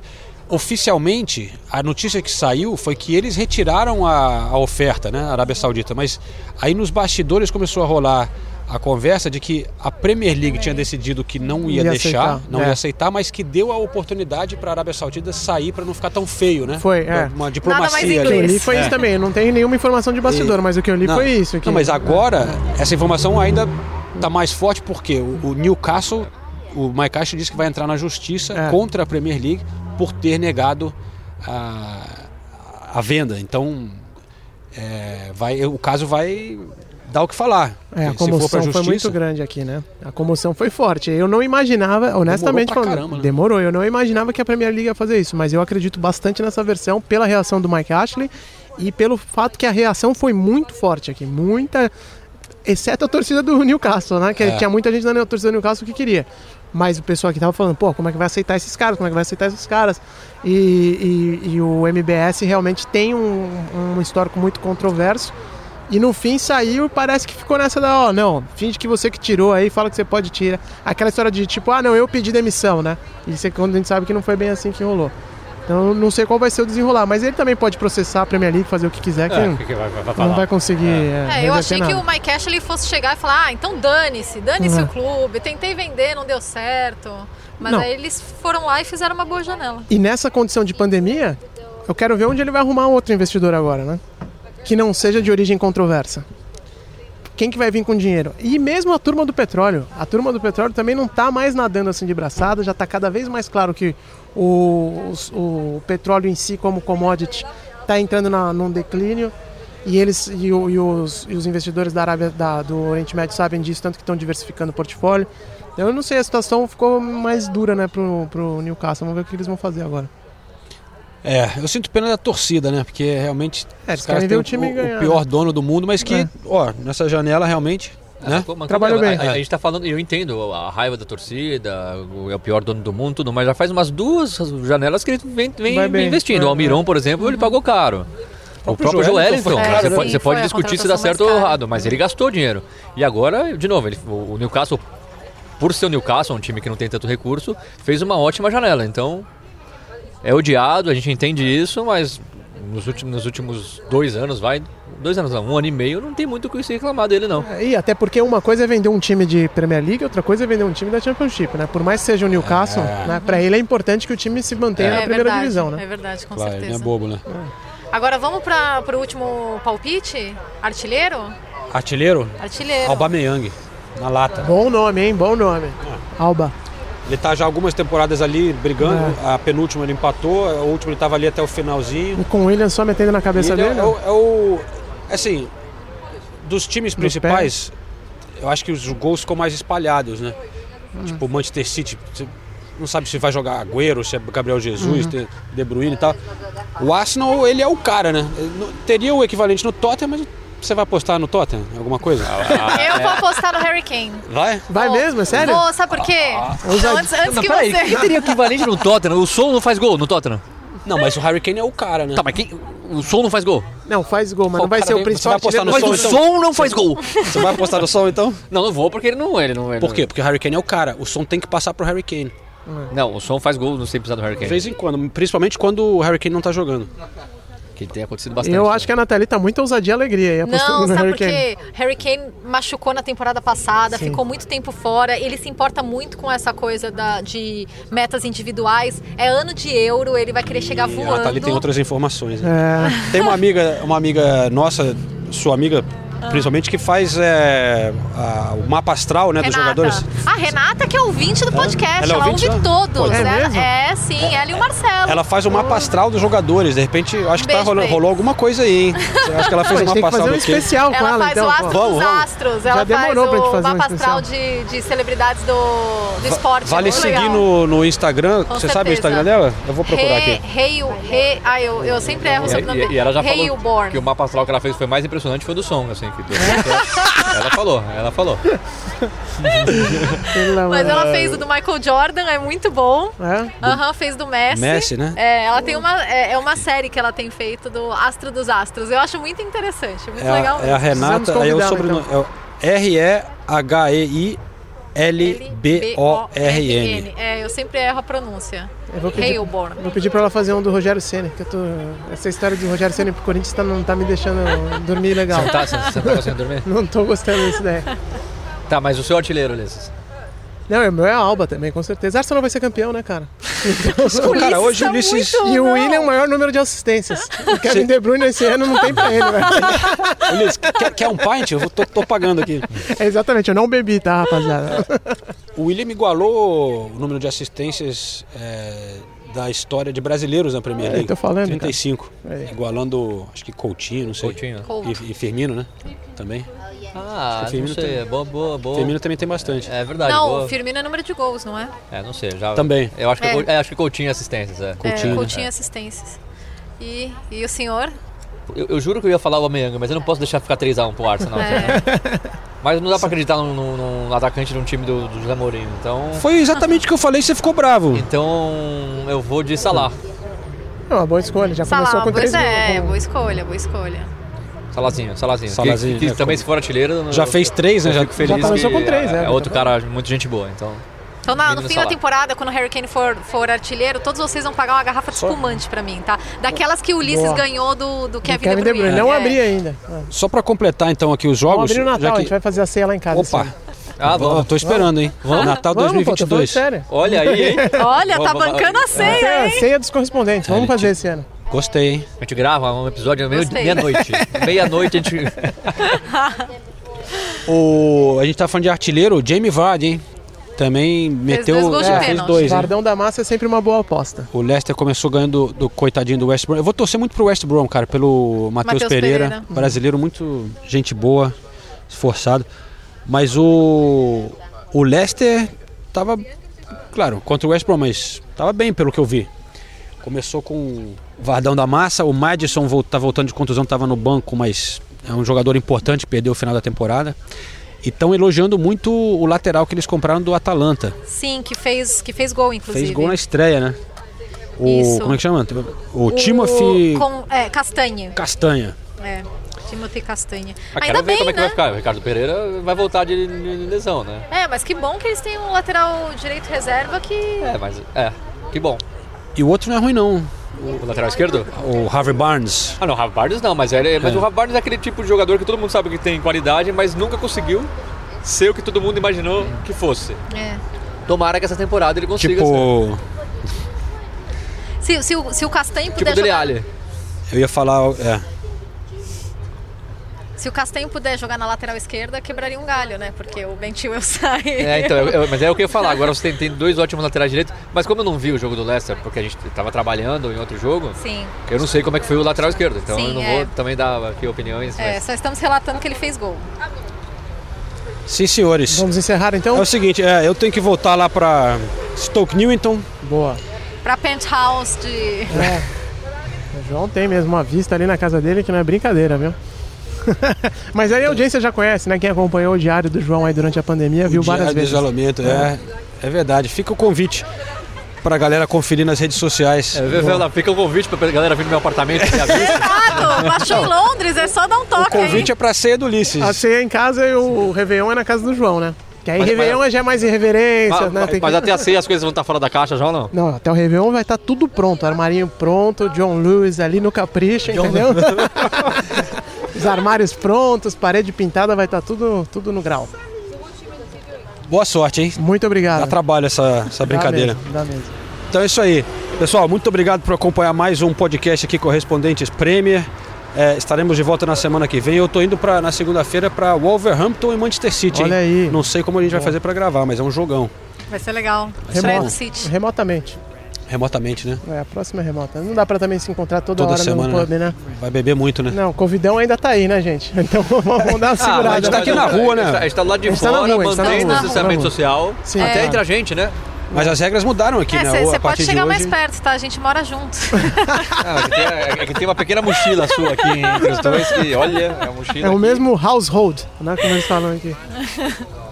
[SPEAKER 1] oficialmente a notícia que saiu foi que eles retiraram a, a oferta, né? A Arábia Saudita. Mas aí nos bastidores começou a rolar a conversa de que a Premier League tinha decidido que não ia,
[SPEAKER 2] Ia
[SPEAKER 1] deixar,
[SPEAKER 2] aceitar,
[SPEAKER 1] não
[SPEAKER 2] é.
[SPEAKER 1] ia aceitar, mas que deu a oportunidade para a Arábia Saudita sair para não ficar tão feio, né?
[SPEAKER 2] Foi, é.
[SPEAKER 1] Uma diplomacia
[SPEAKER 2] O que eu
[SPEAKER 1] ali.
[SPEAKER 2] li foi
[SPEAKER 1] É.
[SPEAKER 2] isso também. Não tem nenhuma informação de bastidor,
[SPEAKER 1] E-
[SPEAKER 2] mas o que eu li
[SPEAKER 1] Não,
[SPEAKER 2] foi isso. que-
[SPEAKER 1] Não, mas agora essa informação ainda está mais forte porque o, o Newcastle, o Mike Ashley disse que vai entrar na justiça
[SPEAKER 2] É.
[SPEAKER 1] contra a Premier League por ter negado a, a venda. Então, é, vai, o caso vai dar o que falar.
[SPEAKER 2] É, a comoção foi
[SPEAKER 1] justiça-
[SPEAKER 2] muito grande aqui, né? A comoção foi forte. Eu não imaginava, honestamente
[SPEAKER 1] pra
[SPEAKER 2] falando,
[SPEAKER 1] caramba, né?
[SPEAKER 2] demorou. Eu não imaginava que a Premier League ia fazer isso, mas eu acredito bastante nessa versão pela reação do Mike Ashley e pelo fato que a reação foi muito forte aqui, muita, exceto a torcida do Newcastle, né? Que
[SPEAKER 1] É.
[SPEAKER 2] tinha muita gente na torcida do Newcastle que queria. Mas o pessoal aqui tava falando, pô, como é que vai aceitar esses caras? Como é que vai aceitar esses caras? E, e- e o MBS realmente tem um, um histórico muito controverso. E no fim saiu e parece que ficou nessa da, ó, não, finge que você que tirou aí, fala que você pode tirar. Aquela história de tipo, ah, não, eu pedi demissão, né? E é quando a gente sabe que não foi bem assim que rolou. Então eu não sei qual vai ser o desenrolar, mas ele também pode processar a Premier League, fazer o que quiser, que,
[SPEAKER 4] É,
[SPEAKER 2] não-
[SPEAKER 4] que que vai- vai
[SPEAKER 2] não vai conseguir. É,
[SPEAKER 3] É, eu
[SPEAKER 2] reverter
[SPEAKER 3] achei que o Mike Ashley fosse chegar e falar, ah, então dane-se, dane-se o clube, tentei vender, não deu certo. Mas
[SPEAKER 2] Não.
[SPEAKER 3] aí eles foram lá e fizeram uma boa janela.
[SPEAKER 2] E nessa condição de pandemia, eu quero ver onde ele vai arrumar outro investidor agora, né? Que não seja de origem controversa. Quem que vai vir com dinheiro? E mesmo a turma do petróleo. A turma do petróleo também não está mais nadando assim de braçada, já está cada vez mais claro que o, os- o petróleo em si, como commodity, está entrando na, num declínio. E eles e, o- e os, e os investidores da Arábia da- do Oriente Médio sabem disso, tanto que estão diversificando o portfólio. Eu não sei, a situação ficou mais dura né, pro, pro Newcastle. Vamos ver o que eles vão fazer agora.
[SPEAKER 1] É, eu sinto pena da torcida, né? Porque realmente
[SPEAKER 2] É, eles
[SPEAKER 1] os caras
[SPEAKER 2] querem ver
[SPEAKER 1] têm
[SPEAKER 2] o time
[SPEAKER 1] o,
[SPEAKER 2] ganhar,
[SPEAKER 1] pior
[SPEAKER 2] né?
[SPEAKER 1] dono do mundo, mas que,
[SPEAKER 2] É.
[SPEAKER 1] ó, nessa janela realmente, né?
[SPEAKER 4] Mas como
[SPEAKER 2] Trabalhou
[SPEAKER 4] é?
[SPEAKER 2] bem.
[SPEAKER 4] A, a gente tá falando, eu entendo a raiva da torcida, o- é o pior dono do mundo, tudo, mas já faz umas duas janelas que ele vem, vem
[SPEAKER 2] bem.
[SPEAKER 4] investindo.
[SPEAKER 2] É,
[SPEAKER 4] O Almiron, por exemplo, ele pagou caro. O
[SPEAKER 1] próprio Joelinton
[SPEAKER 3] caro,
[SPEAKER 4] você
[SPEAKER 3] né?
[SPEAKER 4] pode, você pode
[SPEAKER 3] a
[SPEAKER 4] discutir se dá certo ou errado, mas ele gastou dinheiro. E agora, de novo, ele, o Newcastle, por ser o Newcastle, um time que não tem tanto recurso, fez uma ótima janela. Então, é odiado, a gente entende isso, mas nos últimos, nos últimos dois anos, vai, dois anos não, um ano e meio, não tem muito o que se reclamar dele, não.
[SPEAKER 2] E até porque uma coisa é vender um time de Premier League, outra coisa é vender um time da Championship, né? Por mais que seja o Newcastle, né? Para ele é importante que o time se mantenha na primeira
[SPEAKER 3] verdade,
[SPEAKER 2] divisão, né?
[SPEAKER 3] É verdade, com
[SPEAKER 1] Claro, não é
[SPEAKER 3] certeza.
[SPEAKER 1] bobo, né?
[SPEAKER 3] Agora vamos para o último palpite? Artilheiro?
[SPEAKER 1] Artilheiro?
[SPEAKER 3] Artilheiro.
[SPEAKER 1] Aubameyang, na lata.
[SPEAKER 2] Bom nome, hein? Bom nome. Alba.
[SPEAKER 1] Ele tá já algumas temporadas ali brigando, a penúltima ele empatou, a última ele tava ali até o finalzinho.
[SPEAKER 2] E com o William só metendo na cabeça
[SPEAKER 1] é-
[SPEAKER 2] dele.
[SPEAKER 1] é, o, é o- Assim, dos times principais, eu acho que os gols ficam mais espalhados, né?
[SPEAKER 2] Hum.
[SPEAKER 1] Tipo, o Manchester City, você não sabe se vai jogar Agüero, se é Gabriel Jesus,
[SPEAKER 2] Uhum.
[SPEAKER 1] De Bruyne e tal. O Arsenal, ele é o cara, né? Teria o equivalente no Tottenham, mas você vai apostar no Tottenham? Alguma coisa?
[SPEAKER 3] Eu vou apostar no Harry Kane.
[SPEAKER 1] Vai?
[SPEAKER 2] Vai mesmo? É sério?
[SPEAKER 3] Vou, sabe por quê? Não, antes antes
[SPEAKER 4] Não,
[SPEAKER 3] que
[SPEAKER 4] peraí,
[SPEAKER 3] você...
[SPEAKER 4] quem teria equivalente no Tottenham? O Som não faz gol no Tottenham?
[SPEAKER 1] Não, mas o Harry Kane é o cara, né?
[SPEAKER 4] Tá, mas quem, o Som não faz gol?
[SPEAKER 2] Não, faz gol, mas não vai
[SPEAKER 1] cara,
[SPEAKER 2] ser o
[SPEAKER 1] você
[SPEAKER 2] principal
[SPEAKER 1] vai apostar no
[SPEAKER 4] Mas o
[SPEAKER 1] Som,
[SPEAKER 2] do-
[SPEAKER 1] então?
[SPEAKER 4] Som não faz gol.
[SPEAKER 1] Você vai apostar no som então?
[SPEAKER 4] Não, não vou porque ele não, ele não, ele
[SPEAKER 1] Por
[SPEAKER 4] não-
[SPEAKER 1] quê? Porque o Harry Kane é o cara. O som tem que passar pro Harry Kane.
[SPEAKER 4] Não, o Som faz gol, não sei precisar do Harry
[SPEAKER 1] De
[SPEAKER 4] Kane.
[SPEAKER 1] vez em quando, principalmente quando o Harry Kane não tá jogando.
[SPEAKER 4] Que tem acontecido bastante.
[SPEAKER 2] Eu acho que a Nathalie tá muita ousadia e alegria aí, apostando
[SPEAKER 3] Não,
[SPEAKER 2] no
[SPEAKER 3] sabe por quê? Harry Kane machucou na temporada passada,
[SPEAKER 2] Sim.
[SPEAKER 3] ficou muito tempo fora. Ele se importa muito com essa coisa da, de metas individuais. É ano de euro, ele vai querer chegar
[SPEAKER 1] E a
[SPEAKER 3] voando.
[SPEAKER 1] Nathalie tem outras informações. né?
[SPEAKER 2] É.
[SPEAKER 1] Tem uma amiga, uma amiga nossa, sua amiga,
[SPEAKER 3] Ah.
[SPEAKER 1] principalmente, que faz é, a- o mapa astral né, dos jogadores.
[SPEAKER 3] A Renata, que é ouvinte do podcast,
[SPEAKER 1] Ela é
[SPEAKER 3] ela,
[SPEAKER 1] ouvinte
[SPEAKER 3] ouve
[SPEAKER 1] já?
[SPEAKER 3] todos.
[SPEAKER 1] É
[SPEAKER 3] ela, é, sim, ela e o Marcelo.
[SPEAKER 1] Ela faz o mapa astral dos jogadores. De repente, acho que tá
[SPEAKER 3] Beijo
[SPEAKER 1] rolando,
[SPEAKER 3] pra
[SPEAKER 1] rolou alguma coisa aí, hein? Eu acho que ela fez
[SPEAKER 2] Pô,
[SPEAKER 1] mapa astral
[SPEAKER 2] um especial com
[SPEAKER 3] ela
[SPEAKER 2] ela,
[SPEAKER 3] faz
[SPEAKER 2] então.
[SPEAKER 3] o astro
[SPEAKER 1] Vamos,
[SPEAKER 3] dos
[SPEAKER 1] vamos.
[SPEAKER 3] astros.
[SPEAKER 2] Já
[SPEAKER 3] Ela faz
[SPEAKER 2] demorou pra gente
[SPEAKER 3] o
[SPEAKER 2] fazer um
[SPEAKER 3] mapa astral
[SPEAKER 2] especial.
[SPEAKER 3] de, de celebridades do, do esporte.
[SPEAKER 1] Vale
[SPEAKER 3] é
[SPEAKER 1] seguir no, no Instagram.
[SPEAKER 3] Com
[SPEAKER 1] Você sabe o
[SPEAKER 3] certeza.
[SPEAKER 1] Instagram dela? Eu vou procurar aqui.
[SPEAKER 3] Reio, re, ah, eu, eu sempre erro o
[SPEAKER 4] E,
[SPEAKER 3] sobrenome
[SPEAKER 4] e- e ela já falou que o mapa astral que ela fez foi mais impressionante foi do som, assim. Que ela falou, ela falou.
[SPEAKER 3] Mas ela fez o do Michael Jordan, é muito bom.
[SPEAKER 2] É?
[SPEAKER 3] Aham, fez do Messi.
[SPEAKER 1] Messi, né?
[SPEAKER 3] É, ela tem uma, é, é uma série que ela tem feito do Astro dos Astros. Eu acho muito interessante, muito
[SPEAKER 1] É
[SPEAKER 3] legal
[SPEAKER 1] a,
[SPEAKER 3] mesmo.
[SPEAKER 1] é a Renata, aí é o sobrenome.
[SPEAKER 3] então.
[SPEAKER 1] É o R-E-H-E-I-L-B-O-R-N.
[SPEAKER 3] É, eu sempre erro a pronúncia.
[SPEAKER 2] Eu vou pedir, vou pedir pra ela fazer um do Rogério Ceni, que eu tô. Essa história do Rogério Ceni pro Corinthians tá, não tá me deixando dormir legal.
[SPEAKER 4] Você não tá- você- você não tá conseguindo dormir?
[SPEAKER 2] Não tô gostando dessa ideia.
[SPEAKER 4] Tá, mas o seu artilheiro, Ulisses?
[SPEAKER 2] Não, o meu é a Alba também, com certeza. Arsenal vai ser campeão, né, cara? Então,
[SPEAKER 1] Cara, hoje o Ulisses.
[SPEAKER 2] E o William é o maior número de assistências. O Kevin De Bruyne esse ano não tem pra ele, velho.
[SPEAKER 1] Ulisses, quer, quer um pint? Eu tô, tô pagando aqui.
[SPEAKER 2] É, exatamente, eu não bebi, tá, rapaziada?
[SPEAKER 1] O William igualou o número de assistências é, da história de brasileiros na Premier
[SPEAKER 2] É,
[SPEAKER 1] League.
[SPEAKER 2] tô falando,
[SPEAKER 1] 35.
[SPEAKER 2] É.
[SPEAKER 1] Igualando, acho que Coutinho, não sei.
[SPEAKER 4] Coutinho.
[SPEAKER 1] E, e Firmino, né? Também.
[SPEAKER 4] Ah,
[SPEAKER 1] Acho que
[SPEAKER 4] não
[SPEAKER 1] Firmino
[SPEAKER 4] sei.
[SPEAKER 1] tem-
[SPEAKER 4] Boa, boa, boa.
[SPEAKER 1] Firmino também tem bastante.
[SPEAKER 4] É verdade.
[SPEAKER 3] Não,
[SPEAKER 4] boa.
[SPEAKER 3] o Firmino é número de gols, não é?
[SPEAKER 4] É, não sei. Já...
[SPEAKER 1] Também.
[SPEAKER 4] Eu acho que,
[SPEAKER 3] É.
[SPEAKER 4] Cou- é, acho que Coutinho é assistências, é.
[SPEAKER 3] Coutinho, é, Coutinho assistências. E, e o senhor?
[SPEAKER 4] Eu, eu juro que eu ia falar o Aubameyang, mas eu não posso deixar ficar 3x1 pro Arsenal.
[SPEAKER 3] É.
[SPEAKER 4] Mas não dá pra acreditar num, num- num atacante de um time do, do José Mourinho, então...
[SPEAKER 1] Foi exatamente o que eu falei e você ficou bravo.
[SPEAKER 4] Então eu vou de Salah.
[SPEAKER 2] É uma boa escolha, já começou
[SPEAKER 3] Salah,
[SPEAKER 2] com
[SPEAKER 3] pois
[SPEAKER 2] três
[SPEAKER 3] é,
[SPEAKER 2] gols.
[SPEAKER 3] boa escolha, boa escolha.
[SPEAKER 4] Salazinho, Salazinho. Que-
[SPEAKER 1] Salazinho,
[SPEAKER 4] que,
[SPEAKER 1] é,
[SPEAKER 4] também se for artilheiro...
[SPEAKER 1] Já
[SPEAKER 4] eu-
[SPEAKER 1] fez três, né? Já-
[SPEAKER 4] fico feliz
[SPEAKER 2] já começou
[SPEAKER 4] que
[SPEAKER 2] com três,
[SPEAKER 4] é,
[SPEAKER 2] é,
[SPEAKER 4] é outro
[SPEAKER 2] tá
[SPEAKER 4] cara, muito gente boa, então...
[SPEAKER 3] Então, na- no fim da
[SPEAKER 4] Salah.
[SPEAKER 3] temporada, quando o Harry Kane for, for artilheiro, todos vocês vão pagar uma garrafa de espumante pra mim, tá? Daquelas que o Ulisses
[SPEAKER 1] Boa.
[SPEAKER 3] ganhou do, do Kevin,
[SPEAKER 2] Kevin
[SPEAKER 3] De
[SPEAKER 2] De
[SPEAKER 3] Bruyne.
[SPEAKER 2] Não
[SPEAKER 3] É.
[SPEAKER 2] abri ainda.
[SPEAKER 1] Só pra completar então aqui os
[SPEAKER 2] Vamos
[SPEAKER 1] jogos.
[SPEAKER 2] abrir no Natal,
[SPEAKER 1] já
[SPEAKER 2] a
[SPEAKER 1] que...
[SPEAKER 2] gente vai fazer a ceia lá em casa.
[SPEAKER 1] Opa!
[SPEAKER 4] Ah, vamos.
[SPEAKER 1] tô esperando, hein?
[SPEAKER 2] Vamos?
[SPEAKER 1] Natal
[SPEAKER 2] Vamos, pô, tô falando
[SPEAKER 1] 2022.
[SPEAKER 2] sério.
[SPEAKER 4] Olha aí, hein?
[SPEAKER 3] Olha, tá
[SPEAKER 4] Vamos-
[SPEAKER 3] bancando a ceia,
[SPEAKER 2] Ceia,
[SPEAKER 3] hein?
[SPEAKER 2] ceia dos correspondentes, vamos fazer esse ano.
[SPEAKER 1] Gostei, hein?
[SPEAKER 4] A gente grava um episódio meia-noite. Meia-noite a gente...
[SPEAKER 1] O... A gente tá falando de artilheiro, o Jamie Vardy, hein? Também meteu.
[SPEAKER 3] dois gols de
[SPEAKER 1] é,
[SPEAKER 3] pênalti.
[SPEAKER 1] fez dois, hein?
[SPEAKER 2] Vardão da massa é sempre uma boa aposta.
[SPEAKER 1] O Leicester começou ganhando do, do coitadinho do West Brom. Eu vou torcer muito pro West Brom, cara, pelo Matheus
[SPEAKER 3] Matheus
[SPEAKER 1] Pereira,
[SPEAKER 3] Pereira.
[SPEAKER 1] brasileiro muito gente boa, esforçado. Mas o o Leicester tava, claro, contra o West Brom, mas tava bem pelo que eu vi. Começou com o Vardão da Massa, o Madison tá voltando de contusão, tava no banco, mas é um jogador importante, perdeu o final da temporada. E estão elogiando muito o lateral que eles compraram do Atalanta.
[SPEAKER 3] Sim, que fez, que fez gol, inclusive.
[SPEAKER 1] Fez gol na estreia, né? O,
[SPEAKER 3] Isso.
[SPEAKER 1] Como é que chama? O, Timothy
[SPEAKER 3] Com, é, Castanha.
[SPEAKER 1] Castanha.
[SPEAKER 3] É, Timothy Castanha.
[SPEAKER 4] Ah,
[SPEAKER 3] Ainda
[SPEAKER 4] quero ver
[SPEAKER 3] bem,
[SPEAKER 4] como é que
[SPEAKER 3] né?
[SPEAKER 4] vai ficar. O Ricardo Pereira vai voltar de, de lesão, né?
[SPEAKER 3] É, mas que bom que eles têm um lateral direito reserva que...
[SPEAKER 4] É, mas... É, que bom.
[SPEAKER 1] E o outro não é ruim, não.
[SPEAKER 4] O lateral esquerdo?
[SPEAKER 1] O Harvey Barnes.
[SPEAKER 4] Ah, não, o Rafa Barnes não, mas, ele, mas
[SPEAKER 1] É.
[SPEAKER 4] o Rafa Barnes é aquele tipo de jogador que todo mundo sabe que tem qualidade, mas nunca conseguiu ser o que todo mundo imaginou que fosse.
[SPEAKER 3] É.
[SPEAKER 4] Tomara que essa temporada ele consiga ser.
[SPEAKER 1] Tipo,
[SPEAKER 3] Se, se, o, se o Castanho
[SPEAKER 4] Tipo
[SPEAKER 3] puder
[SPEAKER 4] Dele
[SPEAKER 3] jogar...
[SPEAKER 1] Eu ia falar. É,
[SPEAKER 3] Se o Castanho puder jogar na lateral esquerda, quebraria um galho, né? Porque o Ben Chilwell sai.
[SPEAKER 4] É, então, eu- eu- mas é o que eu ia falar. Agora você tem, tem dois ótimos laterais direitos, mas como eu não vi o jogo do Leicester, porque a gente estava trabalhando em outro jogo,
[SPEAKER 3] Sim.
[SPEAKER 4] eu não sei como é que foi o lateral esquerdo. Então
[SPEAKER 3] Sim,
[SPEAKER 4] eu não
[SPEAKER 3] é.
[SPEAKER 4] vou também dar aqui opiniões.
[SPEAKER 3] É,
[SPEAKER 4] mas-
[SPEAKER 3] só estamos relatando que ele fez gol.
[SPEAKER 1] sim, senhores.
[SPEAKER 2] Vamos encerrar então?
[SPEAKER 1] É o seguinte, é, eu tenho que voltar lá pra Stoke Newington.
[SPEAKER 2] Boa.
[SPEAKER 3] Pra penthouse de...
[SPEAKER 2] É. O João tem mesmo uma vista ali na casa dele que não é brincadeira, viu? Mas aí a audiência já conhece, né? Quem acompanhou o diário do João aí durante a pandemia viu várias
[SPEAKER 1] Diário de
[SPEAKER 2] vezes.
[SPEAKER 1] isolamento, é, é verdade. Fica o convite pra galera conferir nas redes sociais.
[SPEAKER 4] É, lá, fica o convite pra galera vir no meu apartamento e.
[SPEAKER 3] Exato! Baixou em Londres, é só dar um
[SPEAKER 1] O
[SPEAKER 3] toque
[SPEAKER 1] convite
[SPEAKER 3] aí.
[SPEAKER 1] é pra ceia do Ulisses.
[SPEAKER 2] A ceia em casa e o Réveillon é na casa do João, né? Que aí
[SPEAKER 4] Mas-
[SPEAKER 2] Réveillon já é mais irreverência,
[SPEAKER 4] Mas,
[SPEAKER 2] né? Tem
[SPEAKER 4] mas
[SPEAKER 2] que-
[SPEAKER 4] até a ceia as coisas vão estar fora da caixa já ou não?
[SPEAKER 2] Não, até o Réveillon vai estar tudo pronto. Armarinho pronto, John Lewis ali no capricho, entendeu? Os armários prontos, parede pintada, vai estar tudo, tudo no grau.
[SPEAKER 1] Boa sorte, hein?
[SPEAKER 2] Muito obrigado.
[SPEAKER 1] Dá trabalho essa, essa brincadeira.
[SPEAKER 2] Dá mesmo, dá mesmo.
[SPEAKER 1] Então é isso aí. Pessoal, muito obrigado por acompanhar mais um podcast aqui Correspondentes Premier. É, estaremos de volta na semana que vem. Eu tô indo pra, na segunda-feira para Wolverhampton e Manchester City. hein?
[SPEAKER 2] Olha aí.
[SPEAKER 1] Não sei como a gente vai
[SPEAKER 2] Bom.
[SPEAKER 1] fazer pra gravar, mas é um jogão.
[SPEAKER 3] Vai ser legal. Estreia do
[SPEAKER 2] Remoto,
[SPEAKER 3] City.
[SPEAKER 2] remotamente.
[SPEAKER 1] Remotamente, né?
[SPEAKER 2] É, a próxima é remota. Não dá pra também se encontrar toda,
[SPEAKER 1] Toda
[SPEAKER 2] hora
[SPEAKER 1] semana.
[SPEAKER 2] no pub, né?
[SPEAKER 1] Vai beber muito, né?
[SPEAKER 2] Não, o Covidão ainda tá aí, né, gente? Então vamos dar uma segurada.
[SPEAKER 1] a gente tá aqui na rua, né?
[SPEAKER 4] A gente tá lá de
[SPEAKER 2] A gente tá
[SPEAKER 4] fora,
[SPEAKER 2] rua, a gente tá rua.
[SPEAKER 4] o distanciamento social.
[SPEAKER 2] Sim,
[SPEAKER 4] até
[SPEAKER 2] claro.
[SPEAKER 4] entre a gente, né?
[SPEAKER 1] Mas as regras mudaram aqui,
[SPEAKER 3] É,
[SPEAKER 1] né?
[SPEAKER 3] você pode
[SPEAKER 1] de
[SPEAKER 3] chegar mais
[SPEAKER 1] hoje-
[SPEAKER 3] perto, tá? A gente mora junto.
[SPEAKER 4] Ah, é, que tem, é que tem uma pequena mochila sua aqui entre os dois que, olha, é a mochila.
[SPEAKER 2] É o
[SPEAKER 4] aqui.
[SPEAKER 2] mesmo household, né? Como eles falam aqui.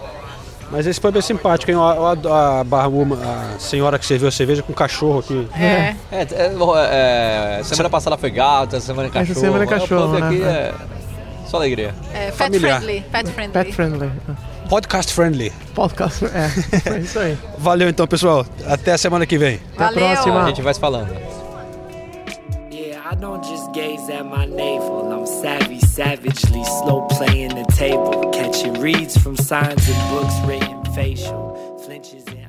[SPEAKER 1] Mas esse pub é simpático, hein? A, a, a a senhora que serviu a cerveja com cachorro aqui.
[SPEAKER 3] É.
[SPEAKER 4] É, é, é, semana passada foi gato, essa semana é
[SPEAKER 2] Essa
[SPEAKER 4] cachorro.
[SPEAKER 2] semana é cachorro, né?
[SPEAKER 4] aqui é só alegria.
[SPEAKER 3] É, pet
[SPEAKER 1] Familiar.
[SPEAKER 3] friendly. Pet friendly.
[SPEAKER 2] Pet friendly.
[SPEAKER 1] Podcast friendly.
[SPEAKER 2] Podcast, é. É isso aí.
[SPEAKER 1] Valeu então, pessoal. Até a semana que vem.
[SPEAKER 2] Até a
[SPEAKER 3] Valeu.
[SPEAKER 2] próxima.
[SPEAKER 4] A gente vai se falando.
[SPEAKER 8] Yeah, I don't just gaze at my navel. I'm savvy, savagely slow playing the table, catching reads from signs and books written facial, flinches and